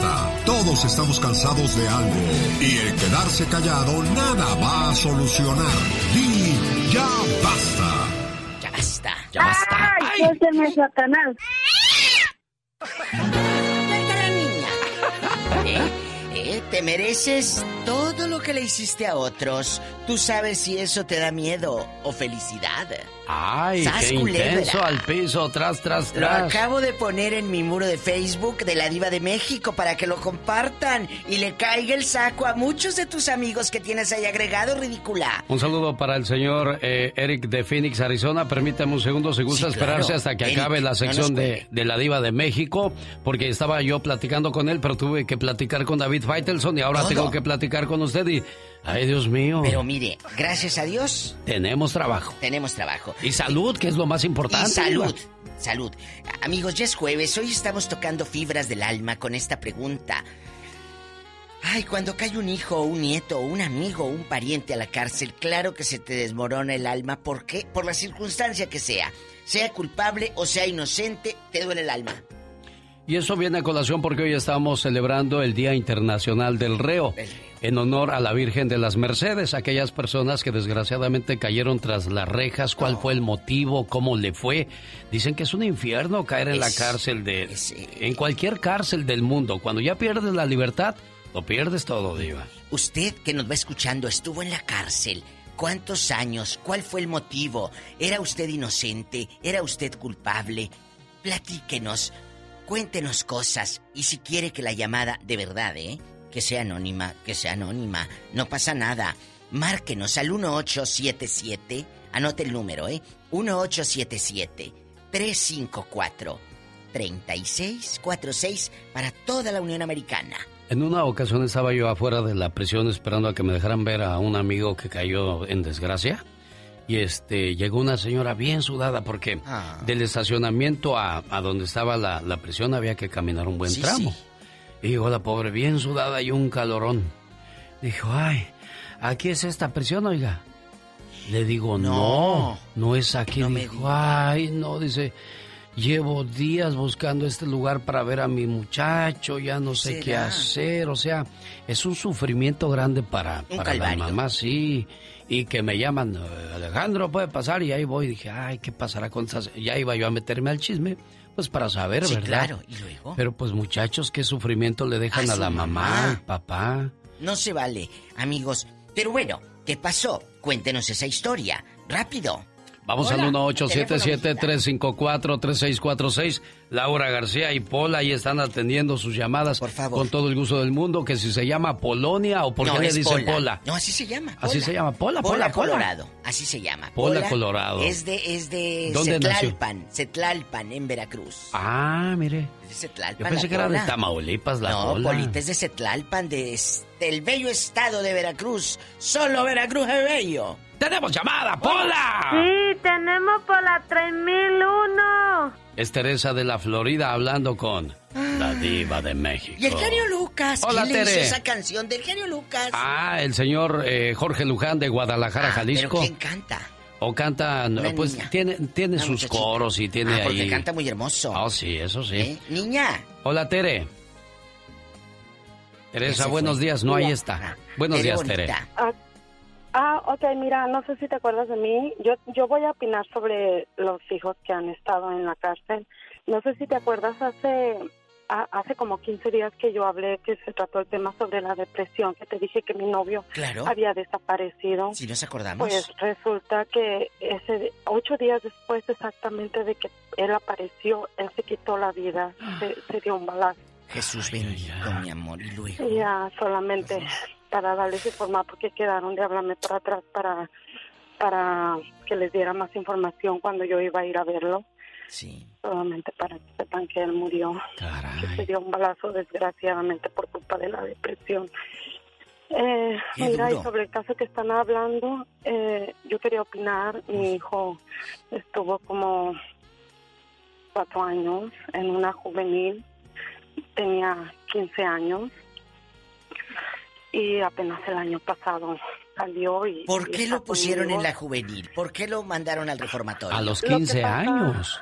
Basta. Todos estamos cansados de algo. Y el quedarse callado nada va a solucionar. Di ya basta. Ya basta. Ya basta. ¡Ay, suélteme, Satanás! ¿Eh? Te mereces todo lo que le hiciste a otros. Tú sabes si eso te da miedo o felicidad. Ay, ¡Sas, qué culebra! intenso al piso, tras, tras, Lo tras. acabo de poner en mi muro de Facebook de la Diva de México para que lo compartan y le caiga el saco a muchos de tus amigos que tienes ahí agregado, ridícula. Un saludo para el señor eh, Eric de Phoenix, Arizona. Permítame un segundo si gusta Sí, esperarse claro. hasta que Eric, acabe la sección de, de la diva de México, porque estaba yo platicando con él, pero tuve que platicar con David Faitelson y ahora Todo. tengo que platicar con usted y... Ay, Dios mío. Pero mire, gracias a Dios Tenemos trabajo. tenemos trabajo. Y salud, que es lo más importante. Y salud, salud. Amigos, ya es jueves, hoy estamos tocando fibras del alma con esta pregunta. Ay, cuando cae un hijo, un nieto, un amigo, un pariente a la cárcel, claro que se te desmorona el alma. ¿Por qué? Por la circunstancia que sea. Sea culpable o sea inocente, te duele el alma. Y eso viene a colación porque hoy estamos celebrando el Día Internacional del Reo, en honor a la Virgen de las Mercedes, aquellas personas que desgraciadamente cayeron tras las rejas, cuál fue el motivo, cómo le fue. Dicen que es un infierno caer en la cárcel de... En cualquier cárcel del mundo. Cuando ya pierdes la libertad, lo pierdes todo, Diva. Usted que nos va escuchando estuvo en la cárcel. ¿Cuántos años? ¿Cuál fue el motivo? ¿Era usted inocente? ¿Era usted culpable? Platíquenos. Cuéntenos cosas. Y si quiere que la llamada de verdad, ¿eh? Que sea anónima, que sea anónima. No pasa nada. Márquenos al 1877. Anote el número, ¿eh? 1877 354 3646 para toda la Unión Americana. En una ocasión estaba yo afuera de la prisión esperando a que me dejaran ver a un amigo que cayó en desgracia. Y este llegó una señora bien sudada porque Ah. del estacionamiento a, a donde estaba la, la prisión había que caminar un buen Sí, tramo. sí. Y llegó la pobre bien sudada y un calorón. Dijo, ay, aquí es esta prisión, oiga. Le digo, no, no, es aquí. Dijo, ay, no, dice, llevo días buscando este lugar para ver a mi muchacho, ya no sé qué hacer. O sea, es un sufrimiento grande para, para la mamá, sí. Y que me llaman, "Eh, Alejandro, puede pasar, y ahí voy. Dije, ay, ¿qué pasará con estas? Ya iba yo a meterme al chisme, pues para saber, Sí, ¿verdad? claro, y luego. Pero pues muchachos, qué sufrimiento le dejan A a, la mamá, mamá. al papá. No se vale, amigos. Pero bueno, ¿qué pasó? Cuéntenos esa historia. Rápido. Vamos Hola, al teléfono, 1877-354-3646. Laura García y Pola ahí están atendiendo sus llamadas con todo el gusto del mundo. Que si se llama Polonia o por no, qué le dicen Pola. Pola. No, así se llama. Así se llama, Pola, Pola, Pola. Colorado. Así se llama. Pola, Colorado. Es de, es de ¿Dónde nació? Cetlalpan, en Veracruz. Ah, mire. Es de Cetlalpan, Yo pensé que era de. Tamaulipas, la No, Pola. Polita es de Cetlalpan, de, del bello estado de Veracruz. Solo Veracruz es bello. ¡Tenemos llamada, Pola! Sí, tenemos por la 3001. Es Teresa de la Florida hablando con la diva de México. Y el genio Lucas. Hola, ¿Quién le hizo Tere. esa canción del genio Lucas? Ah, el señor eh, Jorge Luján de Guadalajara, Ah, Jalisco. ¿Pero quién canta? O canta, Una pues niña. tiene, tiene Una sus muchachita. coros y tiene Ah, porque ahí. canta muy hermoso. Oh, sí, eso sí. ¿Eh? Niña. Hola, Tere. Teresa, buenos fue. días. No, ahí está. Buenos Tere días, bonita. Tere. Ah, ah, ok, mira, no sé si te acuerdas de mí. Yo, yo voy a opinar sobre los hijos que han estado en la cárcel. No sé si te acuerdas hace a- hace como 15 días que yo hablé que se trató el tema sobre la depresión, que te dije que mi novio Claro. había desaparecido. Si nos acordamos. Pues resulta que ese ocho días después exactamente de que él apareció, él se quitó la vida, se, se dio un balazo. Jesús bendito, mi amor. Y luego. Ya solamente para darles informar porque quedaron de hablarme para atrás para para que les diera más información cuando yo iba a ir a verlo. Sí. Solamente para que sepan que él murió. Que se dio un balazo desgraciadamente por culpa de la depresión. Eh, mira, y sobre el caso que están hablando, eh, yo quería opinar. Mi hijo estuvo como cuatro años en una juvenil, tenía 15 años y apenas el año pasado salió y... ¿Por y qué lo pusieron en conmigo. la juvenil? ¿Por qué lo mandaron al reformatorio? A los Lo que 15 pasa- años.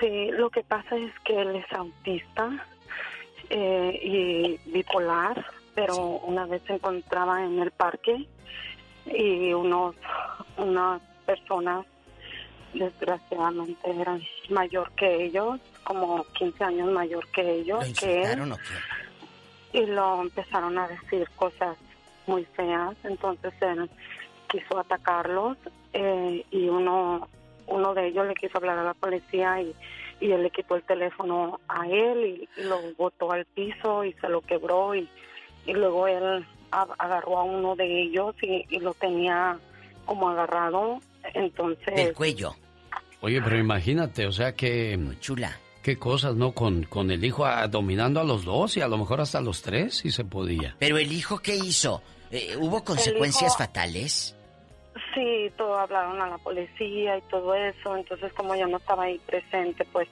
Sí, lo que pasa es que él es autista eh, y bipolar, pero una vez se encontraba en el parque y unos unas personas desgraciadamente eran mayor que ellos, como 15 años mayor que ellos, ¿Lo que él, o qué? Y lo empezaron a decir cosas muy feas, entonces él quiso atacarlos eh, y uno uno de ellos le quiso hablar a la policía y, y él le quitó el teléfono a él y, y lo botó al piso y se lo quebró y, y luego él agarró a uno de ellos y, y lo tenía como agarrado entonces Del cuello. Oye, pero imagínate, o sea que... Chula. Qué cosas, ¿no? Con, con el hijo ah, dominando a los dos y a lo mejor hasta los tres, si se podía. Pero el hijo, ¿qué hizo? Eh, ¿Hubo consecuencias hijo- fatales? Sí, todo hablaron a la policía y todo eso, entonces como yo no estaba ahí presente, pues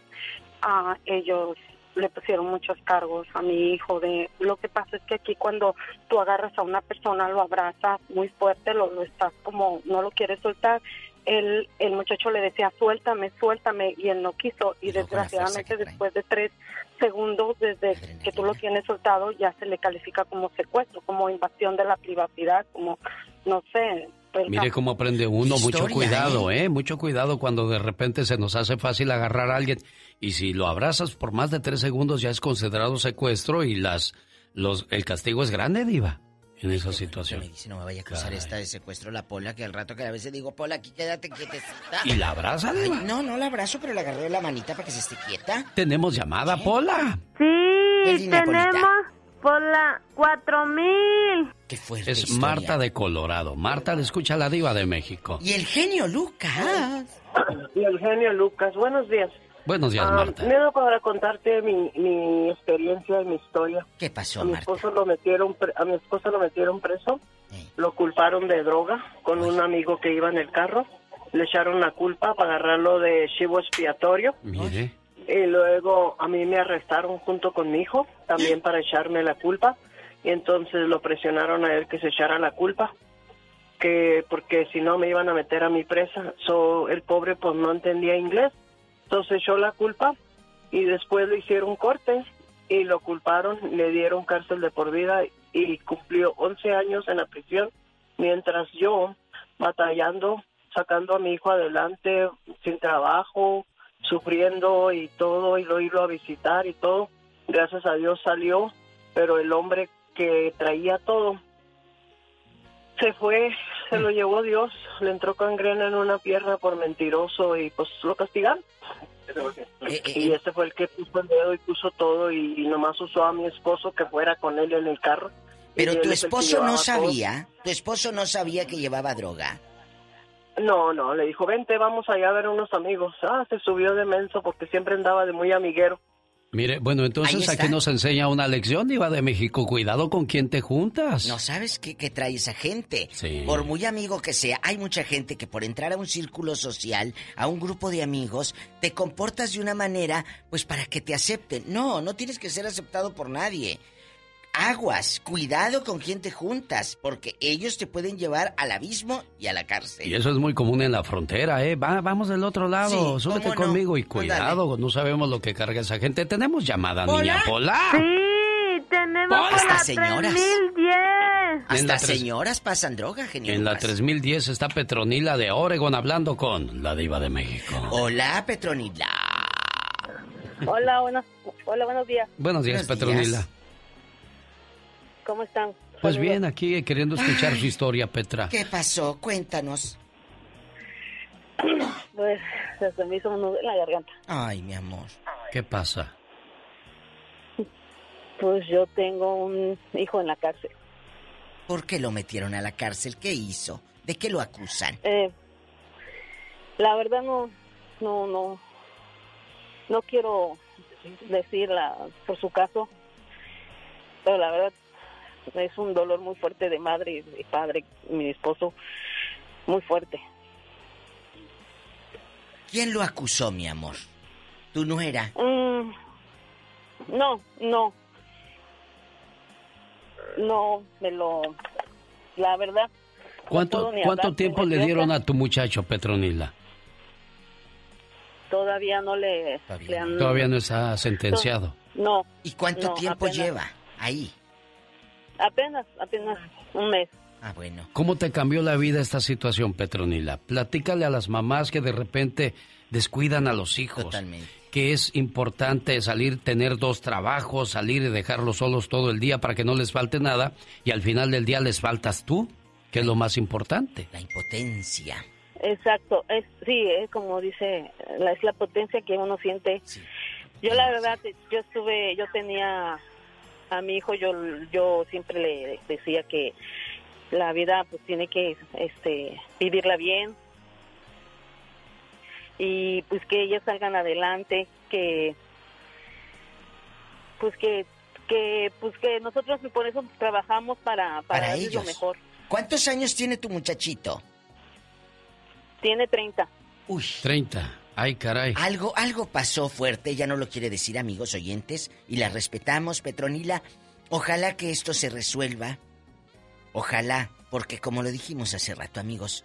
a ellos le pusieron muchos cargos a mi hijo de lo que pasa es que aquí cuando tú agarras a una persona lo abrazas muy fuerte lo, lo estás como no lo quieres soltar el, el muchacho le decía suéltame suéltame y él no quiso. Y desgraciadamente después de tres segundos desde que tú lo tienes soltado ya se le califica como secuestro como invasión de la privacidad como no sé pues, Mire cómo aprende uno, mucho cuidado, ¿eh? Mucho cuidado cuando de repente se nos hace fácil agarrar a alguien. Y si lo abrazas por más de tres segundos ya es considerado secuestro y las, los, el castigo es grande, diva, en esa situación. Si no me vaya a acusar esta de secuestro la Pola, que al rato que a veces digo, Pola, aquí quédate quietecita. ¿Y la abraza, diva? No, no la abrazo, pero le agarré la manita para que se esté quieta. Tenemos llamada, Pola. ¿Qué Sí, tenemos por la 4000. Qué fuerte Es historia. Marta de Colorado. Marta le escucha a la diva de México. Y el genio Lucas. Y el genio Lucas, buenos días. Buenos días, Ah, Marta. Mira, para contarte mi, mi experiencia y mi historia. ¿Qué pasó, a mi Marta? esposo lo metieron pre- a mi esposo lo metieron preso. Lo culparon de droga con un amigo que iba en el carro. Le echaron la culpa para agarrarlo de chivo expiatorio. Mire. Y luego a mí me arrestaron junto con mi hijo, también para echarme la culpa. y entonces lo presionaron a él que se echara la culpa que porque si no me iban a meter a mi presa. So, el pobre pues no entendía inglés, entonces echó la culpa y después le hicieron corte y lo culparon, le dieron cárcel de por vida y cumplió 11 años en la prisión, mientras yo batallando, sacando a mi hijo adelante, sin trabajo, sufriendo y todo, y lo iba a visitar y todo. Gracias a Dios salió, pero el hombre que traía todo se fue, se lo llevó Dios, le entró cangrena en una pierna por mentiroso y pues lo castigaron. Eh, y ese fue el que puso el dedo y puso todo y, y nomás usó a mi esposo que fuera con él en el carro. Pero tu esposo no todo. sabía, tu esposo no sabía que llevaba droga. No, no, le dijo, vente, vamos allá a ver unos amigos. Ah, se subió de menso porque siempre andaba de muy amiguero. Mire, bueno, entonces aquí nos enseña una lección, Diva de México. Cuidado con quién te juntas. No sabes qué, qué trae esa gente. Sí. Por muy amigo que sea, hay mucha gente que por entrar a un círculo social, a un grupo de amigos, te comportas de una manera, pues para que te acepten. No, no tienes que ser aceptado por nadie. Aguas, cuidado con quién te juntas, porque ellos te pueden llevar al abismo y a la cárcel. Y eso es muy común en la frontera, ¿eh? Va- vamos del otro lado, Sí, súbete conmigo y cuidado, no sabemos lo que carga esa gente. Tenemos llamada, niña Pola. Sí, tenemos Hola. por Hasta señoras. 3010. Hasta la señoras pasan droga, genio. En la Lucas. 3010 está Petronila de Oregon hablando con la Diva de México. Hola, Petronila. Hola, buenos, hola, buenos días. Buenos días, Buenos Petronila. ¿Cómo están? Pues Saludos. bien, aquí queriendo escuchar Ay. su historia, Petra. ¿Qué pasó? Cuéntanos. Pues se me hizo un nudo en la garganta. Ay, mi amor. ¿Qué pasa? Pues yo tengo un hijo en la cárcel. ¿Por qué lo metieron a la cárcel? ¿Qué hizo? ¿De qué lo acusan? Eh, la verdad no, no, no, no quiero decirla por su caso, pero la verdad es un dolor muy fuerte de madre y padre, mi esposo, muy fuerte. ¿Quién lo acusó, mi amor? ¿Tu nuera? Mm, no, no. No, me lo... La verdad. ¿Cuánto, cuánto tiempo le dieron a tu muchacho, Petronila? Todavía no le, le han... Todavía no está sentenciado. No. ¿Y cuánto no, tiempo apenas- lleva ahí? Apenas, apenas un mes. Ah, bueno. ¿Cómo te cambió la vida esta situación, Petronila? Platícale a las mamás que de repente descuidan a los hijos. Totalmente. Que es importante salir, tener dos trabajos, salir y dejarlos solos todo el día para que no les falte nada y al final del día les faltas tú, que es lo más importante. La impotencia. Exacto, es sí, es como dice, la, es la potencia que uno siente. Yo la verdad, yo estuve, yo tenía a mi hijo, yo yo siempre le decía que la vida pues tiene que este vivirla bien y pues que ellos salgan adelante, que pues que que pues que nosotros por eso trabajamos para para, Para darles lo ellos. mejor. ¿Cuántos años tiene tu muchachito? Tiene 30. Uy. 30. Ay, caray. Algo, algo pasó fuerte, ya no lo quiere decir, amigos oyentes, y la respetamos, Petronila. Ojalá que esto se resuelva. Ojalá, porque como lo dijimos hace rato, amigos,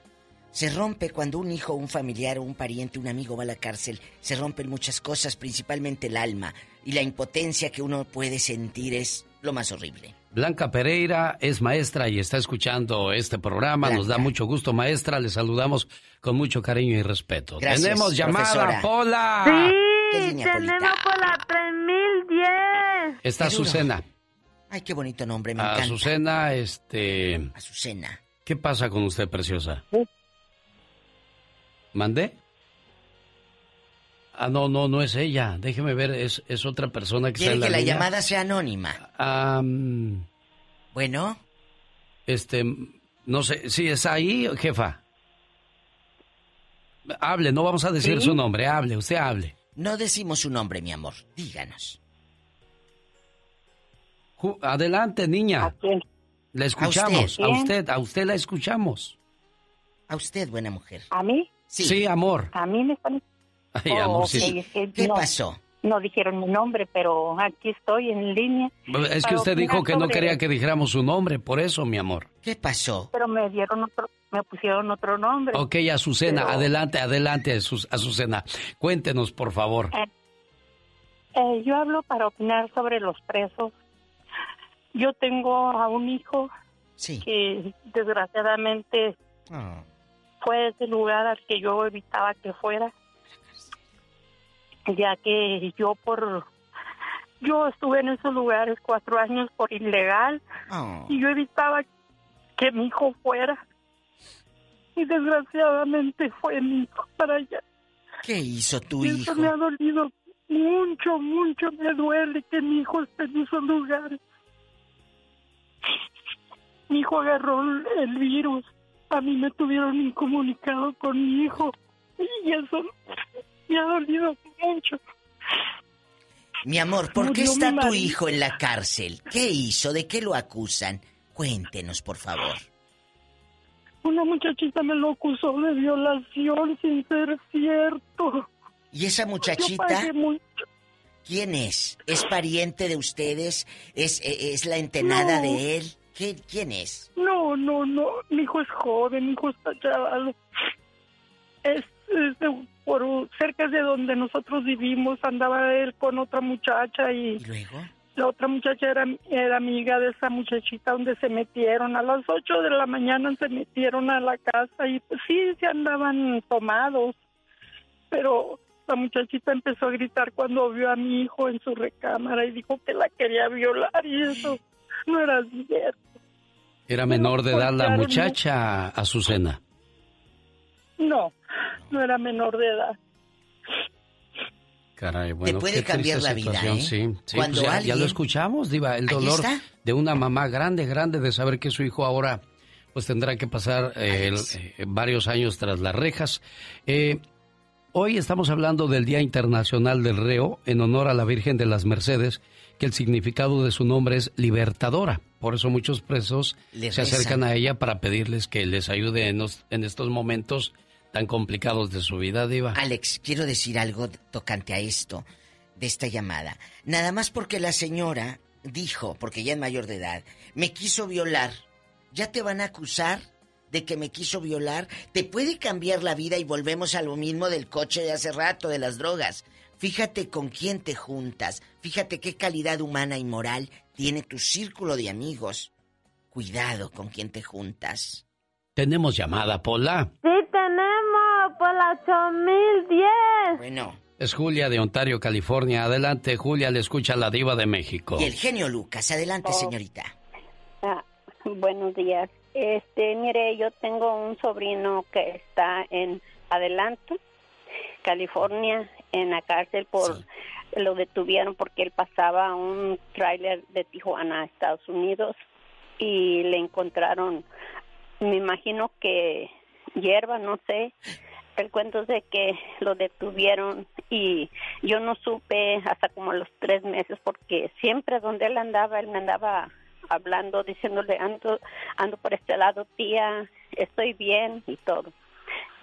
se rompe cuando un hijo, un familiar, un pariente, un amigo va a la cárcel, se rompen muchas cosas, principalmente el alma, y la impotencia que uno puede sentir es lo más horrible. Blanca Pereira es maestra y está escuchando este programa. Nos da mucho gusto, maestra. Le saludamos con mucho cariño y respeto. Gracias, Tenemos llamada, profesora. Pola. Sí, tenemos por la 3010. Está. Azucena. Ay, qué bonito nombre, me encanta. Azucena, este... Azucena. ¿Qué pasa con usted, preciosa? ¿Mandé? Ah, no, no, no es ella. Déjeme ver, es, es otra persona que está ¿Quiere en la que la línea. llamada sea anónima? Ah, mm, Bueno, este, no sé, ¿sí está ahí, jefa? Hable, no vamos a decir ¿Sí? su nombre, hable, usted hable. no decimos su nombre, mi amor. Díganos. Ju- Adelante, niña. La escuchamos. usted? A usted, a usted la escuchamos. A usted, buena mujer. ¿A mí? Sí, amor. A mí me están... Ay, Oh, amor, ok, sí. es que ¿Qué no. pasó? no dijeron mi nombre, pero aquí estoy en línea. Es que usted dijo que no quería que dijéramos su nombre, por eso, mi amor. ¿Qué pasó? Pero me dieron otro, me pusieron otro nombre. Ok, Azucena, Pero, adelante, adelante, Azu- Azucena. Cuéntenos, por favor. eh, eh, yo hablo para opinar sobre los presos. Yo tengo a un hijo que desgraciadamente fue ese lugar al que yo evitaba que fuera, ya que yo por yo estuve en esos lugares cuatro años por ilegal y yo evitaba que mi hijo fuera y desgraciadamente fue mi hijo para allá. ¿Qué hizo tu Y hijo? eso me ha dolido mucho, mucho me duele que mi hijo esté en esos lugares. Mi hijo agarró el- el virus. A mí me tuvieron incomunicado con mi hijo. Y eso me ha dolido mucho. Mi amor, ¿por qué está tu hijo en la cárcel? ¿Qué hizo? ¿De qué lo acusan? Cuéntenos, por favor. Una muchachita me lo acusó de violación sin ser cierto. ¿Y esa muchachita? ¿Quién es? ¿Es pariente de ustedes? ¿Es, e- es la entenada No. de él? ¿Qué, ¿Quién es? No, no, no. Mi hijo es joven, mi hijo está chaval. Es, por cerca de donde nosotros vivimos. Andaba él con otra muchacha y, la otra muchacha era, era amiga de esa muchachita donde se metieron. A las 8 de la mañana se metieron a la casa y pues sí, se andaban tomados. Pero la muchachita empezó a gritar cuando vio a mi hijo en su recámara y dijo que la quería violar y eso no era cierto. Era menor de edad la muchacha, Azucena. No, no era menor de edad. Caray, bueno, puede qué cambiar la vida, situación, ¿eh? Sí, sí, Cuando pues ya, ya alguien- lo escuchamos, Diva, el dolor de una mamá grande, grande de saber que su hijo ahora pues tendrá que pasar eh, el- eh, varios años tras las rejas. Eh, hoy estamos hablando del Día Internacional del Reo en honor a la Virgen de las Mercedes, que el significado de su nombre es libertadora. Por eso muchos presos se rezan. acercan a ella para pedirles que les ayude en, los- en estos momentos tan complicados de su vida, Diva. Alex, quiero decir algo tocante a esto, de esta llamada. Nada más porque la señora dijo, porque ya es mayor de edad, me quiso violar. ¿Ya te van a acusar de que me quiso violar? Te puede cambiar la vida y volvemos a lo mismo del coche de hace rato, de las drogas. Fíjate con quién te juntas. Fíjate qué calidad humana y moral tiene tu círculo de amigos. Cuidado con quién te juntas. Tenemos llamada, Pola. Sí tenemos por la 8010. Bueno. Es Julia de Ontario, California. Adelante, Julia, le escucha la diva de México. Y el genio Lucas. Adelante, Oh. señorita. Ah, buenos días. Este, mire, yo tengo un sobrino que está en Adelanto, California, en la cárcel por lo detuvieron porque él pasaba un tráiler de Tijuana a Estados Unidos y le encontraron, me imagino que hierba, no sé. El cuento es de que lo detuvieron y yo no supe hasta como los tres meses porque siempre donde él andaba, él me andaba hablando, diciéndole ando, ando por este lado, tía, estoy bien y todo.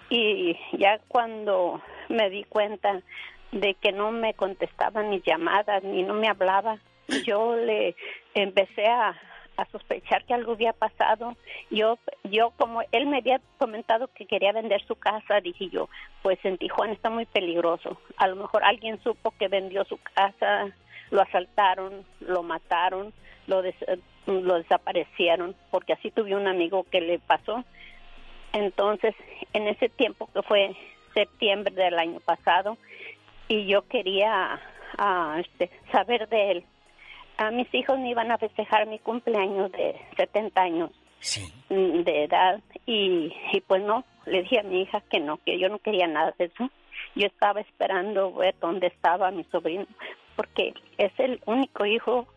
Y ya cuando me di cuenta de que no me contestaban mis llamadas ni no me hablaba, yo le empecé a, a sospechar que algo había pasado. Yo, yo como él me había comentado que quería vender su casa, dije yo, pues en Tijuana está muy peligroso. A lo mejor alguien supo que vendió su casa, lo asaltaron, lo mataron, lo, des- lo desaparecieron, porque así tuve un amigo que le pasó. Entonces, en ese tiempo que fue septiembre del año pasado, y yo quería ah, este, saber de él. A mis hijos me iban a festejar mi cumpleaños de 70 años mm, de edad y, y pues no, le dije a mi hija que no, que yo no quería nada de eso. Yo estaba esperando ver dónde estaba mi sobrino, porque es el único hijo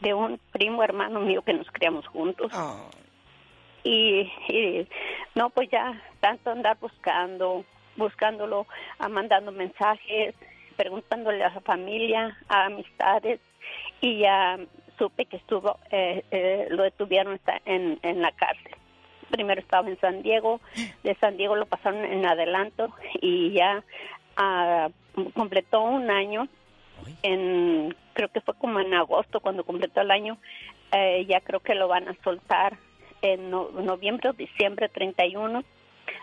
de un primo hermano mío que nos criamos juntos. Y, y no, pues ya tanto andar buscando, buscándolo, ah, mandando mensajes, preguntándole a la familia, a amistades, y ya supe que estuvo, eh, eh, lo detuvieron en, en la cárcel. Primero estaba en San Diego, de San Diego lo pasaron en adelanto y ya ah, completó un año en, creo que fue como en agosto cuando completó el año, eh, ya creo que lo van a soltar en no- noviembre o diciembre 31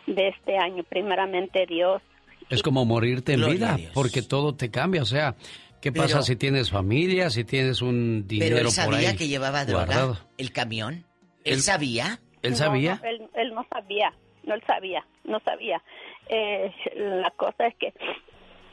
de este año, primeramente Dios. Es como morirte en Gloria vida, porque todo te cambia. O sea, ¿qué Pero- pasa si tienes familia, si tienes un dinero Pero él por sabía ahí que llevaba droga, guardado? el camión. ¿Él, Él- sabía? ¿Él sabía? no, él, él no sabía, no él sabía, no sabía. Eh, la cosa es que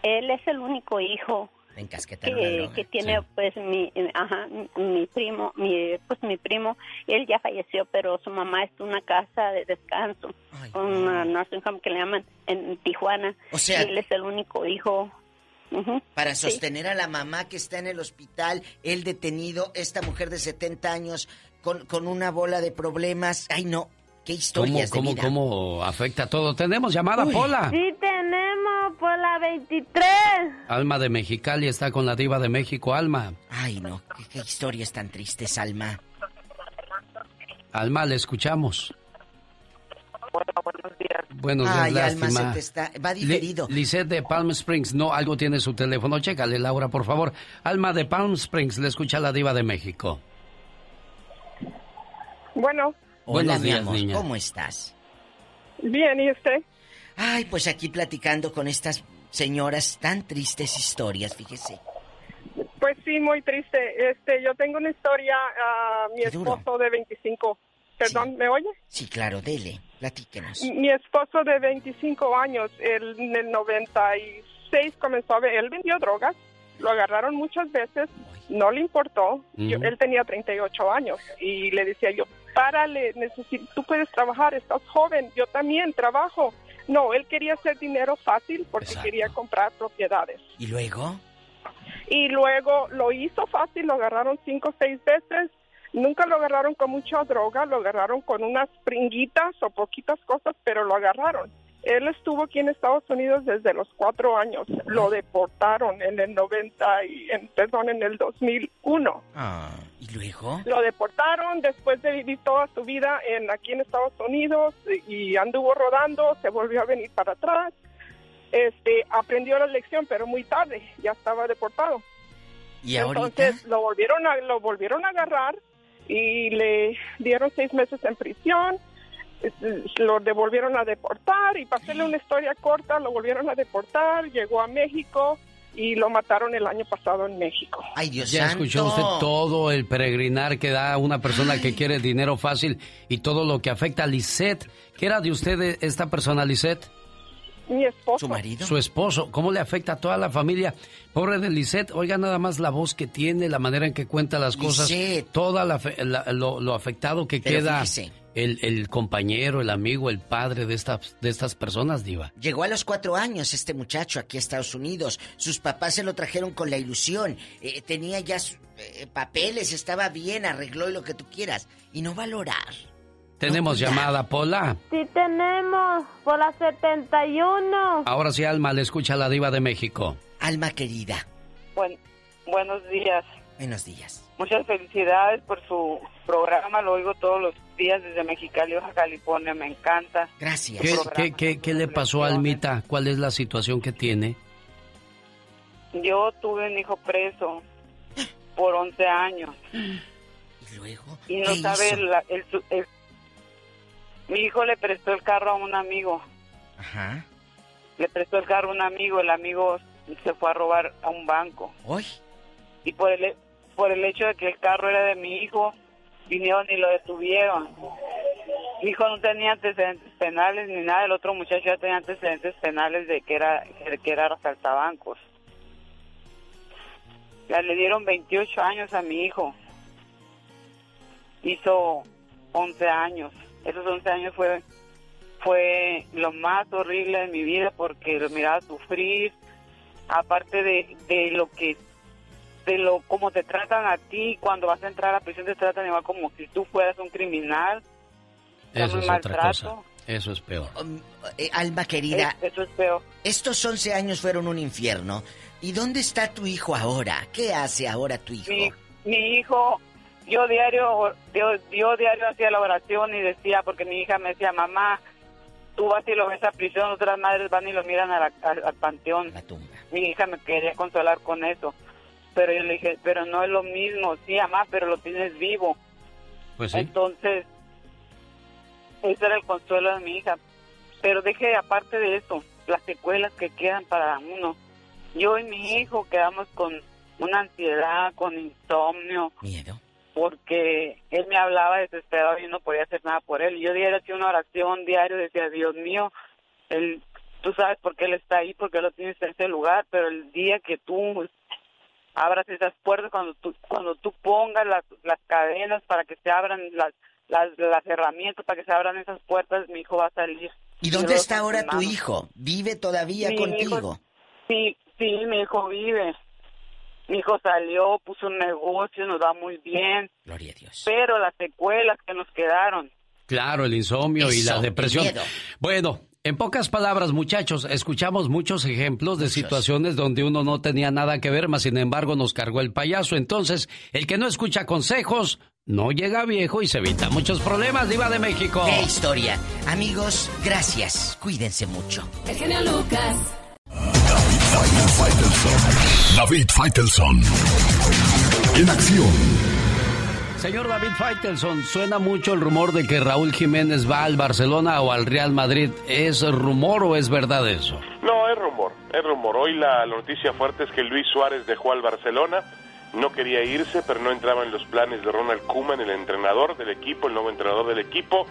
él es el único hijo que, que tiene pues mi ajá, mi primo mi pues mi primo él ya falleció pero su mamá está en una casa de descanso una nursing home que le llaman en Tijuana O sea- y él es el único hijo Para Sí. sostener a la mamá que está en el hospital, él detenido, esta mujer de 70 años con, con una bola de problemas. Ay, no, qué ¿Cómo, historias de cómo, vida. cómo afecta todo? Tenemos llamada, Pola. Sí tenemos por la 23. Alma de Mexicali está con la diva de México, Alma. Ay, no, qué, qué historias tan tristes, Alma. Alma, le escuchamos. Buenos días. Buenos días, Ay, Alma, lástima. se te está... Va diferido. Li- Lisette de Palm Springs, no, algo tiene su teléfono. Chécale, Laura, por favor. Alma de Palm Springs, le escucha la diva de México. Bueno, Hola, Buenos mi días, amor, niña. ¿cómo estás? bien, ¿y usted? Ay, pues aquí platicando con estas señoras tan tristes historias, fíjese. Pues sí, muy triste. Este, yo tengo una historia, ah, mi esposo de 25. Perdón, ¿me oye? Sí, claro, dele, platíquenos. Mi esposo de 25 años, él en el 96 comenzó a ver, él vendió drogas, lo agarraron muchas veces, no le importó, Yo- Ujú. él tenía 38 años y le decía yo, párale, tú puedes trabajar, estás joven, yo también trabajo. No, él quería hacer dinero fácil porque Exacto. quería comprar propiedades. ¿Y luego? Y luego lo hizo fácil, lo agarraron cinco o seis veces. Nunca lo agarraron con mucha droga, lo agarraron con unas pringuitas o poquitas cosas, pero lo agarraron. Él estuvo aquí en Estados Unidos desde los cuatro años. Lo deportaron en el 90 y, en, perdón, en el 2001. Ah, ¿y luego? Lo deportaron después de vivir toda su vida en aquí en Estados Unidos y anduvo rodando, se volvió a venir para atrás. Este, aprendió la lección, pero muy tarde, ya estaba deportado. ¿Y ahorita? Entonces lo volvieron a lo volvieron a agarrar y le dieron seis meses en prisión. Es- Lo devolvieron a deportar y para hacerle una historia corta lo volvieron a deportar. Llegó a México y lo mataron el año pasado en México. Ay, Dios Ya santo. escuchó usted todo el peregrinar que da una persona que quiere dinero fácil y todo lo que afecta a Lisette. ¿Qué era de usted esta persona, Lisette? Mi esposo. ¿Su marido? Su esposo. ¿Cómo le afecta a toda la familia? Pobre de Lisette. Oiga nada más la voz que tiene, la manera en que cuenta las cosas. Lisette. Toda la fe- la- lo, lo afectado que Pero queda fíjese. el, el compañero, el amigo, el padre de estas, de estas personas, Diva. Llegó a los cuatro años este muchacho aquí a Estados Unidos. Sus papás se lo trajeron con la ilusión. Eh, tenía ya su- eh, papeles, estaba bien, arregló y lo que tú quieras. Y no valorar. Tenemos llamada, Pola. Sí tenemos por la 71. Ahora sí, Alma, le escucha la Diva de México. Alma querida. Buen- buenos días. Buenos días. Muchas felicidades por su programa. Lo oigo todos los días desde Mexicali, Baja California. Me encanta. Gracias. ¿Qué, qué, qué, qué le pasó a Almita? ¿Cuál es la situación que tiene? Yo tuve un hijo preso por 11 años. ¿Y luego? Y no ¿Qué sabe, hizo? la- el, el- mi hijo le prestó el carro a un amigo. Ajá. Le prestó el carro a un amigo. El amigo se fue a robar a un banco. ¿Hoy? Y por el, por el hecho de que el carro era de mi hijo, vinieron y lo detuvieron. Mi hijo no tenía antecedentes penales ni nada. El otro muchacho ya tenía antecedentes penales de que era, que era asaltabancos. Ya le dieron 28 años a mi hijo. Hizo 11 años. Esos 11 años fue fue lo más horrible de mi vida porque lo miraba sufrir. Aparte de, de lo que de lo como te tratan a ti cuando vas a entrar a la prisión te tratan igual como si tú fueras un criminal. Eso es otra maltrato. cosa. Eso es peor. Eh, Alma querida. Es- eso es peor. Estos 11 años fueron un infierno. ¿Y dónde está tu hijo ahora? ¿Qué hace ahora tu hijo? Mi, mi hijo, yo diario, yo, yo diario hacía la oración y decía, porque mi hija me decía, mamá, tú vas y lo ves a prisión, otras madres van y lo miran a la- al, al panteón. Mi hija me quería consolar con eso. Pero yo le dije, pero no es lo mismo, sí, mamá, pero lo tienes vivo. Pues sí. Entonces, ese era el consuelo de mi hija. Pero deje, aparte de eso, las secuelas que quedan para uno. Yo y mi hijo quedamos con una ansiedad, con insomnio. Miedo. Porque él me hablaba desesperado y yo no podía hacer nada por él. Y yo diario hacía una oración diario, decía, Dios mío, él, tú sabes por qué él está ahí, porque lo tienes en ese lugar, pero el día que tú abras esas puertas, cuando tú, cuando tú pongas las, las cadenas para que se abran las, las, las herramientas, para que se abran esas puertas, mi hijo va a salir. ¿Y dónde está ahora tu hijo? ¿Vive todavía Sí, contigo? hijo- sí, sí, mi hijo vive. Mi hijo salió, puso un negocio, nos va muy bien. Gloria a Dios. Pero las secuelas que nos quedaron. Claro, el insomnio y la depresión. miedo. Bueno, en pocas palabras, muchachos, escuchamos muchos ejemplos de situaciones donde uno no tenía nada que ver, mas sin embargo nos cargó el payaso. Entonces, el que no escucha consejos no llega viejo y se evita muchos problemas, Diva de México. ¡Qué historia! Amigos, gracias. Cuídense mucho. El genio Lucas. David Faitelson. En acción. Señor David Faitelson, suena mucho el rumor de que Raúl Jiménez va al Barcelona o al Real Madrid. ¿Es rumor o es verdad eso? No, es rumor, es rumor. Hoy la, la noticia fuerte es que Luis Suárez dejó al Barcelona, no quería irse, pero no entraba en los planes de Ronald Koeman, el entrenador del equipo, el nuevo entrenador del equipo.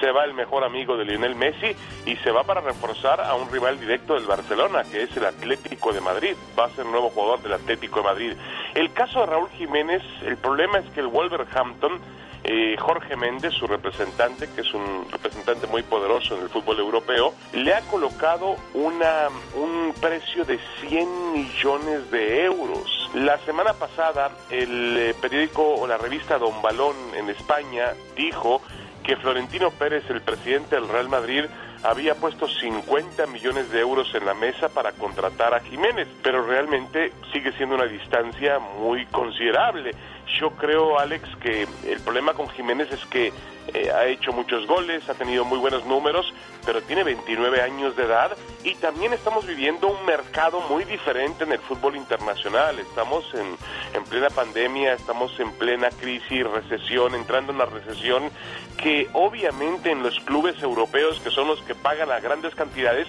Se va el mejor amigo de Lionel Messi y se va para reforzar a un rival directo del Barcelona, que es el Atlético de Madrid. Va a ser nuevo jugador del Atlético de Madrid. El caso de Raúl Jiménez, el problema es que el Wolverhampton eh, Jorge Méndez, su representante, que es un representante muy poderoso en el fútbol europeo, le ha colocado una, un precio de 100 millones de euros. La semana pasada, el eh, periódico o la revista Don Balón en España dijo que Florentino Pérez, el presidente del Real Madrid, había puesto 50 millones de euros en la mesa para contratar a Jiménez, pero realmente sigue siendo una distancia muy considerable. Yo creo, Alex, que el problema con Jiménez es que eh, ha hecho muchos goles, ha tenido muy buenos números, pero tiene 29 años de edad y también estamos viviendo un mercado muy diferente en el fútbol internacional. Estamos en, en plena pandemia, estamos en plena crisis, recesión, entrando en una recesión que obviamente en los clubes europeos, que son los que pagan a grandes cantidades,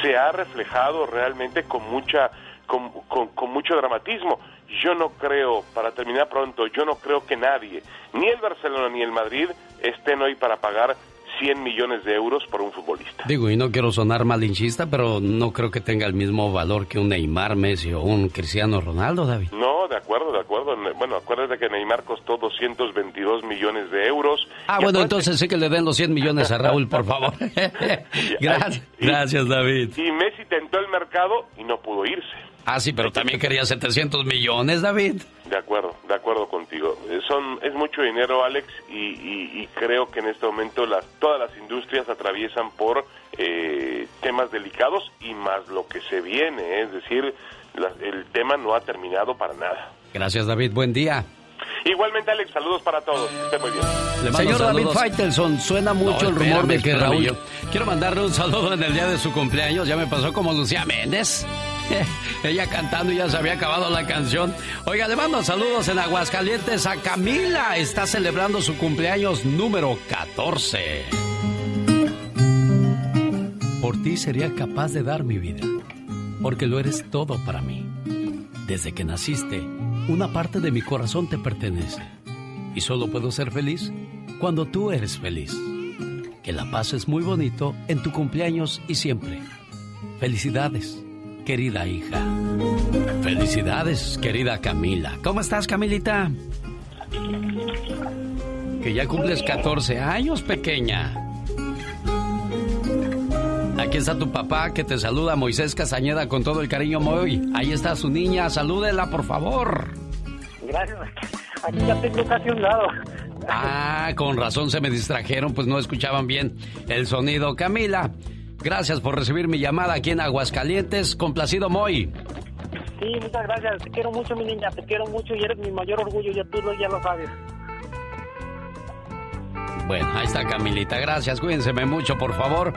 se ha reflejado realmente con mucha con, mucho dramatismo. Yo no creo, para terminar pronto, yo no creo que nadie, ni el Barcelona ni el Madrid, estén hoy para pagar 100 millones de euros por un futbolista. Digo, y no quiero sonar malinchista, pero no creo que tenga el mismo valor que un Neymar, Messi o un Cristiano Ronaldo, David. No, de acuerdo, de acuerdo. Bueno, acuérdate que Neymar costó 222 millones de euros. Ah, bueno, aparte- entonces sí que le den los 100 millones a Raúl, por favor. gracias, gracias, David. Y Messi tentó el mercado y no pudo irse. Ah, sí, pero también quería 700 millones, David. De acuerdo, de acuerdo contigo. Eh, Son, es mucho dinero, Alex, y, y- y creo que en este momento las, todas las industrias atraviesan por eh, temas delicados y más lo que se viene, ¿eh? es decir, la- el tema no ha terminado para nada. Gracias, David. Buen día. Igualmente, Alex, saludos para todos. Esté muy bien. Señor David. Faitelson, suena mucho No, el rumor de que Raúl... yo- Quiero mandarle un saludo en el día de su cumpleaños. Ya me pasó como Lucía Méndez. Ella cantando y ya se había acabado la canción. Oiga, le mando saludos en Aguascalientes a Camila. Está celebrando su cumpleaños número 14. Por ti sería capaz de dar mi vida, porque lo eres todo para mí. Desde que naciste, una parte de mi corazón te pertenece. Y solo puedo ser feliz cuando tú eres feliz. Que la paz es muy bonito en tu cumpleaños y siempre. Felicidades, querida hija. Felicidades, querida Camila. ¿Cómo estás, Camilita? Que ya cumples 14 años, pequeña. Aquí está tu papá que te saluda, Moisés Casañeda, con todo el cariño, Moy. Ahí está su niña, salúdela, por favor. Gracias. Aquí ya tengo casi un lado. Ah, con razón se me distrajeron, pues no escuchaban bien el sonido. Camila, gracias por recibir mi llamada aquí en Aguascalientes. Complacido, Moy. Sí, muchas gracias. Te quiero mucho, mi niña. Te quiero mucho y eres mi mayor orgullo. Ya tú ya lo sabes. Bueno, ahí está Camilita. Gracias, cuídense mucho, por favor.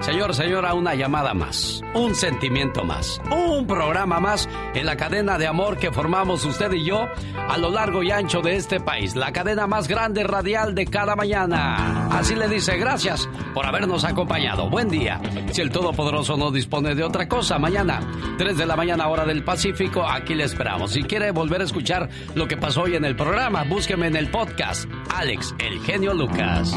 Señor, señora, una llamada más. Un sentimiento más. Un programa más en la cadena de amor que formamos usted y yo a lo largo y ancho de este país. La cadena más grande radial de cada mañana. Así le dice, gracias por habernos acompañado. Buen día. Si el Todopoderoso no dispone de otra cosa, mañana, 3 de la mañana, hora del Pacífico, aquí le esperamos. Si quiere volver a escuchar lo que pasó hoy en el programa, búsqueme en el podcast. Alex, el genio Lucas. Podcast.